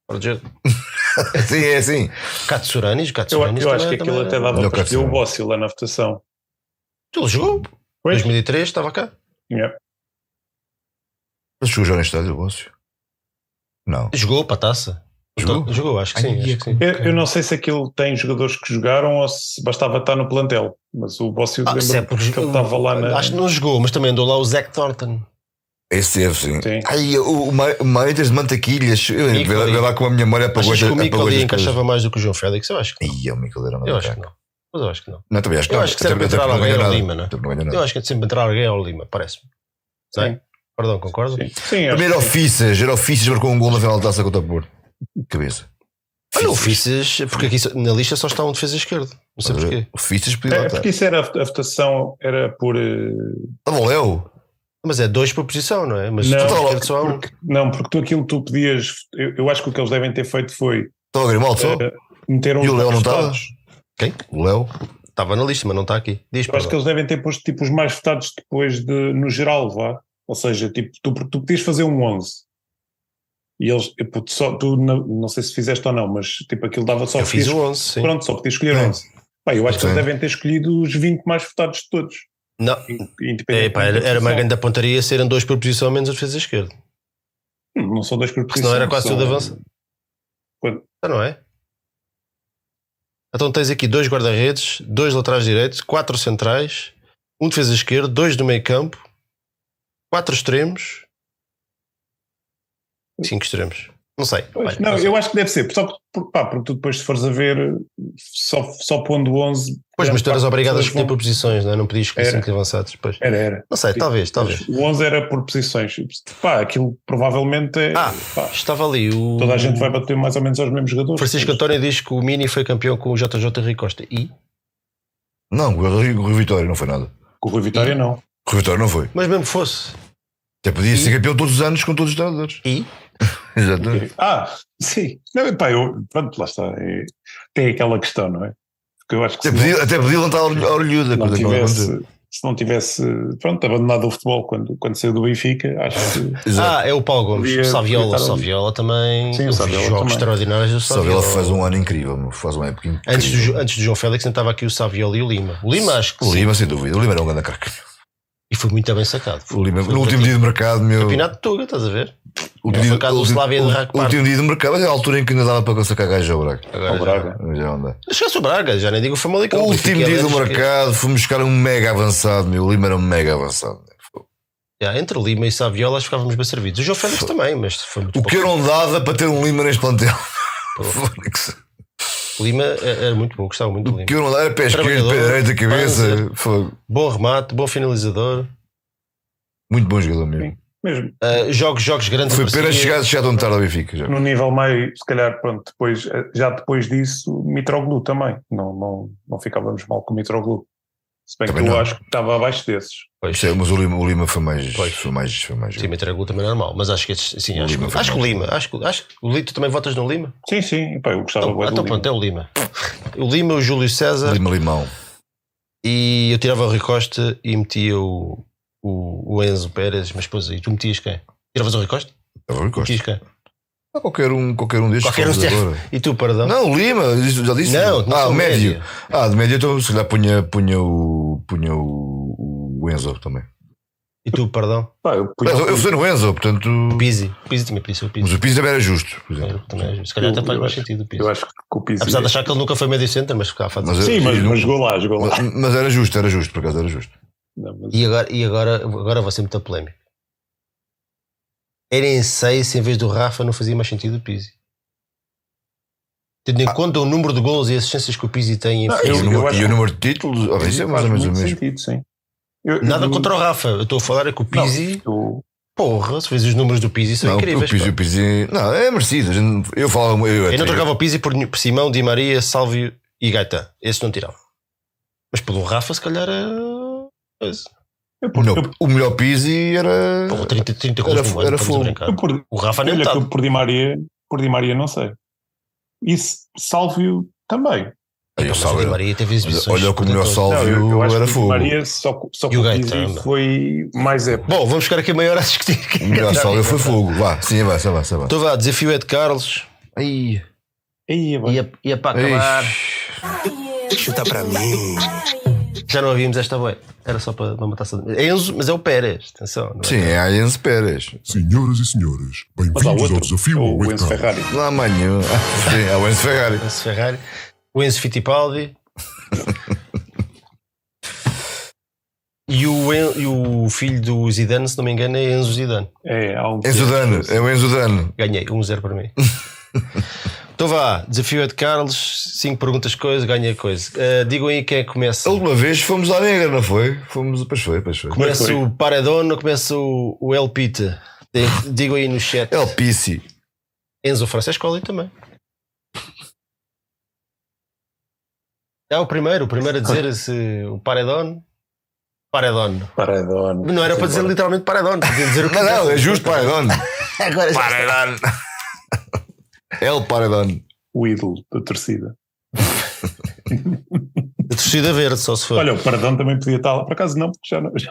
Sim, é assim. Katsuranis, Eu, Katsuranis eu acho que aquilo até era- dava para o. Bóssil lá na votação. Ele jogou. Pois. 2003 estava cá. Yeah. Mas jogou já no estádio, o Bócio? Não. Jogou para a taça. Jogou? Então, Jogou, acho que sim. Acho que sim. Eu, eu não sei se aquilo tem jogadores que jogaram ou se bastava estar no plantel, mas o Bóssil Ah, se é lembra porque que ele estava lá na. Acho que não jogou, mas também andou lá o Zac Thornton. Esse teve, sim. Sim. Ai, o, o Ma- o Maritas de mantaquilhas. Eu vê lá com a minha memória apagou Achas que o Mico ali encaixava mais do que o João Félix? Eu acho que não. o Mico era uma Eu acho que não. Mas eu acho que não. Não, também acho que Eu não. acho que sempre porque alguém ganha ao. Lima, não é? Porque ganha Eu acho que é sempre entrar alguém ao Lima, parece-me. Sei? Perdão, concordo? Sim, sim Primeiro sim. Ofícias, era Ofícias, marcou um gol na final da taça contra o Porto. Cabeça. Olha, o porque aqui na lista só está um defesa esquerdo. Não sei porquê. Ofícias podia lá É, porque isso era a a votação, era por. eh, Estava o Léo. Mas é dois por posição, não é? Mas Não, esquerdo só um. porque, não, porque tu aquilo tu podias. Eu, eu acho que o que eles devem ter feito foi Estava o Grimaldo só. eh, meter uns E o Léo não estava? Votados. O Léo. Estava na lista, mas não está aqui. Diz Eu acho que eles devem ter posto tipo os mais votados depois de no geral, vá. Ou seja, tipo, tu, tu podias fazer um 11. E eles, puto, só, tu não, não sei se fizeste ou não, mas tipo aquilo dava só Eu fiz o 11, sim. Pronto, só podias escolher É. 11. Pá, eu acho que eles Sim. devem ter escolhido os 20 mais votados de todos. Não, Independente é, pá, era, era uma grande pontaria serem dois por posição menos a defesa esquerda. Não são dois por Porque senão era quase são- tudo avança. Quando- Ah, não é? Então tens aqui dois guarda-redes, dois laterais direitos, quatro centrais, um defesa esquerdo, dois do meio campo, quatro extremos, cinco extremos. Não sei. Pois, Olha, não, não sei. eu acho que deve ser. Só porque, pá, porque tu depois se fores a ver, só, só pondo 11. Pois, mas tu eras obrigado a escolher por posições, não é? Não podias escolher Era. cinco avançados. Pois. vão- Era, era. Não sei, talvez, talvez. O 11 era por posições. Pá, aquilo provavelmente é. Ah, pá, estava ali o. toda a gente vai bater mais ou menos aos mesmos jogadores. Francisco António diz que o Mini foi campeão com o JJ Rui Costa. E? Não, o Rui o Rui Vitória não foi nada. Com o Rui Vitória, não. O Rui Vitória não foi. Mas mesmo que fosse. Até podia ser campeão todos os anos com todos os treinadores. E? Exatamente. Ah, sim. Não, pá, eu, pronto, lá está. É, tem aquela questão, não é? Porque eu acho que Até podia, até orgulho- orgulhoso da não tivesse, se não tivesse pronto, abandonado o futebol quando, quando saiu do Benfica, acho que. Ah, é o Paulo Gomes. Podia- O Saviola. podia. Saviola também. Sim, o Saviola jogos também. extraordinários do ele Saviola. faz um ano incrível, faz uma época incrível. Antes do, antes do João Félix, não estava aqui o Saviola e o Lima. O Lima, acho que O sim. Lima, sem dúvida. O Lima era um grande craque. E foi muito bem sacado. Foi no último dia de mercado, meu. Campeonato de Tuga, estás a ver? O último Foi dia, do Slavia de último dia de mercado, mas é a altura em que ainda dava para sacar gajo ao Braga. Agora ao já- Braga. Já dá. Esquece o Braga, já nem digo o Famalicão. O último Benfica dia do que- mercado, fomos buscar um mega avançado, meu. O Lima era um mega avançado. Já, entre Lima e Saviola acho que ficávamos bem servidos. O João Félix também, mas foi muito O que eu pouco. não dava para ter um Lima neste plantel. Fónix. O Lima é- era muito bom, gostava muito do O Lima. que eu não era pé esquerdo, pé direito, a cabeça. panzer. Bom remate, bom finalizador. Muito bom jogador mesmo. mesmo Uh, jogos, jogos grandes. Foi pena aparecia- chegar, chegar tão tarde ao Benfica. Já. no nível meio, se calhar, pronto, depois, já depois disso, Mitroglou também. Não, não, não ficávamos mal com o Mitroglou. Se bem Também que eu não. acho que estava abaixo desses. Pois, Sim, Mas o Lima, o Lima foi mais. Pois. Foi mais, foi mais Sim, Mitroglou também é normal, mas acho que estes- sim, O acho, Lima que- acho que o. Lima, acho que, acho que o Lito também votas no Lima. Sim, sim, pá, eu gostava Então, então Lima. pronto, é o Lima. O Lima, o Júlio César Lima Limão. e eu tirava o Rui Costa e metia o, o, o Enzo Pérez, mas depois aí tu metias quem? Tiravas o Rui Costa? Rui Costa. Metias quem? Qualquer um, qualquer um destes. Qualquer um destes. E tu, perdão? Não, Lima, já disse. Não, não ah, o médio. médio. Ah, de médio, então se calhar punha, punha, o, punha o, o Enzo também. E tu, perdão? Pá, eu Mas eu, eu fui no Enzo, portanto. O Pizzi. O Pizzi tinha pedido o Mas Pizzi. o Pizzi também era justo, por exemplo. Também, se calhar Eu- até faz mais acho- sentido o Pizzi. eu acho que o Pizzi. Apesar de achar que ele nunca foi médio center, mas ficava a fazer. Mas Sim, mas, mas jogou lá, jogou lá. Mas, mas era justo, era justo, por acaso era justo. Não, mas- E agora, e agora, agora vai ser muita polémica. Era em 6 em vez do Rafa, não fazia mais sentido o Pizzi. Tendo em conta o número de gols e assistências que o Pizzi tem em Não, E, eu- o, número, acho e o número de títulos, ah, isso é mais ou menos o mesmo. sentido, sim. Eu- Nada eu- contra o Rafa, eu estou a falar é que o Não, Pizzi, eu- porra, se fez os números do Pizzi são Não, incríveis. o Pizzi, o Pizzi, não, é merecido. a Eu falava, eu, Eu não trocava o Pizzi por, por Simão, Di Maria, Sálvio e Gaetan. Esses não tirava. Mas pelo Rafa, se calhar era. coisa. Eu o, melhor, eu- o melhor Pizzi era. Pô, 30, 30 gols Era- no ano, era a fogo. eu por- O Rafa nem Olha que metade. eu por Di Maria, por Di Maria não sei. Isso, Sálvio também. Aí Então, o mas o Di Sálvio- Maria teve exibições. Olha que o melhor Sálvio Não, eu, eu era que fogo. Maria só, só E o com o Gaetano. Pizzi foi mais época. Bom, vamos ficar aqui meia hora a discutir. O melhor Sálvio foi fogo. Vá, sim, vai, vai, vai. vai. Então vá, desafio é de Carlos. Aí. Aí, vai. Ia, ia para acabar. Chuta pra mim. Já não havíamos esta boa. Era só para uma taça de. É Enzo, mas é o Pérez. Atenção. Não é? Sim, é a Enzo Pérez. Senhoras e senhores, bem-vindos ao desafio ao o Enzo. Ferrari. Não há manhã. Sim, é o Enzo Ferrari. Enzo Ferrari. O Enzo Fittipaldi. e, o, En- e o filho do Zidane, se não me engano, é Enzo Zidane. É, há um Enzo Dano. É o Enzo Dano. Ganhei, 1-0 para mim. então vá, desafio é de Carlos. 5 perguntas, coisa, ganha coisa. Uh, digam aí quem é que começa. A última vez fomos à negra, não foi? Fomos, pois foi, pois foi. Começa foi? o Paredon ou começa o, o El Pita? Digam aí no chat. O Pissi. Enzo Francesco ali também. É o primeiro, o primeiro a dizer se o Paredon. Paredon. Paredón. Não era para dizer literalmente Paredon, podia dizer o que Não, não, é justo Paredon. Agora. Paredon. É o Paredon. O ídolo da torcida. A torcida verde, só se for. Olha, o Paredón também podia estar lá. Por acaso não, porque já não.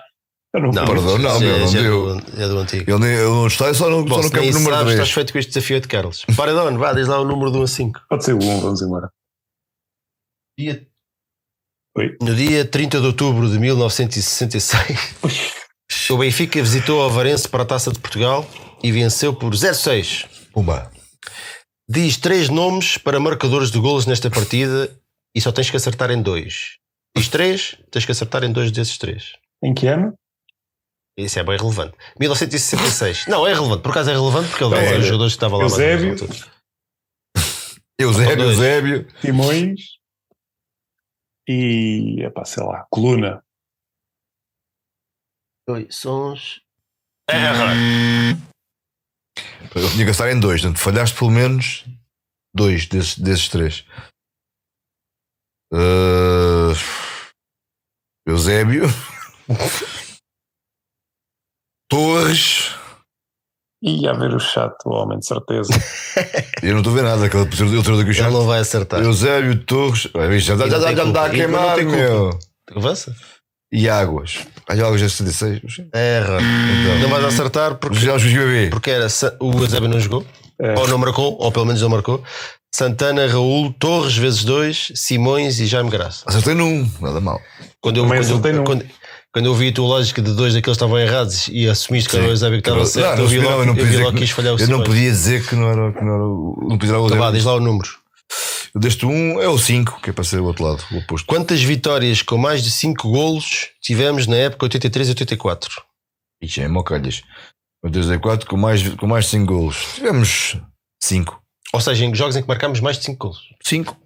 Já, não, não. Paredon não, já- meu, não já é deu. do- É do antigo. Ele, nem- ele não está, só no, Bom, só no se nem campo número sabes, 3. estás feito com este desafio de Carlos. Paredon, vá, diz lá o número de 1 a 5. Pode ser o 1, vamos embora. Dia- Oi. No dia 30 de outubro de 1966, o Benfica visitou o Avarense para a Taça de Portugal e venceu por 0-6. Pumba. Diz três nomes para marcadores de golos nesta partida e só tens que acertar em dois. Diz três, tens que acertar em dois desses três. Em que ano? Isso é bem relevante. 1966. Não, é relevante. Por acaso é relevante porque ele É. é, os jogadores que estavam lá. Eusébio. Eusébio. Eusébio. Timões e, epá, sei lá, Coluna. Dois sons. É Eu tinha que estar em dois, portanto, falhaste pelo menos dois desses, desses três. Uh, Eusébio. Torres. Ia ver o chat, o homem, de certeza. Eu não estou a ver nada, aquele professor eu trouxe aqui o Ele chat. não vai acertar. Eusébio Torres. Olha, isto Já E já- não já- tem já está a culpa. E não queimar, tem culpa. meu. Avança. E águas. Olha, águas é 66. Erra. Então. Não vais acertar porque, Já os bebê. porque era o Eusébio não jogou, É. ou não marcou, ou pelo menos não marcou. Santana, Raul, Torres vezes dois, Simões e Jaime Graça. Acertei num, nada mal. Quando eu, Também quando, acertei eu, num. quando, quando eu vi a tua lógica de dois daqueles estavam errados e assumiste que era o. Eusébio que estava certo, não eu vi não, logo, eu não eu podia vi dizer logo que que- quis falhar o Eu não podia dizer que não era, que não era o. Não podia o Então vá, diz lá o número. Deste um é o 5, que é para ser o outro lado, o oposto. Quantas vitórias com mais de 5 golos tivemos na época 83 e 84? Ixi, é mocalhas. 84 com mais, com mais 5 golos. Tivemos 5. Ou seja, em jogos em que marcámos mais de 5 golos. 5.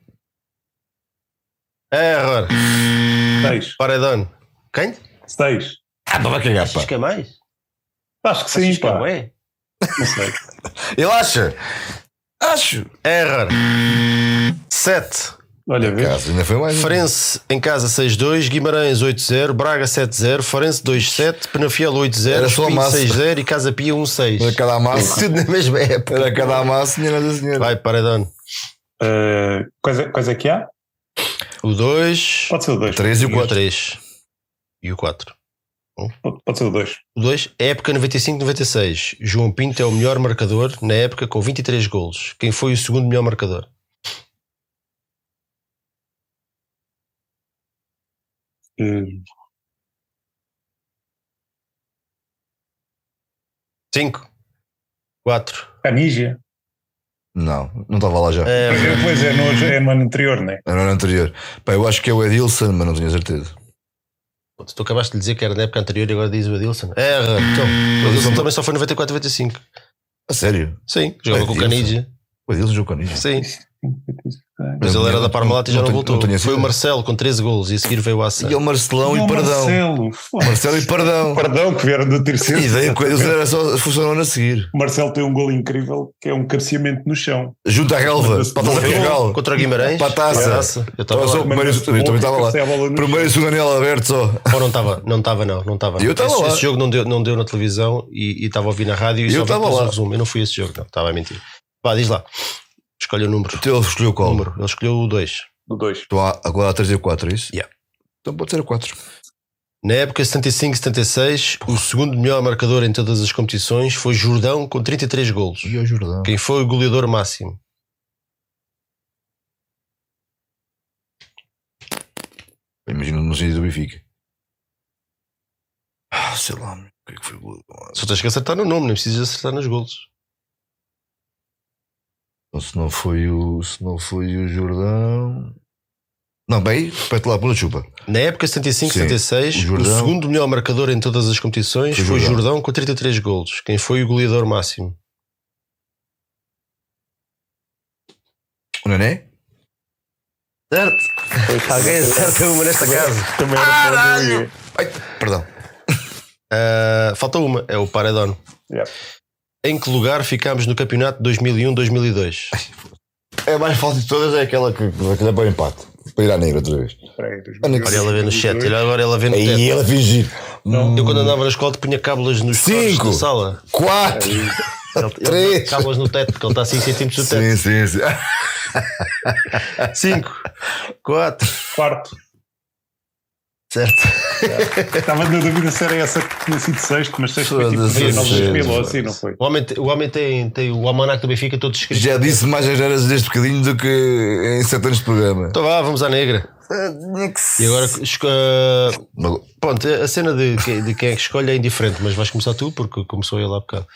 Error. Seis. Paredão. Quem? Seis. Ah, não vai cagar, pá. Achas que é mais? Acho que sim, Achas que é pá. Não sei. Ele acha? Acho. Error. 7. Olha, vê. Caso, ainda foi mais. Farense em casa 6-2, Guimarães 8-0, Braga 7-0, Farense 2-7, Penafiel 8-0, Era só a Espinho massa. 6-0 e Casa Pia 1-6. Era cada massa. Tudo na mesma época. Era cada massa, senhora da senhora. Vai, Paredão. Uh, coisa, coisa que há? O 2, Pode ser o dois. 3 e o o 4. 3 e o 4. Pode, pode ser o dois. O 2, época 95-96. João Pinto é o melhor marcador na época com 23 golos. Quem foi o segundo melhor marcador? Uh, 5, 4. Canígia. Não, não estava lá já. É, Pois é, no, é no ano anterior, né? Era no ano anterior. Pá, eu acho que é o Edilson, mas não tenho certeza. Tu acabaste de dizer que era na época anterior e agora diz o Adilson. Erra. Então, o Adilson também só foi 94-95. A sério? Sim, joga com o Adilson? Canidia. O Edilson jogou com isso. Sim. Mas Não, ele era da não, Parmalat e já não não, voltou. não Foi o. Marcelo com 13 golos e a seguir veio o Aça. E o Marcelão e Perdão. Marcelo. Marcelo e Perdão. Perdão, que vieram do terceiro. E daí o Edilson era só funcionou a seguir. O Marcelo tem um gol incrível que é um carceamento no chão. Junto à relva. Para a taça Portugal. Contra o Guimarães. Para a taça. Eu estava lá. primeiro- eu também estava lá. Primeiro e chão. segundo anel aberto só. Ou não estava? Não estava, não. Não estava. Eu estava esse, lá. esse jogo não deu, não deu na televisão e estava a ouvir na rádio e Eu só vi estava depois lá. o resumo. Eu não fui a esse jogo, não. Estava a mentir. Vá, diz lá. Escolha o número. Então ele escolheu O qual? número. Ele escolheu o 2. Do 2. Estou a- agora a 3 e 4, é isso? Yeah. Então pode ser a 4. Na época 75-76, o segundo melhor marcador em todas as competições foi Jordão com 33 golos. E o Jordão. Quem foi o goleador máximo? Imagina no sentido do Benfica. Ah, sei lá, o que é que foi o gol? Só tens que acertar no nome, nem precisas acertar nos golos. Então, se não foi o. Se não foi o Jordão. Não, bem, repete lá, pula chupa. Na época 75-76, Sim, o o, Jordão. segundo melhor marcador em todas as competições Foi foi Jordão. Jordão com 33 golos. Quem foi o goleador máximo? O Nené? Certo. Alguém acerta uma nesta casa. Também era ia. Ai, perdão. Ah, falta uma, é o Paredão. Yeah. Em que lugar ficámos no campeonato 2001-2002? É a mais fácil de todas, é aquela que, que dá para o empate. Para ir à negra outra vez. Espera aí, dois Olha e ela vê no chat, dois. agora ela vê no Aí teto. ela fingir. Não. Eu quando andava na escola punha cábulas nos Cinco. da sala. 4! Ele, ele Três. cábulas no teto, porque ele está a 5 centímetros do teto. Sim, sim, sim. 5, 4, Quarto. Certo. Estava na dúvida se era essa que tinha sido sexto, mas sexto foi tipo Foda-se, 19 foda-se. mil ou assim, não foi? O homem, o homem tem, tem o almanac do Benfica todo escrito. Já disse mais as geras deste bocadinho do que em 7 anos de programa. Então vá, vamos à negra. E agora, Mas- pronto, a cena de, de quem é que escolhe é indiferente, mas vais começar tu, porque começou ele há bocado.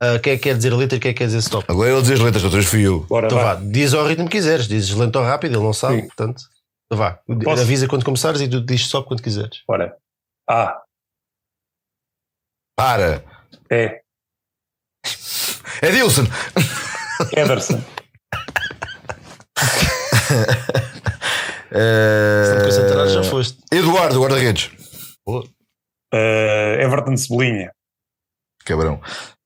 Ah, quem é que quer dizer a letra e quem é que quer dizer stop? Agora ele diz as letras, outras fui eu. Bora Então vá. vá, diz ao ritmo que quiseres, dizes lento ou rápido, ele não sabe, Sim. portanto. Então vá, Posso? avisa quando começares e tu dizes stop quando quiseres. Bora. A. Para! É. É Dilson! Ederson. Concentrares, já foste. Eduardo, guarda-redes. Eh, Everton Cebolinha. Cabrão.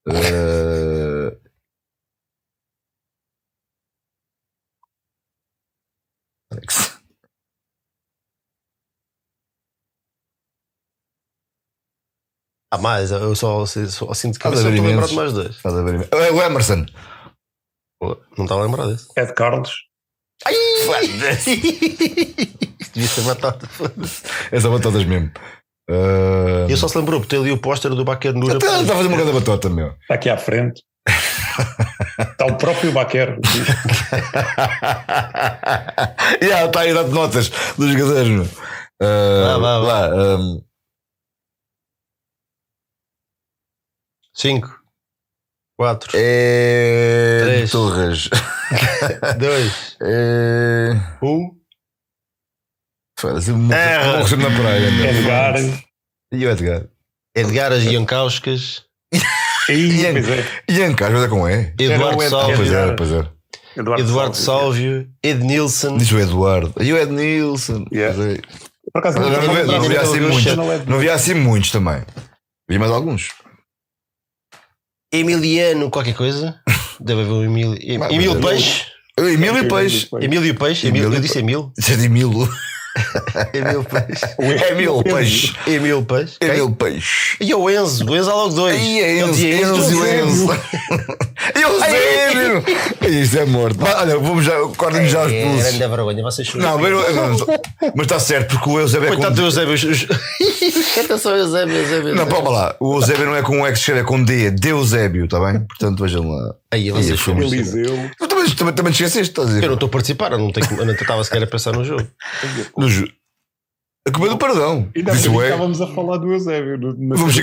Eh, Alex. Ah, mais, eu só, só sinto que eu estou a imensos. lembrar de mais dois. Estás a ver? É O Emerson. Pô, Não estava a lembrar desse. Ed Carlos. Devia ser batata. foda-se. Essa batatas mesmo. Ah, E eu só se lembrou, porque tem ali o póster do Baquer Nura. Está a fazer uma grande batata, meu. Está aqui à frente. Está o próprio Baquer. Já, está aí a dar notas dos jogadores, meu. Ah, Vá, vá, vá. lá, 5, 4, é. Três. Torres. 2, É. 1. Foda-se, morro É. morro sempre na praia, meu. Edgar. E o Edgar? Edgar Jankauskas, Ih, Ian- pois é. Ian Carlos, com E. Eduardo o Ed- Ah, pois Salvio, era, pois era. Eduardo Salvio, Ed Nilsson. Diz o Eduardo. E o Ed Nilsson. Yeah. Pois é. Por acaso Não, não, não, não, não não, assim não, muitos. não, não. Não havia assim muitos também. Havia mais alguns. Emiliano, qualquer coisa. Deve haver um Emílio. Em- Emílio é- Peixe. Emílio Peixe. Emílio Peixe. Emílio, eu disse Emílio. Isso é de Emílio. Emílio Peixe. Emílio Peixe. Emílio Peixe. Emílio Peixe. E o Enzo. O Enzo há logo dois. Aí é Enzo, Enzo e o Enzo. E o Zébio. Isto é morto. Mas, Olha, vamos já, cortem já os É, pulsos. grande vergonha, vocês choram. Não, mas, mas está certo, porque o Eusébio é Coitado do. Eusébio. Atenção, Eusébio, Eusébio. Não, palma lá. O Eusébio não é com um X, é com D, é Deusébio, está bem? Portanto, vejam lá. Aí, vocês foi Eliseu. Tu também, também, também te esqueceste, estás a Eu dizer? não estou a participar, eu não, tenho, eu não estava sequer a pensar no jogo. No ju- A culpa é do perdão. Ainda Isso bem é. estávamos a falar do Eusébio. no- Vamos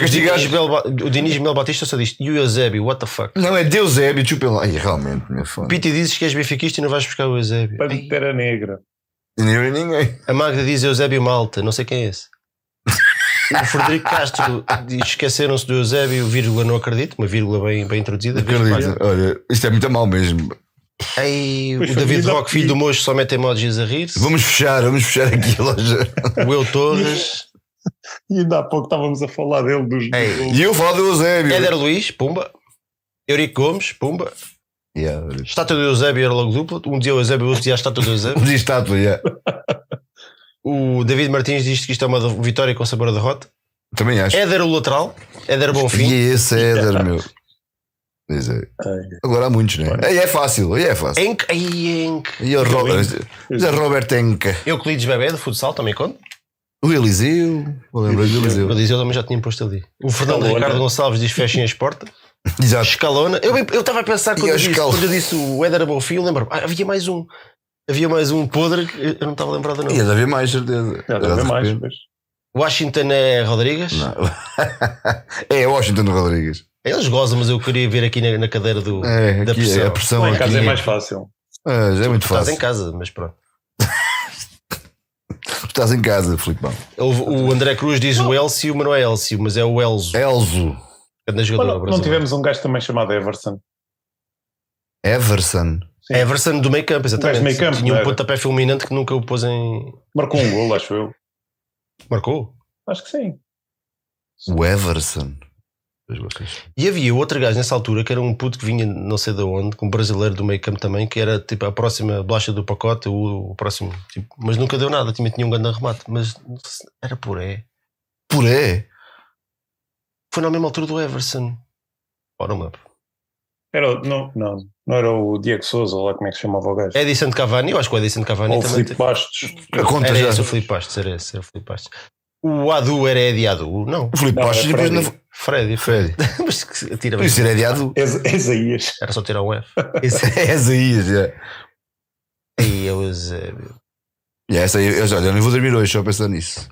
Ba- O Dinis Mel Batista só diz: E o Eusébio, what the fuck? Não, é Deusébio, chupa lá. Ai, realmente, minha fã. Piti dizes que és benfiquista e não vais buscar o Eusébio. Pantera Negra. Nem eu nem ninguém. A Magda diz Eusébio Malta, não sei quem é esse. O Frederico Castro diz: esqueceram-se do Eusébio, vírgula, não acredito, uma vírgula bem, bem introduzida. Acredito. Olha, isto é muito mal mesmo. Ei, o Pois David Roque, filho do mocho, só mete emojis a rir-se. Vamos fechar, vamos fechar aqui a loja. O Eu Torres. E ainda há pouco estávamos a falar dele dos. Ei. E eu falo do Eusébio. Éder Luís, pumba. Eurico Gomes, pumba. Yeah. Estátua do Eusébio era logo dupla. Um dia o Eusébio, outro dia a estátua do Eusébio. Diz estátua, yeah. O David Martins diz que isto é uma vitória com sabor a derrota. Também acho. Éder o lateral. Éder E Bonfim. esse é Éder, meu. É. Agora há muitos, né? Aí é fácil, aí é fácil. Enk. Ai, Enk. E o Robert, Robert Enca. Euclides Bebé do futsal também conta. O Eliseu. Lembrar do O Eliseu. Eliseu também já tinha posto ali. O Fernando Escalona. Ricardo Gonçalves diz fechem as portas. Exato. Escalona. Eu eu estava a pensar E quando eu, disse, quando eu disse o Éder Bonfim, eu lembro ah, havia mais um. Havia mais um podre que eu não estava lembrado não. Ia de haver mais, certeza. Deve haver mais. mas- Washington é Rodrigues. Não. é Washington Rodrigues. Eles gozam, mas eu queria ver aqui na, na cadeira do. É, Da aqui pressão. é a pressão. Lá em aqui. casa é mais fácil. Ah, já é muito Estás fácil. em casa, mas pronto. Estás em casa, Filipão. O, o André Cruz diz o Elcio, mas não é Elcio, mas é o Elzo. Elzo. Grande jogador Olha, não tivemos um gajo também chamado Everson. Everson. Sim. É a versão do meio campo, exatamente. Meio campo, Tinha não um pontapé fulminante que nunca o pôs em. Marcou um gol, acho eu. Marcou. Acho que sim. O Everson. E havia outro gajo nessa altura que era um puto que vinha não sei de onde, com um brasileiro do meio campo também, que era tipo a próxima bolacha do pacote, o, o próximo. Tipo, mas nunca deu nada, tinha, tinha um grande remate. Mas não era por é. Puré. Foi na mesma altura do Everson. Ora, não me lembro. Era, o- não, não, não era o Diego Souza, ou lá como é que se chamava o gajo. Edison Cavani, eu acho que o Edison Cavani ou o também. Filipe teve- Bastos. A conta Era já. esse o Filipe Bastos, era esse, era o Filipe Bastos. O Adu era Edi Adu? Não. O Filipe Não, Bastos é e depois Freddy. na. Fred. Fred. Mas que tira Por isso era adiado. Es- Esaías. Era só tirar um F. É Isaías, já. Aí eu Eusébio. E essa aí, eu já olha, não vou dormir hoje só a pensar nisso.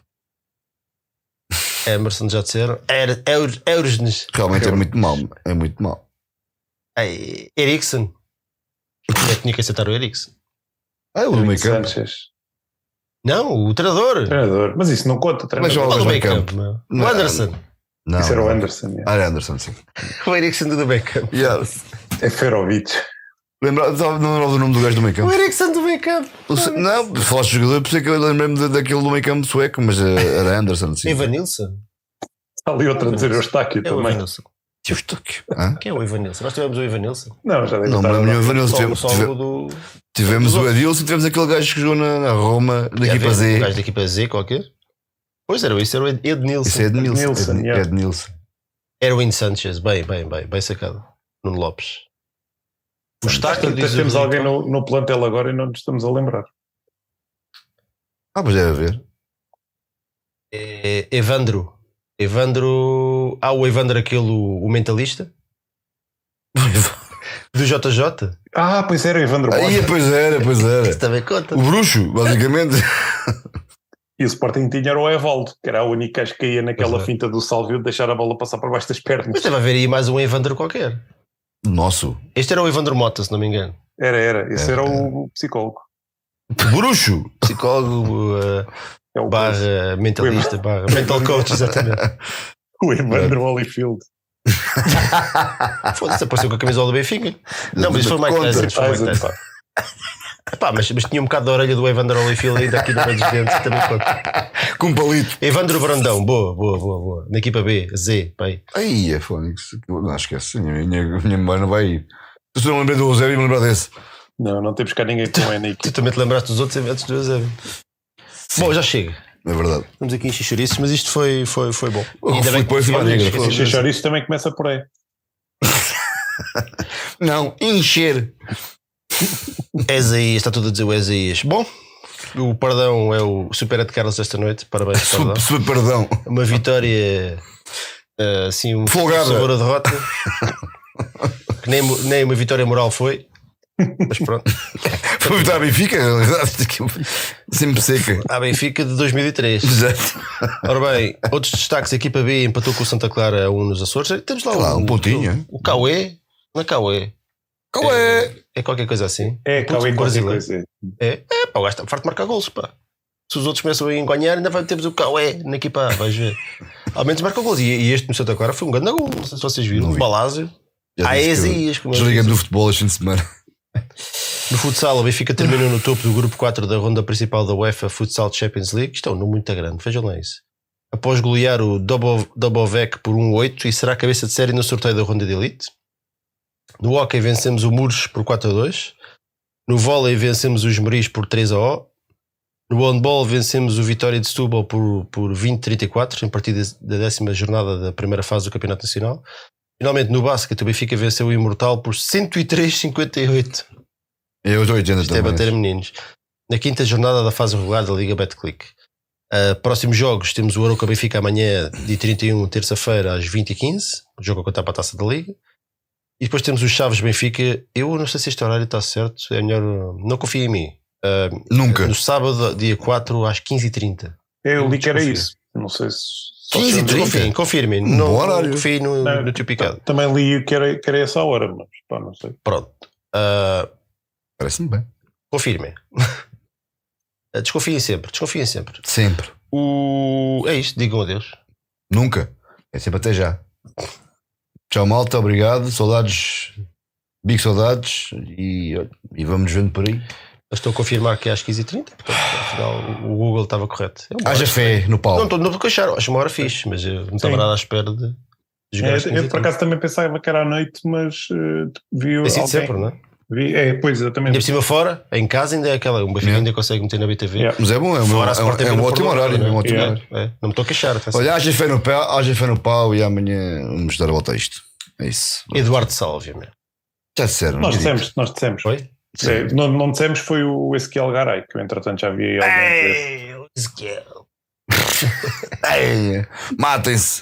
Emerson já disseram. Er- Eur- Eursnes. Realmente é muito mal. É muito mal. Ei, Eriksen. Eu tinha que aceitar o Eriksen. Ah, é o do meio campo. Sanchez. Não, o treinador. Treinador. Mas isso não conta, Mas treinador. joga- Qual do meio campo. campo? Não. O Anderson. Não. Isso era o. Anderson. é. Ah, era Anderson, sim. O Eriksen do meio campo. Yeah. É Ferovic. Lembra, não lembrava do nome do gajo do meio O campo. Eriksen do meio campo. O Não, falaste de jogador, pensei que eu lembrei-me da- daquele do meio campo sueco, mas eh, era Anderson, sim. Evan Nilsson. Está ali outra a dizer Eustáquio É o também. Nilsson. Tio Estóquio. Hã? Quem é o Evan Nilsson? Nós tivemos o Evan Nilson. Não, já deve Não, mas agora. nenhum Vanilson. Só, Tivemos, só tive- o do. tivemos o Adilson e tivemos aquele gajo que jogou na, na Roma, da equipa O Z. gajo da equipa Z qualquer. Pois era, isso era o Ed Ed Nilson. Isso é Ednilson. Ednilson, Ed- yeah. Ednilson. Erwin Sanchez, bem, bem, bem, bem sacado. Nuno Lopes. O Staca diz o Temos alguém no, no plantel agora e não nos estamos a lembrar. Ah, pois deve haver. É Evandro. Evandro. Ah, o Evandro, aquele, o, o mentalista. Do JJ. Ah, pois era, Evandro Aí, Mota. pois era, pois Isso era. também conta. O bruxo, basicamente. E o Sporting tinha era o Evaldo, que era a única que caía naquela é. finta do Salvio de deixar a bola passar por baixo das pernas. Mas deve haver aí mais um Evandro qualquer. Nosso. Este era o Evandro Mota, se não me engano. Era, era. Esse era é. o psicólogo. Bruxo. Psicólogo, uh, É o, barra mentalista, barra mental coach, exatamente. o Evandro Holyfield. Foda-se, apareceu com a camisola do Benfica. Não, mas isso foi Mike Conta. Tyson. Foi Mike Tyson. Epá, mas, mas tinha um bocado da orelha do Evandro Holyfield ainda aqui no meio dos dentes, também conta. Com um palito. Evandro Brandão, boa, boa, boa, boa. Na equipa B, Z, pai. Aí é Fónix. Não esquece. A minha, minha, minha memória não vai ir. Se eu não lembrei do Eusébio, e me lembrar desse. Não, não temos cá ninguém com N na Tu também te lembraste dos outros eventos do Eusébio. Bom, já chega. É verdade. Estamos aqui em xixuriços, mas isto foi, foi, foi bom. O Ainda bem que foi. de também começa por aí. Não, encher. Esaías, está tudo a dizer o Esaías. Bom, o perdão é o Super de Carlos esta noite. Parabéns, perdão. Super, perdão. Uma vitória eh, assim, um Folgada. sabor a derrota. que nem, nem uma vitória moral foi. Mas pronto. Foi votar a Benfica, na realidade. Sempre seca. A Benfica de 2003. Exato. Ora bem, outros destaques: a equipa B empatou com o Santa Clara a 1 nos Açores. Temos lá, lá, o, um pontinho, hein? O Cauê. Não é Cauê. Qual é? É qualquer coisa assim. É, Um qualquer brasileiro. coisa. É, é pá, o gajo está farto de marcar gols, pá. Se os outros começam a enganhar, ainda vai termos o Cauê na equipa A, vais ver. Ao menos marca gols. E, e este no Santa Clara foi um grande gol. Não sei se vocês viram. Não O vi. Balásio. Esaías. como eu Desliguei-me disse. do futebol este fim de semana. No futsal, o Benfica terminou no topo do grupo 4 da ronda principal da UEFA Futsal Champions League. Isto é um número muito grande, vejam lá isso. Após golear o Dobo- Dobovec por 1-8 e será cabeça de série no sorteio da ronda de elite. No hockey vencemos o Muros por 4-2. No vôlei vencemos os Meris por 3-0. No handball vencemos o Vitória de Setúbal por, por 20-34 em partida da décima jornada da primeira fase do Campeonato Nacional. Finalmente no basquete o Benfica venceu o Imortal por 103-58. Eu estou 80 Isto é também. bater meninos. Na quinta jornada da fase regular da Liga Betclic. Uh, próximos jogos temos o Aroca Benfica amanhã, dia 31, terça-feira, às 20h15. O jogo a contar para a taça da Liga. E depois temos os Chaves Benfica. Eu não sei se este horário está certo. É melhor. Não confio em mim. Uh, Nunca. no sábado, dia 4, às 15h30. Eu li que era isso. Não sei se. só 15 se e eu- 30? Confiem, confirmem. Um Não, horário. confiem no, Não, no teu picado. Também li que era, que era essa hora, mas pá, não sei. Pronto. Uh, Parece-me bem. confirmem. Uh, Desconfiem sempre. Desconfiem sempre. Sempre. O... É isto. Digam adeus. Nunca. É sempre até já. Tchau, malta. Obrigado. Saudades. Big saudades. E, e vamos vendo por aí. Eu estou a confirmar que é às 15h30, portanto, afinal, o Google estava correto. É Haja fé no pau. Não estou a queixar, acho uma hora fixe, mas eu não estava nada à espera de, jogar É, eu, por 15h30. acaso também pensava que era à noite, mas eh, vi Tem sido alguém- sempre, não é? Vi, é, pois, Ainda exatamente. por cima fora, em casa ainda é aquela, um Benfica Yeah. ainda consegue meter na BTV. Yeah. Mas é bom. É um, Fora a é Sport TV é um ótimo horário. não É um ótimo Yeah. horário. É, não me estou a queixar. atenção. Olha, haja fé no pau, haja fé no pau e amanhã vamos dar a volta a isto. É isso. Eduardo Sálvia, meu. Já disseram. Nós dito. dissemos, nós dissemos. Foi? É, não, não dissemos foi o Ezequiel Garay, que eu entretanto já vi aí alguém Ezequiel. Matem-se.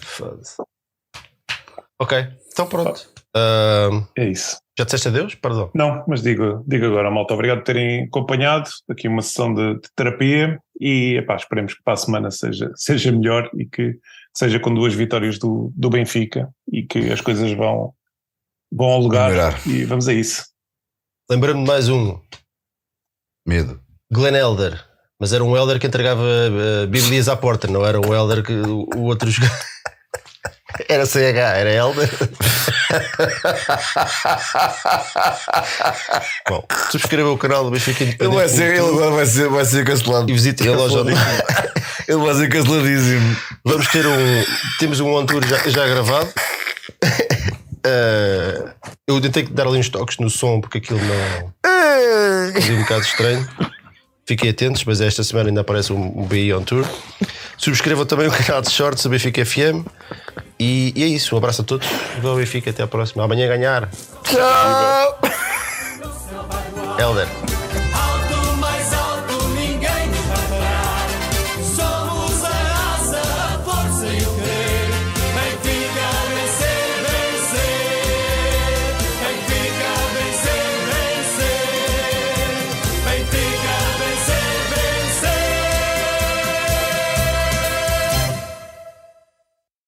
Ok, então pronto. Ahm, É isso. já disseste adeus? Perdão. Não, mas digo, digo agora, malta, obrigado por terem acompanhado aqui uma sessão de, de terapia e epá, esperemos que para a semana seja, seja melhor e que seja com duas vitórias do, do Benfica e que as coisas vão, vão ao lugar Melhorar. e vamos a isso. Lembrando-me de mais um. Medo. Glenn Elder. Mas era um Elder que entregava uh, Bíblias à porta, não era um Elder que o, o outro jogava. Era CH, era Elder. Bom, subscreva o canal do Benfica Ele vai Independente. ser, ele agora vai ser, vai ser cancelado. E visite a loja online. Ele vai ser canceladíssimo. Vamos ter um. Temos um on tour já, já gravado. Eh, eu tentei dar ali uns toques no som porque aquilo não. Foi um bocado estranho. Fiquem atentos, mas esta semana ainda aparece um, um BI on tour. Subscrevam também o canal de shorts do Benfica FM E, e é isso, um abraço a todos. Viva o Benfica, até à próxima. Amanhã ganhar. Tchau! Helder.